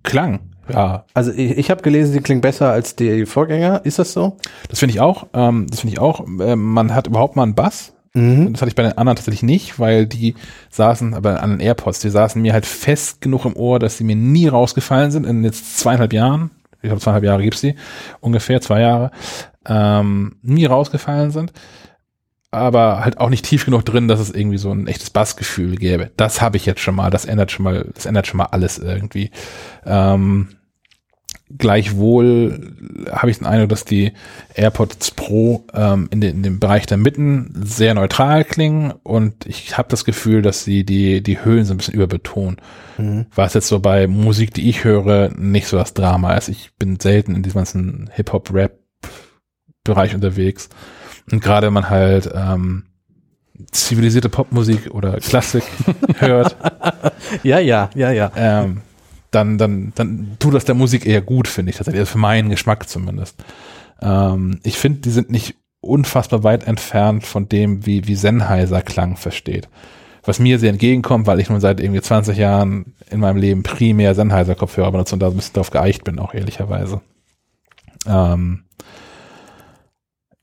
A: Klang. Ja,
B: Also ich, ich habe gelesen, die klingt besser als die Vorgänger. Ist das so?
A: das finde ich auch. Ähm, das finde ich auch. Ähm, man hat überhaupt mal einen Bass.
B: Mhm.
A: Das hatte ich bei den anderen tatsächlich nicht, weil die saßen, aber an den AirPods, die saßen mir halt fest genug im Ohr, dass sie mir nie rausgefallen sind in jetzt zweieinhalb Jahren. Ich glaube, zweieinhalb Jahre gibt's die. Ungefähr zwei Jahre. Ähm, nie rausgefallen sind. Aber halt auch nicht tief genug drin, dass es irgendwie so ein echtes Bassgefühl gäbe. Das habe ich jetzt schon mal. Das ändert schon mal, das ändert schon mal alles irgendwie. Ähm, Gleichwohl habe ich den Eindruck, dass die AirPods Pro ähm, in, den, in dem Bereich der Mitten sehr neutral klingen und ich habe das Gefühl, dass sie die, die Höhen so ein bisschen überbetonen. Was jetzt so bei Musik, die ich höre, nicht so das Drama ist. Ich bin selten in diesem ganzen Hip-Hop-Rap-Bereich unterwegs. Und gerade wenn man halt ähm, zivilisierte Popmusik oder Klassik hört,
B: Ja, ja, ja, ja.
A: ähm, dann, dann, dann tut das der Musik eher gut, finde ich tatsächlich. Also für meinen Geschmack zumindest. Ähm, ich finde, die sind nicht unfassbar weit entfernt von dem, wie, wie Sennheiser Klang versteht. Was mir sehr entgegenkommt, weil ich nun seit irgendwie 20 Jahren in meinem Leben primär Sennheiser Kopfhörer benutze und da ein bisschen drauf geeicht bin, auch ehrlicherweise. Ähm,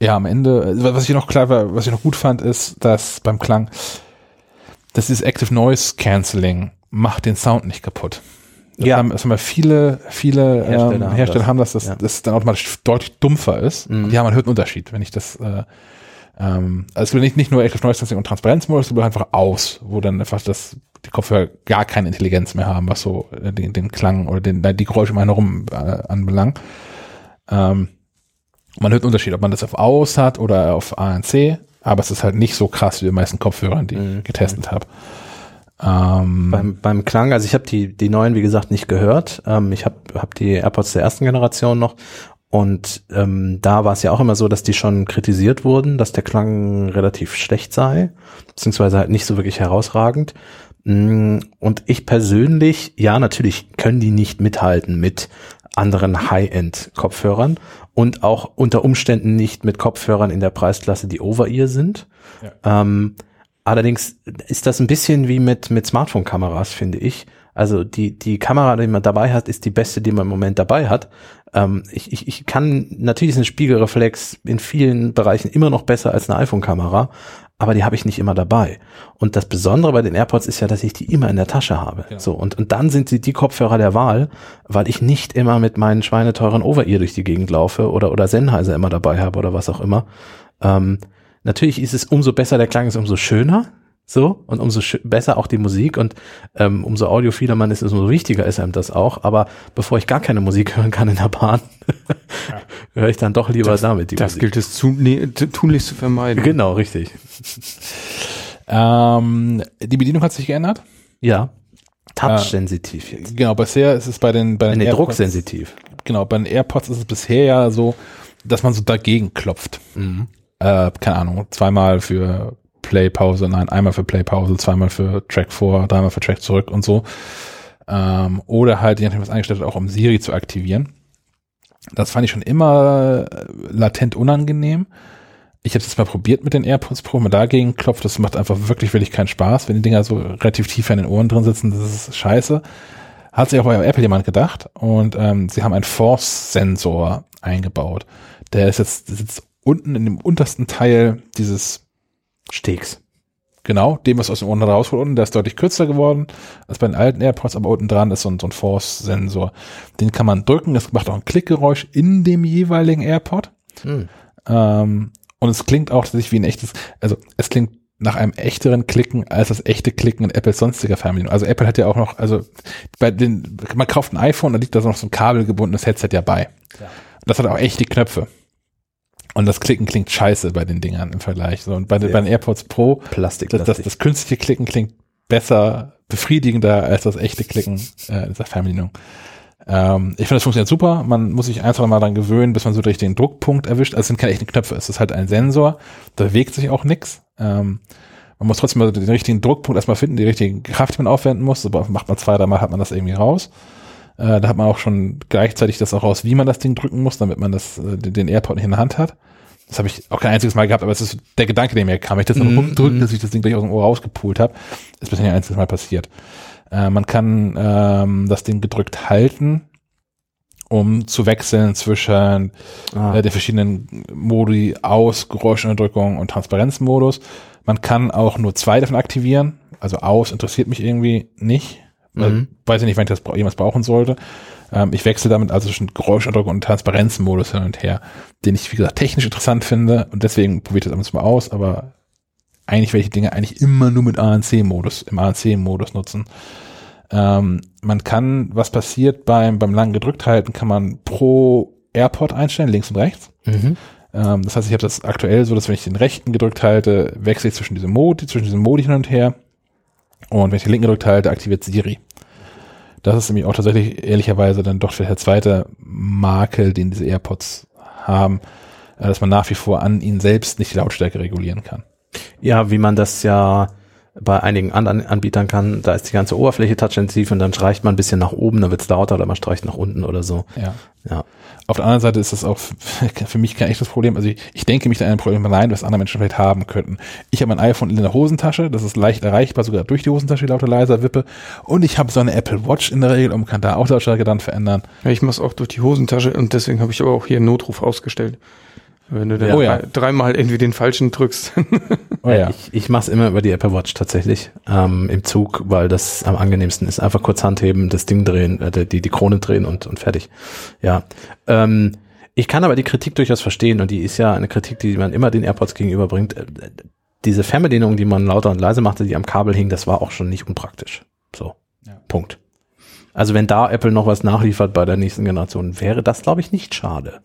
A: ja, am Ende, was ich noch klar war, was ich noch gut fand, ist, dass beim Klang, dass dieses Active Noise Cancelling macht den Sound nicht kaputt. Das
B: Ja.
A: haben, das haben ja viele, viele
B: Hersteller
A: ähm,
B: haben
A: Hersteller
B: das.
A: haben das, dass
B: Ja.
A: das dann automatisch deutlich dumpfer ist.
B: Mhm.
A: Ja, man hört einen Unterschied, wenn ich das, äh, ähm, also nicht, nicht nur Active Noise Cancelling und Transparenzmodus, gibt einfach aus, wo dann einfach das, die Kopfhörer gar keine Intelligenz mehr haben, was so äh, den, den Klang oder den, die Geräusche um einen herum äh, anbelangt. Ähm, man hört einen Unterschied, ob man das auf Aus hat oder auf ANC, aber es ist halt nicht so krass wie die meisten Kopfhörer, die ich getestet habe. Ähm,
B: Beim, beim Klang, also ich habe die, die neuen, wie gesagt, nicht gehört. Ähm, ich habe hab die AirPods der ersten Generation noch. Und ähm, da war es ja auch immer so, dass die schon kritisiert wurden, dass der Klang relativ schlecht sei, beziehungsweise halt nicht so wirklich herausragend. Mm, Und ich persönlich, ja, natürlich können die nicht mithalten mit anderen High-End-Kopfhörern und auch unter Umständen nicht mit Kopfhörern in der Preisklasse, die Over-Ear sind. Ähm, allerdings ist das ein bisschen wie mit, mit Smartphone-Kameras, finde ich. Also die, die Kamera, die man dabei hat, ist die beste, die man im Moment dabei hat. Ähm, ich, ich, ich kann, natürlich ist ein Spiegelreflex in vielen Bereichen immer noch besser als eine iPhone-Kamera, aber die habe ich nicht immer dabei. Und das Besondere bei den AirPods ist ja, dass ich die immer in der Tasche habe. So, und, und dann sind sie die Kopfhörer der Wahl, weil ich nicht immer mit meinen schweineteuren Over-Ear durch die Gegend laufe oder, oder Sennheiser immer dabei habe oder was auch immer. Ähm, natürlich ist es umso besser, der Klang ist umso schöner. So, und umso besser auch die Musik und ähm, umso audiophiler man ist, umso wichtiger ist einem das auch. Aber bevor ich gar keine Musik hören kann in der Bahn, höre ich dann doch lieber damit die
D: Das
B: Musik.
D: gilt es zu, nee, tu- tunlichst zu vermeiden.
B: Genau, richtig.
A: ähm, die Bedienung hat sich geändert.
B: Ja. Touch-sensitiv jetzt.
A: Genau, bisher ist es bei den, bei den
B: Nee,
A: AirPods-
B: drucksensitiv.
A: Genau, bei den AirPods ist es bisher ja so, dass man so dagegen klopft.
B: Mhm.
A: Äh, keine Ahnung, zweimal für Play-Pause, nein, einmal für Play-Pause, zweimal für Track vor, dreimal für Track zurück und so. Ähm, oder halt, je nachdem, was eingestellt hat, auch um Siri zu aktivieren. Das fand ich schon immer äh, latent unangenehm. Ich habe es mal probiert mit den AirPods Pro, mal dagegen klopft. Das macht einfach wirklich, wirklich keinen Spaß, wenn die Dinger so relativ tief in den Ohren drin sitzen. Das ist scheiße. Hat sich auch bei Apple jemand gedacht und ähm, sie haben einen Force-Sensor eingebaut. Der ist jetzt sitzt unten in dem untersten Teil dieses
B: Steaks.
A: genau, dem, was aus dem Ohren rausholt unten, der ist deutlich kürzer geworden als bei den alten AirPods, aber unten dran ist so ein, so ein Force-Sensor. Den kann man drücken, das macht auch ein Klickgeräusch in dem jeweiligen AirPod.
B: Hm.
A: Ähm, und es klingt auch tatsächlich wie ein echtes, also es klingt nach einem echteren Klicken als das echte Klicken in Apples sonstiger Fernbedienung. Also Apple hat ja auch noch, also bei den, man kauft ein iPhone, da liegt da noch so ein kabelgebundenes Headset ja bei.
B: Ja.
A: Das hat auch echt die Knöpfe. Und das Klicken klingt scheiße bei den Dingern im Vergleich. So, und bei, den- bei den AirPods Pro,
B: Plastik,
A: das, das, das künstliche Klicken klingt besser, befriedigender als das echte Klicken äh, dieser Fernbedienung. Ähm, ich finde, das funktioniert super. Man muss sich einfach mal daran gewöhnen, bis man so den richtigen Druckpunkt erwischt. Also es sind keine echten Knöpfe, es ist halt ein Sensor. Da bewegt sich auch nichts. Ähm, man muss trotzdem mal den richtigen Druckpunkt erstmal finden, die richtige Kraft, die man aufwenden muss. So macht man zwei, dreimal, hat man das irgendwie raus. Äh, da hat man auch schon gleichzeitig das auch raus, wie man das Ding drücken muss, damit man das, äh, den AirPod nicht in der Hand hat. Das habe ich auch kein einziges Mal gehabt, aber es ist der Gedanke, der mir kam. Ich das dann
B: Mhm,
A: rumdrücken,
B: mhm.
A: dass ich das Ding gleich aus dem Ohr rausgepult habe, ist bisher ein einziges Mal passiert. Äh, man kann ähm, das Ding gedrückt halten, um zu wechseln zwischen
B: Ah.
A: äh, den verschiedenen Modi aus, Geräuschunterdrückung und Transparenzmodus. Man kann auch nur zwei davon aktivieren. Also aus interessiert mich irgendwie nicht. Weil,
B: Mhm.
A: Weiß ich nicht, wenn ich das jemals brauchen sollte. Ähm, ich wechsle damit also zwischen Geräuschunterdrückung und Transparenzmodus hin und her, den ich, wie gesagt, technisch interessant finde und deswegen probiere ich das ab und zu mal aus, aber eigentlich werde ich die Dinge eigentlich immer nur mit ANC-Modus, im ANC-Modus nutzen. Ähm, man kann, was passiert beim, beim langen gedrückt halten, kann man pro AirPod einstellen, links und rechts.
B: Mhm.
A: Ähm, das heißt, ich habe das aktuell so, dass wenn ich den rechten gedrückt halte, wechsle ich zwischen diesem Modi, zwischen diesem Modi hin und her. Und wenn ich den linken gedrückt halte, aktiviert Siri. Das ist nämlich auch tatsächlich ehrlicherweise dann doch der zweite Makel, den diese AirPods haben, äh, dass man nach wie vor an ihnen selbst nicht die Lautstärke regulieren kann.
B: Ja, wie man das ja bei einigen anderen Anbietern kann, da ist die ganze Oberfläche touchintensiv und dann streicht man ein bisschen nach oben, dann wird's lauter oder man streicht nach unten oder so.
A: Ja.
B: Ja.
A: Auf der anderen Seite ist das auch für mich kein echtes Problem. Also ich, ich denke mich da ein Problem rein, was andere Menschen vielleicht haben könnten. Ich habe mein iPhone in der Hosentasche, das ist leicht erreichbar, sogar durch die Hosentasche, die lauter leiser wippe. Und ich habe so eine Apple Watch in der Regel und kann da auch Lautstärke dann verändern.
D: Ja, ich mache auch durch die Hosentasche und deswegen habe ich aber auch hier einen Notruf ausgestellt. Wenn du dann
A: Oh ja.
D: drei- dreimal irgendwie den falschen drückst.
A: Oh ja.
B: Ich, ich mache es immer über die Apple Watch tatsächlich ähm, im Zug, weil das am angenehmsten ist. Einfach kurz Handheben, das Ding drehen, äh, die, die Krone drehen und, und fertig. Ja. Ähm, ich kann aber die Kritik durchaus verstehen und die ist ja eine Kritik, die man immer den AirPods gegenüberbringt. Äh, Diese Fernbedienung, die man lauter und leise machte, die am Kabel hing, das war auch schon nicht unpraktisch. So.
A: Ja.
B: Punkt. Also wenn da Apple noch was nachliefert bei der nächsten Generation, wäre das, glaube ich, nicht schade.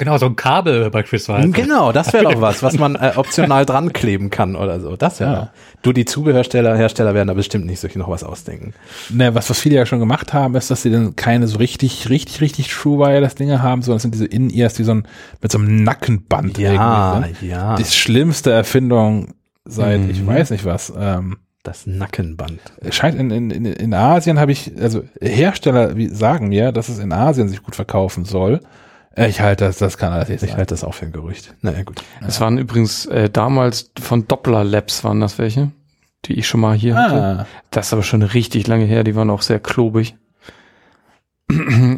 C: Genau, so ein Kabel beispielsweise.
B: Genau, das wäre doch was, was man äh, optional dran kleben kann oder so. Das wäre.
A: Ja.
B: Du, die Zubehörsteller, Hersteller werden da bestimmt nicht sich noch was ausdenken.
A: Ne, was, was viele ja schon gemacht haben, ist, dass sie dann keine so richtig, richtig, richtig True Wireless Dinge haben, sondern es sind diese In-Ears, die so ein, mit so einem Nackenband
B: Ja,
A: irgendwie sind.
B: ja.
A: Die schlimmste Erfindung seit, ich
D: Mhm.
A: weiß nicht was, ähm,
B: Das Nackenband.
A: scheint in, in, in, in Asien habe ich, also Hersteller wie, sagen mir, dass es in Asien sich gut verkaufen soll. Äh, Ich halte das, das kann alles nicht
B: Ich halte das auch für ein Gerücht. Naja, gut.
D: Das waren übrigens äh, damals von Doppler Labs waren das welche, die ich schon mal hier hatte.
A: Ah,
D: Das ist aber schon richtig lange her, die waren auch sehr klobig.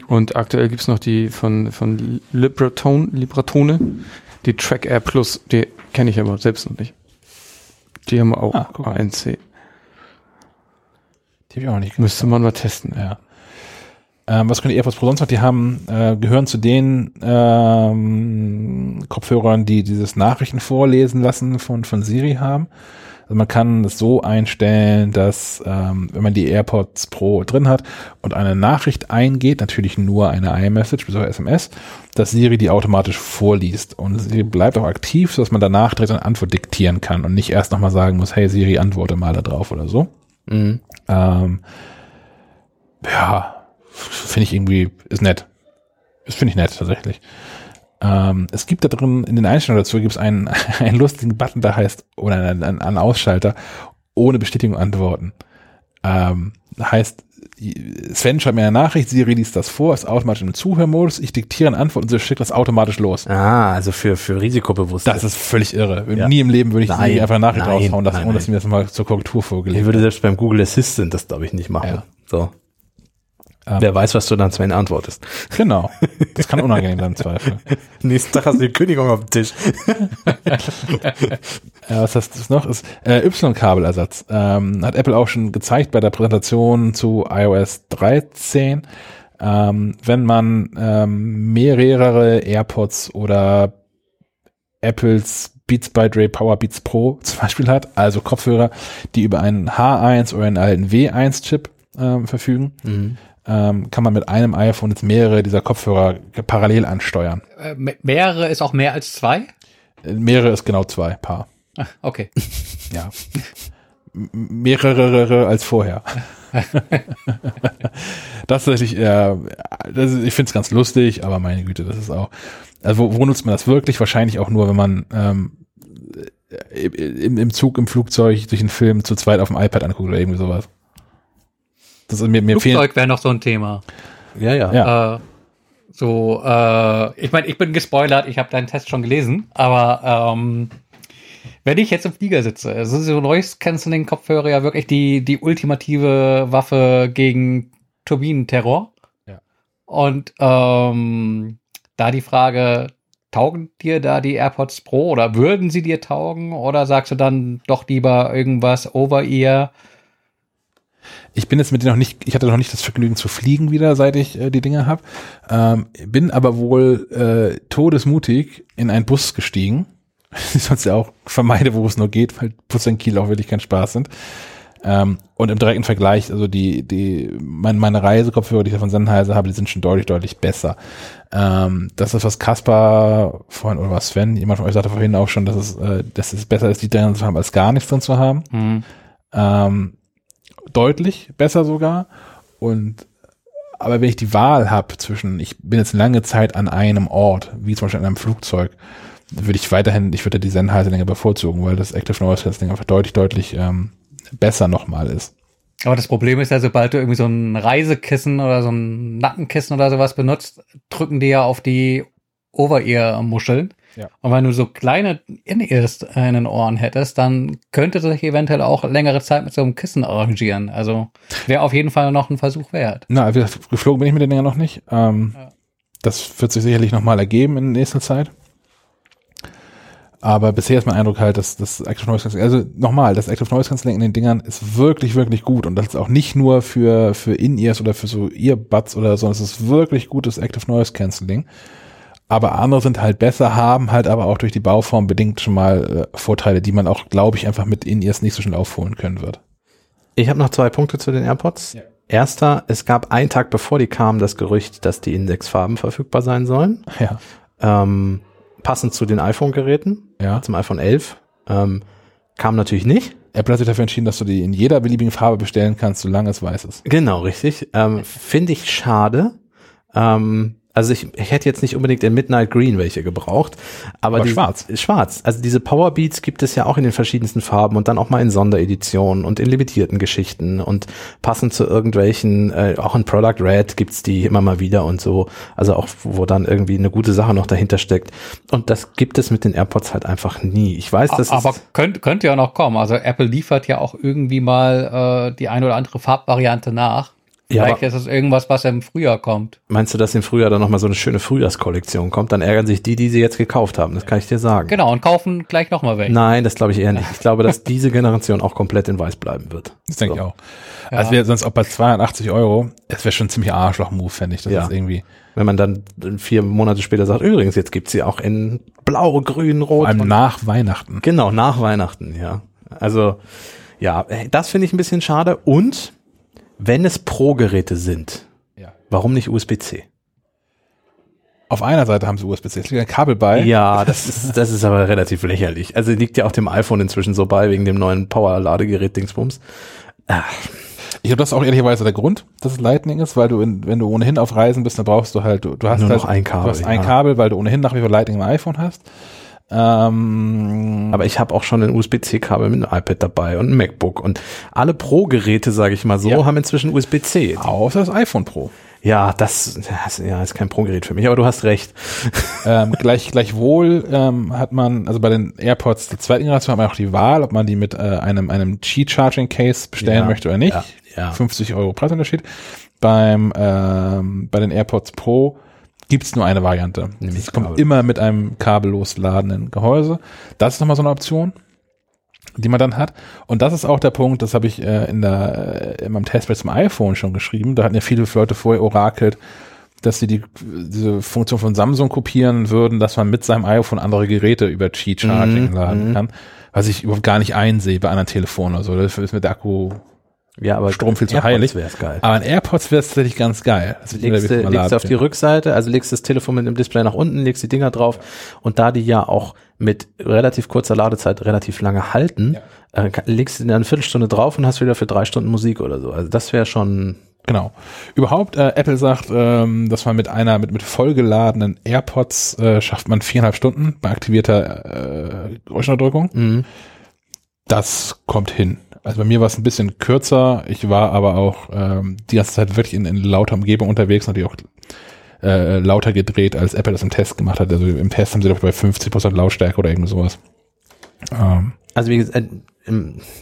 D: Und aktuell gibt's noch die von, von Libratone, Libratone, die Track Air Plus, die kenne ich aber selbst noch nicht. Die haben auch
A: Ah.
D: ANC.
A: die habe ich auch nicht
D: Müsste man mal testen.
A: Ja. Ähm, was können die AirPods Pro sonst noch? Die haben, äh, gehören zu den ähm, Kopfhörern, die dieses Nachrichten vorlesen lassen von, von Siri haben. Also man kann es so einstellen, dass ähm, wenn man die AirPods Pro drin hat und eine Nachricht eingeht, natürlich nur eine iMessage bzw. SMS, dass Siri die automatisch vorliest. Und sie bleibt auch aktiv, sodass man danach direkt eine Antwort diktieren kann und nicht erst nochmal sagen muss, hey Siri, antworte mal da drauf oder so.
B: Mhm.
A: Ähm, ja, finde ich irgendwie, ist nett. Das finde ich nett, tatsächlich. Ähm, es gibt da drin, in den Einstellungen dazu gibt es einen, einen lustigen Button, der heißt, oder einen, einen, einen Ausschalter, ohne Bestätigung antworten. Ähm, heißt, Sven schreibt mir eine Nachricht, Siri liest das vor, ist automatisch im Zuhörmodus, ich diktiere eine Antwort und sie schickt das automatisch los.
B: Ah, also für, für Risikobewusste.
A: Das ist völlig irre.
B: Ja.
A: Nie im Leben würde ich
B: Nein,
A: einfach eine Nachricht
B: nein,
A: raushauen lassen, ohne dass sie mir das mal zur Korrektur vorgelegt
B: ich würde selbst beim Google Assistant das, glaube ich, nicht machen.
A: Ja.
B: So. Wer weiß, was du dann Sven antwortest.
A: Genau. Das kann unangenehm sein im Zweifel.
B: Nächsten Tag hast du die Kündigung auf dem Tisch.
A: Äh, was hast du noch? Ist äh, Y-Kabelersatz. Ähm, hat Apple auch schon gezeigt bei der Präsentation zu iOS 13. Ähm, wenn man ähm, mehrere AirPods oder Apples Beats by Dre Power Beats Pro zum Beispiel hat, also Kopfhörer, die über einen H1 oder einen alten W1-Chip ähm, verfügen,
B: Mhm.
A: Ähm, kann man mit einem iPhone jetzt mehrere dieser Kopfhörer parallel ansteuern.
C: Äh, me- mehrere ist auch mehr als zwei?
A: Äh, Mehrere ist genau zwei Paar.
C: Ah, okay.
A: Ja. Mehrere als vorher. das ist natürlich, äh, das ist, ich finde es ganz lustig, aber meine Güte, das ist auch. Also wo, wo nutzt man das wirklich? Wahrscheinlich auch nur, wenn man ähm, im, im Zug, im Flugzeug durch einen Film zu zweit auf dem iPad anguckt oder irgendwie sowas. Das ist mir, mir.
C: Flugzeug wäre noch so ein Thema.
B: Ja, ja.
A: Ja.
C: Äh, so, äh, ich meine, ich bin gespoilert, ich habe deinen Test schon gelesen, aber ähm, wenn ich jetzt im Flieger sitze, es ist so Noise Cancelling Kopfhörer ja wirklich die die ultimative Waffe gegen Turbinenterror.
A: Ja.
C: Und ähm, da die Frage, taugen dir da die AirPods Pro oder würden sie dir taugen oder sagst du dann doch lieber irgendwas over ear?
A: Ich bin jetzt mit denen noch nicht, ich hatte noch nicht das Vergnügen zu fliegen wieder, seit ich äh, die Dinge habe. Ähm, bin aber wohl äh, todesmutig in einen Bus gestiegen. Ich sonst ja auch vermeide, wo es nur geht, weil Bus in Kiel auch wirklich kein Spaß sind. Ähm, und im direkten Vergleich, also die, die, mein, meine Reisekopfhörer, die ich da von Sennheiser habe, die sind schon deutlich, deutlich besser. Ähm, das ist, was Kaspar vorhin, oder was Sven, jemand von euch sagte vorhin auch schon, dass es, äh, dass es besser ist, die drin zu haben, als gar nichts drin zu haben. Ähm, deutlich besser sogar. Und aber wenn ich die Wahl habe zwischen, ich bin jetzt lange Zeit an einem Ort, wie zum Beispiel an einem Flugzeug, würde ich weiterhin, ich würde die Sennheiser länger bevorzugen, weil das Active Noise Cancelling einfach deutlich, deutlich ähm, besser nochmal ist.
C: Aber das Problem ist ja, sobald du irgendwie so ein Reisekissen oder so ein Nackenkissen oder sowas benutzt, drücken die ja auf die Over-Ear-Muscheln.
A: Ja.
C: Und wenn du so kleine In-Ears in den Ohren hättest, dann könnte sich eventuell auch längere Zeit mit so einem Kissen arrangieren. Also wäre auf jeden Fall noch ein Versuch wert.
A: Na, wie gesagt, geflogen bin ich mit den Dingern noch nicht. Ähm, Das wird sich sicherlich nochmal ergeben in nächster Zeit. Aber bisher ist mein Eindruck halt, dass das Active Noise Cancelling, also nochmal, das Active Noise Cancelling in den Dingern ist wirklich, wirklich gut. Und das ist auch nicht nur für, für In-Ears oder für so Earbuds oder so, es ist wirklich gutes Active Noise Cancelling. Aber andere sind halt besser, haben halt aber auch durch die Bauform bedingt schon mal äh, Vorteile, die man auch, glaube ich, einfach mit In-Ears nicht so schnell aufholen können wird.
B: Ich habe noch zwei Punkte zu den AirPods.
A: Ja.
B: Erster, es gab einen Tag bevor die kamen das Gerücht, dass die Indexfarben verfügbar sein sollen.
A: Ja.
B: Ähm, passend zu den iPhone-Geräten,
A: Ja.
B: zum iPhone 11. Ähm, kam natürlich nicht.
A: Apple hat sich dafür entschieden, dass du die in jeder beliebigen Farbe bestellen kannst, solange es weiß ist.
B: Genau, richtig. Ähm, Finde ich schade. Ähm, also ich, ich hätte jetzt nicht unbedingt in Midnight Green welche gebraucht, aber,
A: Aber
B: die,
A: schwarz.
B: Schwarz. Also diese Powerbeats gibt es ja auch in den verschiedensten Farben und dann auch mal in Sondereditionen und in limitierten Geschichten und passend zu irgendwelchen, äh, auch in Product Red gibt's die immer mal wieder und so. Also auch, wo dann irgendwie eine gute Sache noch dahinter steckt. Und das gibt es mit den AirPods halt einfach nie. Ich weiß, das
C: Aber könnte, könnte ja noch kommen. Also Apple liefert ja auch irgendwie mal äh, die eine oder andere Farbvariante nach.
B: Ja,
C: Vielleicht ist es irgendwas, was im Frühjahr kommt.
B: meinst du, dass im Frühjahr dann nochmal so eine schöne Frühjahrskollektion kommt? Dann ärgern sich die, die sie jetzt gekauft haben. Das kann ich dir sagen.
C: Genau, und kaufen gleich nochmal weg.
B: Nein, das glaube ich eher nicht. Ich glaube, dass diese Generation auch komplett in weiß bleiben wird.
A: Das denke
B: So.
A: ich auch. Also wäre sonst auch bei 280 Euro, es wäre schon ein ziemlich Arschloch-Move, fände ich. Das
B: Ja.
A: ist irgendwie,
B: Wenn man dann vier Monate später sagt, übrigens, jetzt gibt's sie auch in blau, grün, rot.
A: vor allem nach Weihnachten.
B: Genau, nach Weihnachten, ja. Also, ja, das finde ich ein bisschen schade. Und wenn es Pro-Geräte sind,
A: Ja.
B: warum nicht USB-C?
A: Auf einer Seite haben sie USB-C, es liegt ein Kabel bei.
B: Ja, das ist, das ist aber relativ lächerlich. Also liegt ja auch dem iPhone inzwischen so bei, wegen dem neuen Power-Ladegerät-Dingsbums.
A: Ich glaube, das ist auch ehrlicherweise der Grund, dass es Lightning ist, weil du, in, wenn du ohnehin auf Reisen bist, dann brauchst du halt, du, du hast
B: Nur
A: halt,
B: noch ein Kabel,
A: Du hast ein
B: ja.
A: Kabel, weil du ohnehin nach wie vor Lightning im iPhone hast. Ähm,
B: Aber ich habe auch schon ein USB-C-Kabel mit einem iPad dabei und ein MacBook. Und alle Pro-Geräte, sage ich mal so,
A: Ja.
B: haben inzwischen USB-C.
A: außer das iPhone Pro.
B: Ja, das, das ja, ist kein Pro-Gerät für mich, aber du hast recht.
A: ähm, gleich, gleichwohl ähm, hat man, also bei den AirPods der zweiten Generation hat man auch die Wahl, ob man die mit äh, einem, einem Qi-Charging-Case bestellen
B: Ja,
A: möchte oder nicht.
B: ja, ja.
A: 50 Euro Preisunterschied. Beim, ähm, bei den AirPods Pro gibt's nur eine Variante.
B: Nämlich
A: Es kommt
B: Kabel.
A: immer mit einem kabellos ladenden Gehäuse. Das ist nochmal so eine Option die man dann hat. Und das ist auch der Punkt, das habe ich äh, in, der, äh, in meinem Testbericht zum iPhone schon geschrieben. Da hatten ja viele Leute vorher orakelt, dass sie die, diese Funktion von Samsung kopieren würden, dass man mit seinem iPhone andere Geräte über Qi-Charging
B: Mhm,
A: laden
B: mhm.
A: kann. Was ich überhaupt gar nicht einsehe bei anderen Telefonen oder so. Dafür ist mir der Akku
B: Ja, aber
A: Strom viel zu heilig.
B: wär's geil.
A: Aber in AirPods wäre es tatsächlich ganz geil. Das
B: legst, du, legst auf die Rückseite, also legst das Telefon mit dem Display nach unten, legst die Dinger drauf und da die ja auch mit relativ kurzer Ladezeit relativ lange halten, äh, ka- legst du dann eine Viertelstunde drauf und hast wieder für drei Stunden Musik oder so. Also das wäre schon,
A: Genau. Überhaupt, äh, Apple sagt, ähm, dass man mit einer, mit, mit vollgeladenen AirPods äh, schafft man viereinhalb Stunden bei aktivierter äh, Geräuschunterdrückung.
B: Mhm.
A: Das kommt hin. Also bei mir war es ein bisschen kürzer. Ich war aber auch ähm, die ganze Zeit wirklich in, in lauter Umgebung unterwegs, natürlich auch äh, lauter gedreht, als Apple das im Test gemacht hat. Also im Test haben sie doch bei 50% Lautstärke oder irgend sowas. Ähm,
B: also wie gesagt, äh,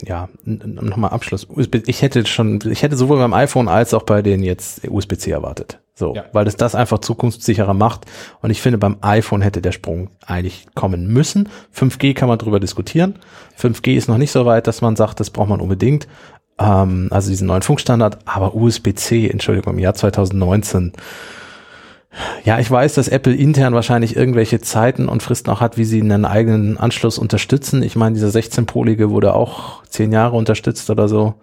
B: ja, nochmal Abschluss. Ich hätte schon, ich hätte sowohl beim iPhone als auch bei den jetzt USB-C erwartet. So,
A: Ja.
B: weil es das einfach zukunftssicherer macht. Und ich finde, beim iPhone hätte der Sprung eigentlich kommen müssen. 5G kann man drüber diskutieren. 5G ist noch nicht so weit, dass man sagt, das braucht man unbedingt. Ähm, also diesen neuen Funkstandard. Aber USB-C, Entschuldigung, im Jahr 2019. Ja, ich weiß, dass Apple intern wahrscheinlich irgendwelche Zeiten und Fristen auch hat, wie sie einen eigenen Anschluss unterstützen. Ich meine, dieser 16-polige wurde auch zehn Jahre unterstützt oder so.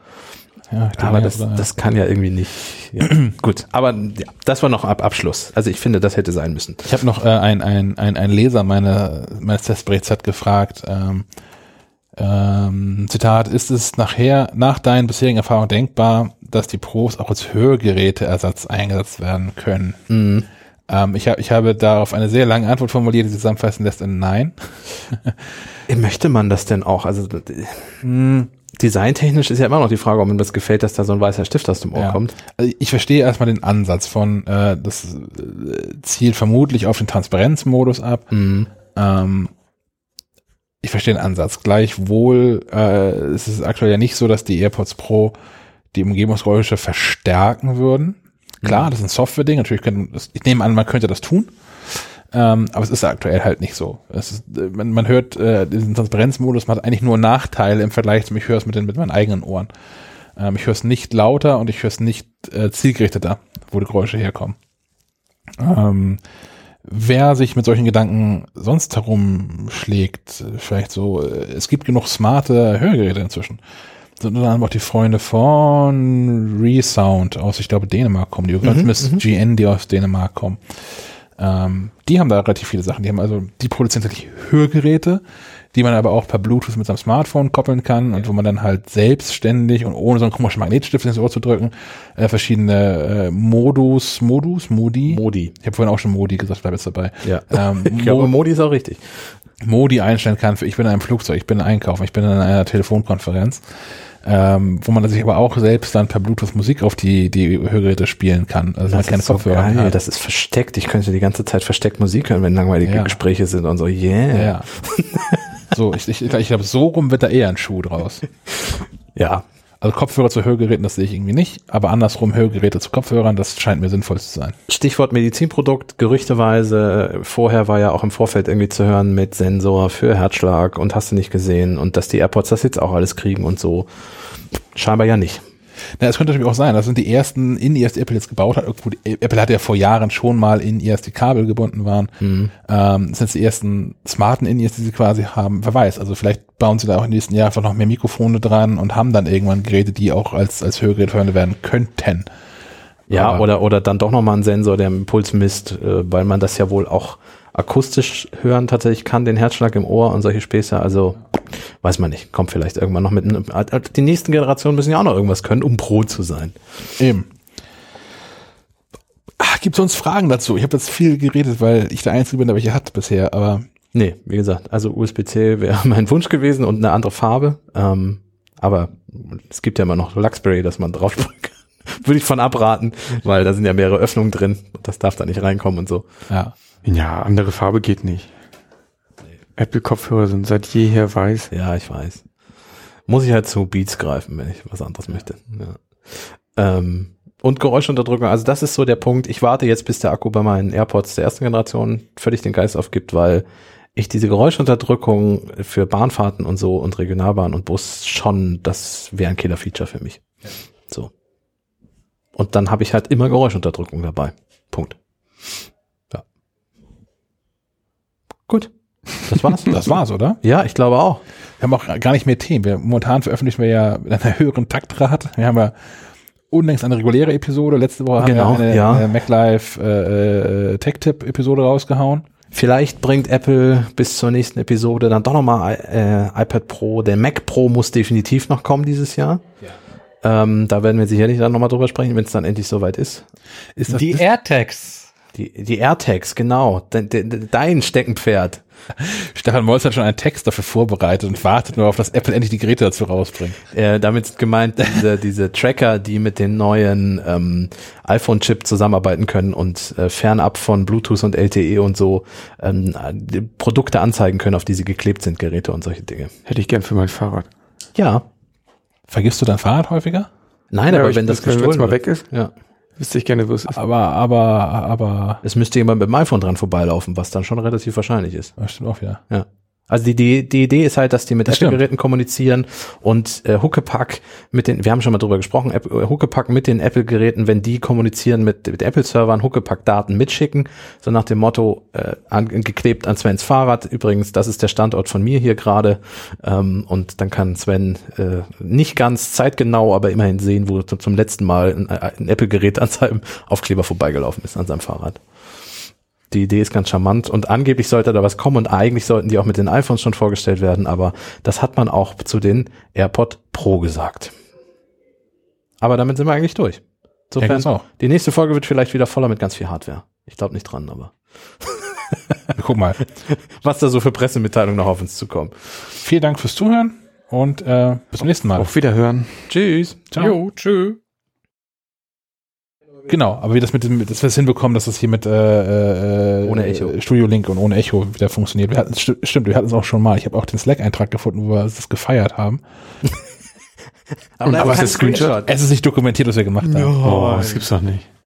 A: ja,
B: Aber das,
A: also,
B: das kann ja irgendwie nicht. Ja. Gut, aber ja, das war noch ab Abschluss. Also ich finde, das hätte sein müssen.
A: Ich habe noch äh, ein, ein, ein, ein Leser meine, meines Testberichts hat gefragt, ähm, ähm, Zitat, ist es nachher, nach deinen bisherigen Erfahrungen denkbar, dass die Pros auch als Hörgeräteersatz eingesetzt werden können?
B: Mhm.
A: Ähm, ich, hab, ich habe darauf eine sehr lange Antwort formuliert, die zusammenfassen lässt in Nein.
B: Möchte man das denn auch? Also hm, designtechnisch ist ja immer noch die Frage, ob mir das gefällt, dass da so ein weißer Stift aus dem Ohr
A: Ja.
B: kommt.
A: Also ich verstehe erstmal den Ansatz von, äh, das äh, zielt vermutlich auf den Transparenzmodus ab.
B: Mhm.
A: Ähm, ich verstehe den Ansatz. Gleichwohl äh, es ist aktuell ja nicht so, dass die AirPods Pro die Umgebungsgeräusche verstärken würden. Klar, das ist ein Software-Ding. Natürlich könnte das, ich nehme an, man könnte das tun. Ähm, aber es ist aktuell halt nicht so. Ist, äh, man, man hört äh, diesen Transparenzmodus, man hat eigentlich nur Nachteile im Vergleich zum, ich höre es mit, den, mit meinen eigenen Ohren. Ähm, ich höre es nicht lauter und ich höre es nicht äh, zielgerichteter, wo die Geräusche herkommen. Ähm, wer sich mit solchen Gedanken sonst herumschlägt, äh, vielleicht so, äh, es gibt genug smarte Hörgeräte inzwischen. Sind unter anderem auch die Freunde von Resound aus, ich glaube, Dänemark kommen, die mhm, zumindest GN, die aus Dänemark kommen. Ähm, die haben da relativ viele Sachen. Die haben also, die produzieren tatsächlich Hörgeräte, die man aber auch per Bluetooth mit seinem Smartphone koppeln kann und wo man dann halt selbstständig und ohne so einen komischen Magnetstift ins Ohr zu drücken, äh, verschiedene äh, Modus, Modus, Modi.
B: Modi.
A: Ich habe vorhin auch schon Modi gesagt, bleib jetzt dabei.
B: Ja.
A: Ähm,
B: Ich glaube,
A: Mo
B: Modi ist auch richtig.
A: Modi einstellen kann für ich bin in einem Flugzeug, ich bin in Einkaufen, ich bin in einer Telefonkonferenz, ähm, wo man sich aber auch selbst dann per Bluetooth Musik auf die, die Hörgeräte spielen kann. Also man keine
B: ist so geil.
A: hat.
B: Das ist versteckt. Ich könnte die ganze Zeit versteckt Musik hören, wenn langweilige
A: Ja.
B: Gespräche sind und so. Yeah.
A: Ja. so, ich, ich, ich glaube, so rum wird da eher ein Schuh draus.
B: ja.
A: Also Kopfhörer zu Hörgeräten, das sehe ich irgendwie nicht, aber andersrum Hörgeräte zu Kopfhörern, das scheint mir sinnvoll zu sein.
B: Stichwort Medizinprodukt, gerüchteweise, vorher war ja auch im Vorfeld irgendwie zu hören mit Sensor für Herzschlag und hast du nicht gesehen und dass die AirPods das jetzt auch alles kriegen und so. Scheinbar ja nicht.
A: Na, es könnte natürlich auch sein, das sind die ersten In-Ears, die Apple jetzt gebaut hat. Gut, Apple hat ja vor Jahren schon mal In-Ears, die Kabel gebunden waren.
B: Mhm.
A: Ähm, das sind jetzt die ersten smarten In-Ears, die sie quasi haben. Wer weiß, also vielleicht bauen sie da auch im nächsten Jahr einfach noch mehr Mikrofone dran und haben dann irgendwann Geräte, die auch als, als Hörgerät verwendet werden könnten.
B: Ja,
A: Aber-
B: oder, oder dann doch nochmal ein Sensor, der den Puls misst, äh, weil man das ja wohl auch akustisch hören tatsächlich kann, den Herzschlag im Ohr und solche Späße. Also weiß man nicht. Kommt vielleicht irgendwann noch mit. einem- Die nächsten Generationen müssen ja auch noch irgendwas können, um Pro zu sein.
A: Eben. Ah, gibt sonst Fragen dazu? Ich habe jetzt viel geredet, weil ich der Einzige bin, der welche hat bisher, aber
B: Nee, wie gesagt, also USB-C wäre mein Wunsch gewesen und eine andere Farbe. Ähm, aber es gibt ja immer noch Luxberry, dass man draufspringen kann. würde ich von abraten, weil da sind ja mehrere Öffnungen drin. und Das darf da nicht reinkommen und so.
A: Ja.
D: Ja, andere Farbe geht nicht. Apple-Kopfhörer sind seit jeher weiß.
B: Ja, ich weiß. Muss ich halt zu Beats greifen, wenn ich was anderes möchte. Ja. Ähm, und Geräuschunterdrückung, also das ist so der Punkt. Ich warte jetzt, bis der Akku bei meinen AirPods der ersten Generation völlig den Geist aufgibt, weil ich diese Geräuschunterdrückung für Bahnfahrten und so und Regionalbahn und Bus schon, das wäre ein Killer-Feature für mich. So. Und dann habe ich halt immer Geräuschunterdrückung dabei. Punkt. Ja. Gut. Das war's.
A: Das war's, oder?
B: ja, ich glaube auch.
A: Wir haben auch gar nicht mehr Themen. Wir, momentan veröffentlichen wir ja mit einer höheren Taktrate. Wir haben ja unlängst eine reguläre Episode. Letzte Woche
B: Genau,
A: haben wir eine,
B: ja.
A: eine MacLife äh, äh, Tech-Tip-Episode rausgehauen.
B: Vielleicht bringt Apple bis zur nächsten Episode dann doch nochmal äh, iPad Pro. Der Mac Pro muss definitiv noch kommen dieses Jahr. Ähm, da werden wir sicherlich dann nochmal drüber sprechen, wenn es dann endlich soweit ist.
A: Ist das
C: Die
A: das,
C: AirTags.
B: Die, die AirTags, genau. De, de, de, dein Steckenpferd.
A: Stefan Molz hat schon einen Text dafür vorbereitet und wartet nur auf, dass Apple endlich die Geräte dazu rausbringt.
B: Äh, damit ist gemeint diese, diese Tracker, die mit den neuen ähm, iPhone-Chip zusammenarbeiten können und äh, fernab von Bluetooth und LTE und so ähm, Produkte anzeigen können, auf die sie geklebt sind, Geräte und solche Dinge.
D: Hätte ich gern für mein Fahrrad.
B: Ja.
A: Vergisst du dein Fahrrad häufiger?
B: Nein,
D: Ja,
B: aber wenn das
D: wenn es
B: gestohlen
D: mal
B: wird.
D: weg ist,
B: Ja.
D: Wüsste ich gerne, wo es ist.
A: Aber, aber, aber,
B: Es müsste jemand mit dem iPhone dran vorbeilaufen, was dann schon relativ wahrscheinlich ist.
A: das stimmt auch wieder.
B: Ja. Also die, die, die Idee ist halt, dass die mit. Apple-Geräten kommunizieren und äh, Huckepack mit den, wir haben schon mal drüber gesprochen, App, äh, Huckepack mit den Apple-Geräten, wenn die kommunizieren mit, mit Apple-Servern, Huckepack-Daten mitschicken, so nach dem Motto, äh, an, geklebt an Svens Fahrrad, übrigens, das ist der Standort von mir hier gerade ähm, und dann kann Sven äh, nicht ganz zeitgenau, aber immerhin sehen, wo zum, zum letzten Mal ein, ein Apple-Gerät an seinem Aufkleber vorbeigelaufen ist, an seinem Fahrrad. Die Idee ist ganz charmant und angeblich sollte da was kommen und eigentlich sollten die auch mit den iPhones schon vorgestellt werden, aber das hat man auch zu den AirPod Pro gesagt. Aber damit sind wir eigentlich durch.
A: Ja,
B: Insofern,
A: auch.
B: die nächste Folge wird vielleicht wieder voller mit ganz viel Hardware. Ich glaube nicht dran, aber
A: Guck mal.
B: was da so für Pressemitteilungen noch auf uns zukommen.
A: Vielen Dank fürs Zuhören und äh, bis zum nächsten Mal.
D: Auf Wiederhören.
B: Tschüss.
A: Ciao.
C: Jo, tschö.
A: Genau, aber wie das mit dem, dass wir es hinbekommen, dass das hier mit äh, äh,
B: Ohne Echo.
A: Studio Link und ohne Echo wieder funktioniert. Wir hatten, sti- stimmt, wir hatten es auch schon mal. Ich habe auch den Slack-Eintrag gefunden, wo wir das gefeiert haben.
B: Aber,
D: was ist Screenshot?
A: Es ist nicht dokumentiert, was wir gemacht haben.
D: Oh, das gibt's doch nicht.